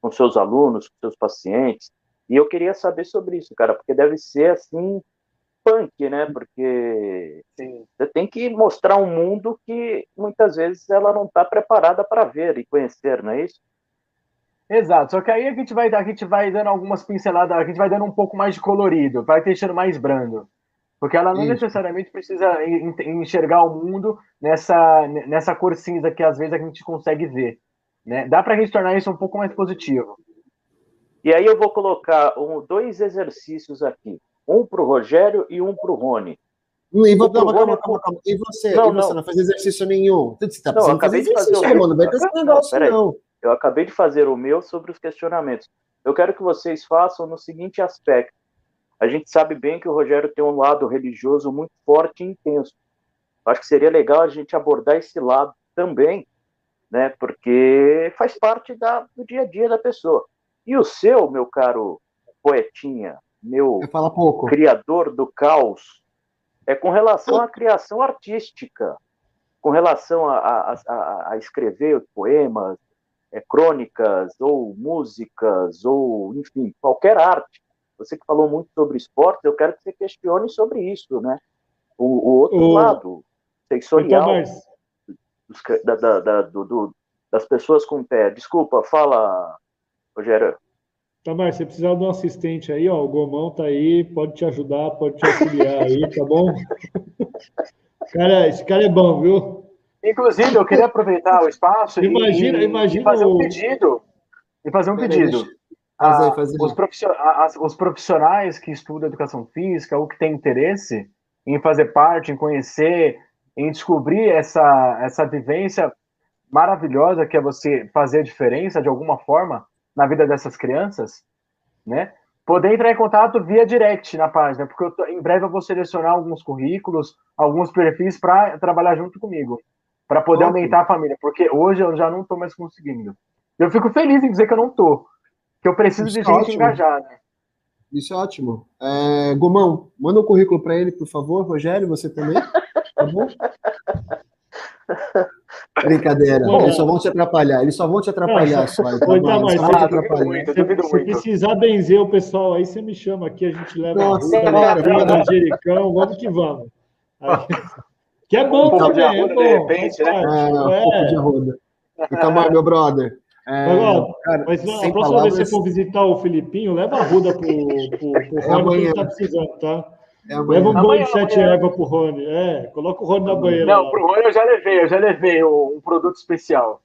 com seus alunos, com seus pacientes. E eu queria saber sobre isso, cara, porque deve ser assim punk, né? Porque Sim. você tem que mostrar um mundo que muitas vezes ela não está preparada para ver e conhecer, não é isso? Exato, só que aí a gente vai a gente vai dando algumas pinceladas, a gente vai dando um pouco mais de colorido, vai deixando mais brando. Porque ela não Isso. necessariamente precisa enxergar o mundo nessa, nessa cor cinza que às vezes a gente consegue ver. Né? Dá para a gente tornar isso um pouco mais positivo. E aí eu vou colocar um, dois exercícios aqui. Um para o Rogério e um para o Rony. E, calma, calma, calma, calma, calma. e você? Não, e você não. não faz exercício nenhum? Você tá não, acabei de fazer o... mano. Vai ter esse negócio, não. Eu acabei de fazer o meu sobre os questionamentos. Eu quero que vocês façam no seguinte aspecto. A gente sabe bem que o Rogério tem um lado religioso muito forte e intenso. Acho que seria legal a gente abordar esse lado também, né? Porque faz parte da, do dia a dia da pessoa. E o seu, meu caro poetinha, meu criador do caos, é com relação à criação artística, com relação a, a, a, a escrever poemas, é, crônicas ou músicas ou, enfim, qualquer arte. Você que falou muito sobre esporte, eu quero que você questione sobre isso, né? O, o outro o... lado, sensorial da, da, da, do, do, das pessoas com pé. Desculpa, fala, Rogério. Tamar, você precisar de um assistente aí, ó, o Gomão tá aí, pode te ajudar, pode te auxiliar aí, tá bom? Cara, esse cara é bom, viu? Inclusive, eu queria aproveitar o espaço imagina, e, imagina fazer um pedido. E fazer um pedido. faz aí, faz aí. Os, profissionais, os profissionais que estudam educação física ou que têm interesse em fazer parte, em conhecer, em descobrir essa, essa vivência maravilhosa que é você fazer a diferença de alguma forma na vida dessas crianças, né? Poder entrar em contato via direct na página, porque eu tô, em breve eu vou selecionar alguns currículos, alguns perfis para trabalhar junto comigo, para poder Ótimo. aumentar a família, porque hoje eu já não estou mais conseguindo. Eu fico feliz em dizer que eu não estou, que eu preciso Isso de gente ótimo. engajada. Isso é ótimo. É, Gomão, manda um currículo para ele, por favor. Rogério, você também? Tá bom? Brincadeira, Bom, eles só vão te atrapalhar, eles só vão te atrapalhar. Só, então, tá, mas, só te atrapalhar. Muito, se, precisar benzer o pessoal aí, você me chama aqui, a gente leva Nossa, a galera, manjericão, vamos que vamos. Aí, que é bom um também, é bom. De repente, né? É, um é. pouco de arruda. Então, meu brother, é, cara, mas não, a próxima palavras... vez que você for visitar o Filipinho, leva a ruda pro, pro, pro é Rony que ele tá precisando, tá? É leva um banho de sete ervas pro Rony. É, coloca o Rony na banheira. Não, lá. pro Rony eu já levei, eu já levei um, produto especial.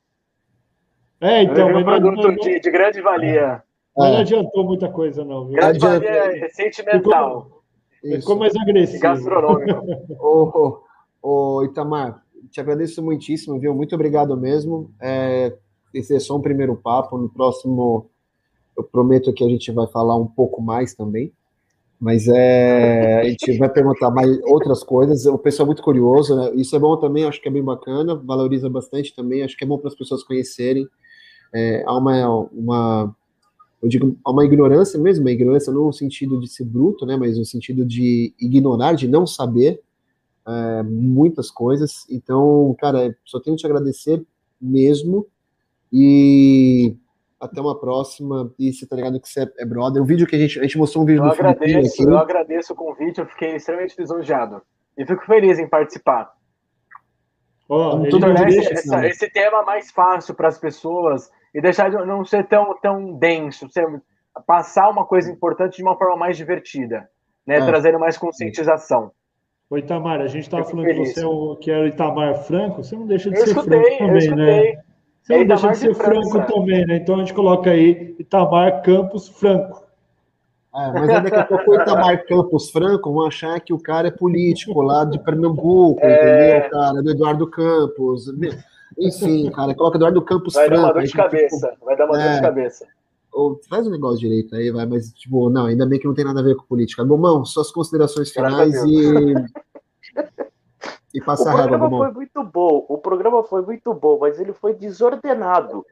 É, então. Um produto não, de, de, grande valia. Mas não adiantou muita coisa, não. Viu? Grande valia é sentimental. Ficou, ficou mais agressivo. Gastronômico. ô, ô, ô, Itamar, te agradeço muitíssimo, viu? Muito obrigado mesmo. É, esse é só um primeiro papo. No próximo, eu prometo que a gente vai falar um pouco mais também. Mas é, a gente vai perguntar mais outras coisas. O pessoal é muito curioso, né? Isso é bom também, acho que é bem bacana, valoriza bastante também. Acho que é bom para as pessoas conhecerem. É, há uma, uma, eu digo, há uma ignorância mesmo, uma ignorância não no sentido de ser bruto, né? Mas no sentido de ignorar, de não saber é, muitas coisas. Então, cara, só tenho que te agradecer mesmo. E até uma próxima. E você tá ligado que você é brother. O vídeo que a gente, a gente mostrou um vídeo eu do agradeço, aqui. Eu agradeço o convite, eu fiquei extremamente lisonjeado. E fico feliz em participar. Oh, esse, essa, esse, tema mais fácil para as pessoas e deixar de não ser tão, tão denso, ser, passar uma coisa importante de uma forma mais divertida, né? É. Trazendo mais conscientização. Oi, Itamar, a gente estava falando feliz. que você é o, que era o Itamar Franco, você não deixa de eu ser escutei, franco também, né? Você não deixa de ser Franco também, né? Então a gente coloca aí Itamar Campos Franco. É, mas aí daqui a pouco o Itamar Campos Franco vão achar que o cara é político lá de Pernambuco, é... entendeu, cara? Do Eduardo Campos. Enfim, cara, coloca Eduardo Campos vai Franco. Vai dar uma dor de cabeça, vai dar uma é... dor de cabeça. Ou, faz um negócio direito aí, vai, mas, tipo, não, ainda bem que não tem nada a ver com política. Gomão, suas considerações finais e e passa o programa foi muito bom, o programa foi muito bom, mas ele foi desordenado.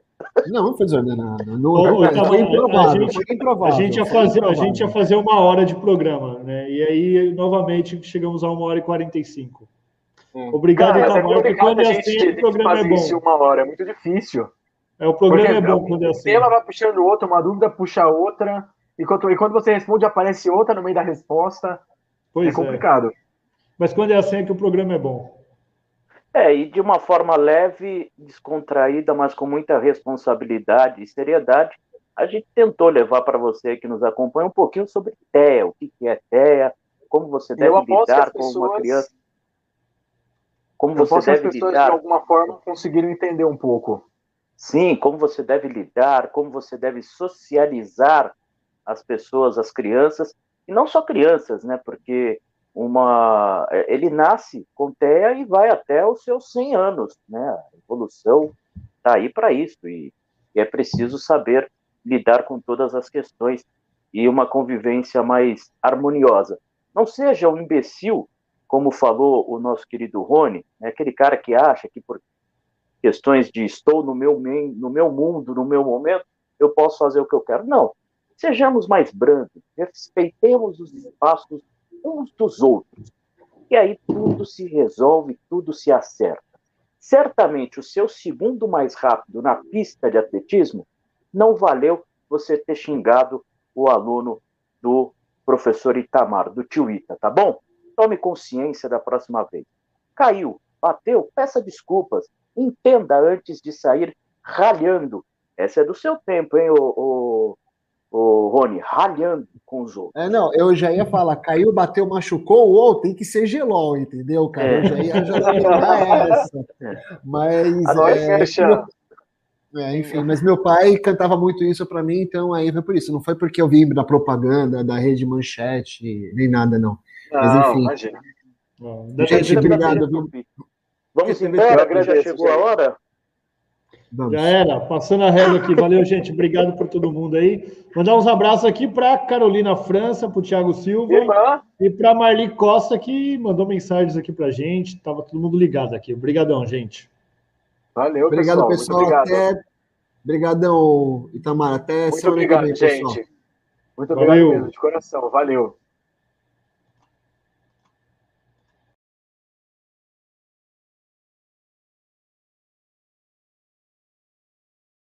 Não, não foi desordenado. Não, Ô, então, foi improvável. A gente, foi improvável. A gente, ia fazer, a gente ia fazer uma hora de programa, né? E aí, novamente, chegamos a uma hora e quarenta e cinco. Obrigado, Cara, Itamar, porque quando é assim, o programa é bom. uma hora, é muito difícil. É, o programa porque, é bom quando é assim. Tema vai puxando outro, uma dúvida puxa outra, e quando, e quando você responde, aparece outra no meio da resposta. Pois é complicado. É. Mas quando é assim é que o programa é bom. É, e de uma forma leve, descontraída, mas com muita responsabilidade e seriedade, a gente tentou levar para você que nos acompanha um pouquinho sobre TEA, o que é TEA, como você deve lidar com pessoas... uma criança. Como Eu você deve as pessoas, lidar. de alguma forma, conseguiram entender um pouco. Sim, como você deve lidar, como você deve socializar as pessoas, as crianças, e não só crianças, né? Porque uma é, ele nasce com TEA e vai até os seus 100 anos, né? A evolução está aí para isso e, e, é preciso saber lidar com todas as questões e uma convivência mais harmoniosa. Não seja um imbecil, como falou o nosso querido Rony, né? aquele cara que acha que por questões de estou no meu no meu mundo, no meu momento, eu posso fazer o que eu quero. Não. Sejamos mais brandos, respeitemos os espaços uns dos outros. E aí tudo se resolve, tudo se acerta. Certamente o seu segundo mais rápido na pista de atletismo não valeu você ter xingado o aluno do professor Itamar, do tio Ita, tá bom? Tome consciência da próxima vez. Caiu, bateu, peça desculpas, entenda antes de sair ralhando. Essa é do seu tempo, hein, o, o, o Rony, ralhando com os outros. É, não, eu já ia falar, caiu, bateu, machucou, ou tem que ser gelol, entendeu, cara? É. Eu já ia já dar essa. É. Mas. É. É, enfim, mas meu pai cantava muito isso para mim, então aí foi por isso. Não foi porque eu vi na propaganda da rede Manchete, nem nada, não. não mas enfim. Imagina. Gente, obrigado. Vamos embora, já chegou a hora? Vamos. Já era, passando a régua aqui. Valeu, gente. Obrigado por todo mundo aí. Mandar uns abraços aqui para Carolina França, para o Thiago Silva e para Marli Costa, que mandou mensagens aqui para gente. Tava todo mundo ligado aqui. Obrigadão, gente. Valeu, obrigado, pessoal. pessoal. Obrigado. Até... Obrigadão, Itamar. Até Muito semana obrigado, que vem, gente. Pessoal. Muito obrigado Valeu. mesmo, de coração. Valeu.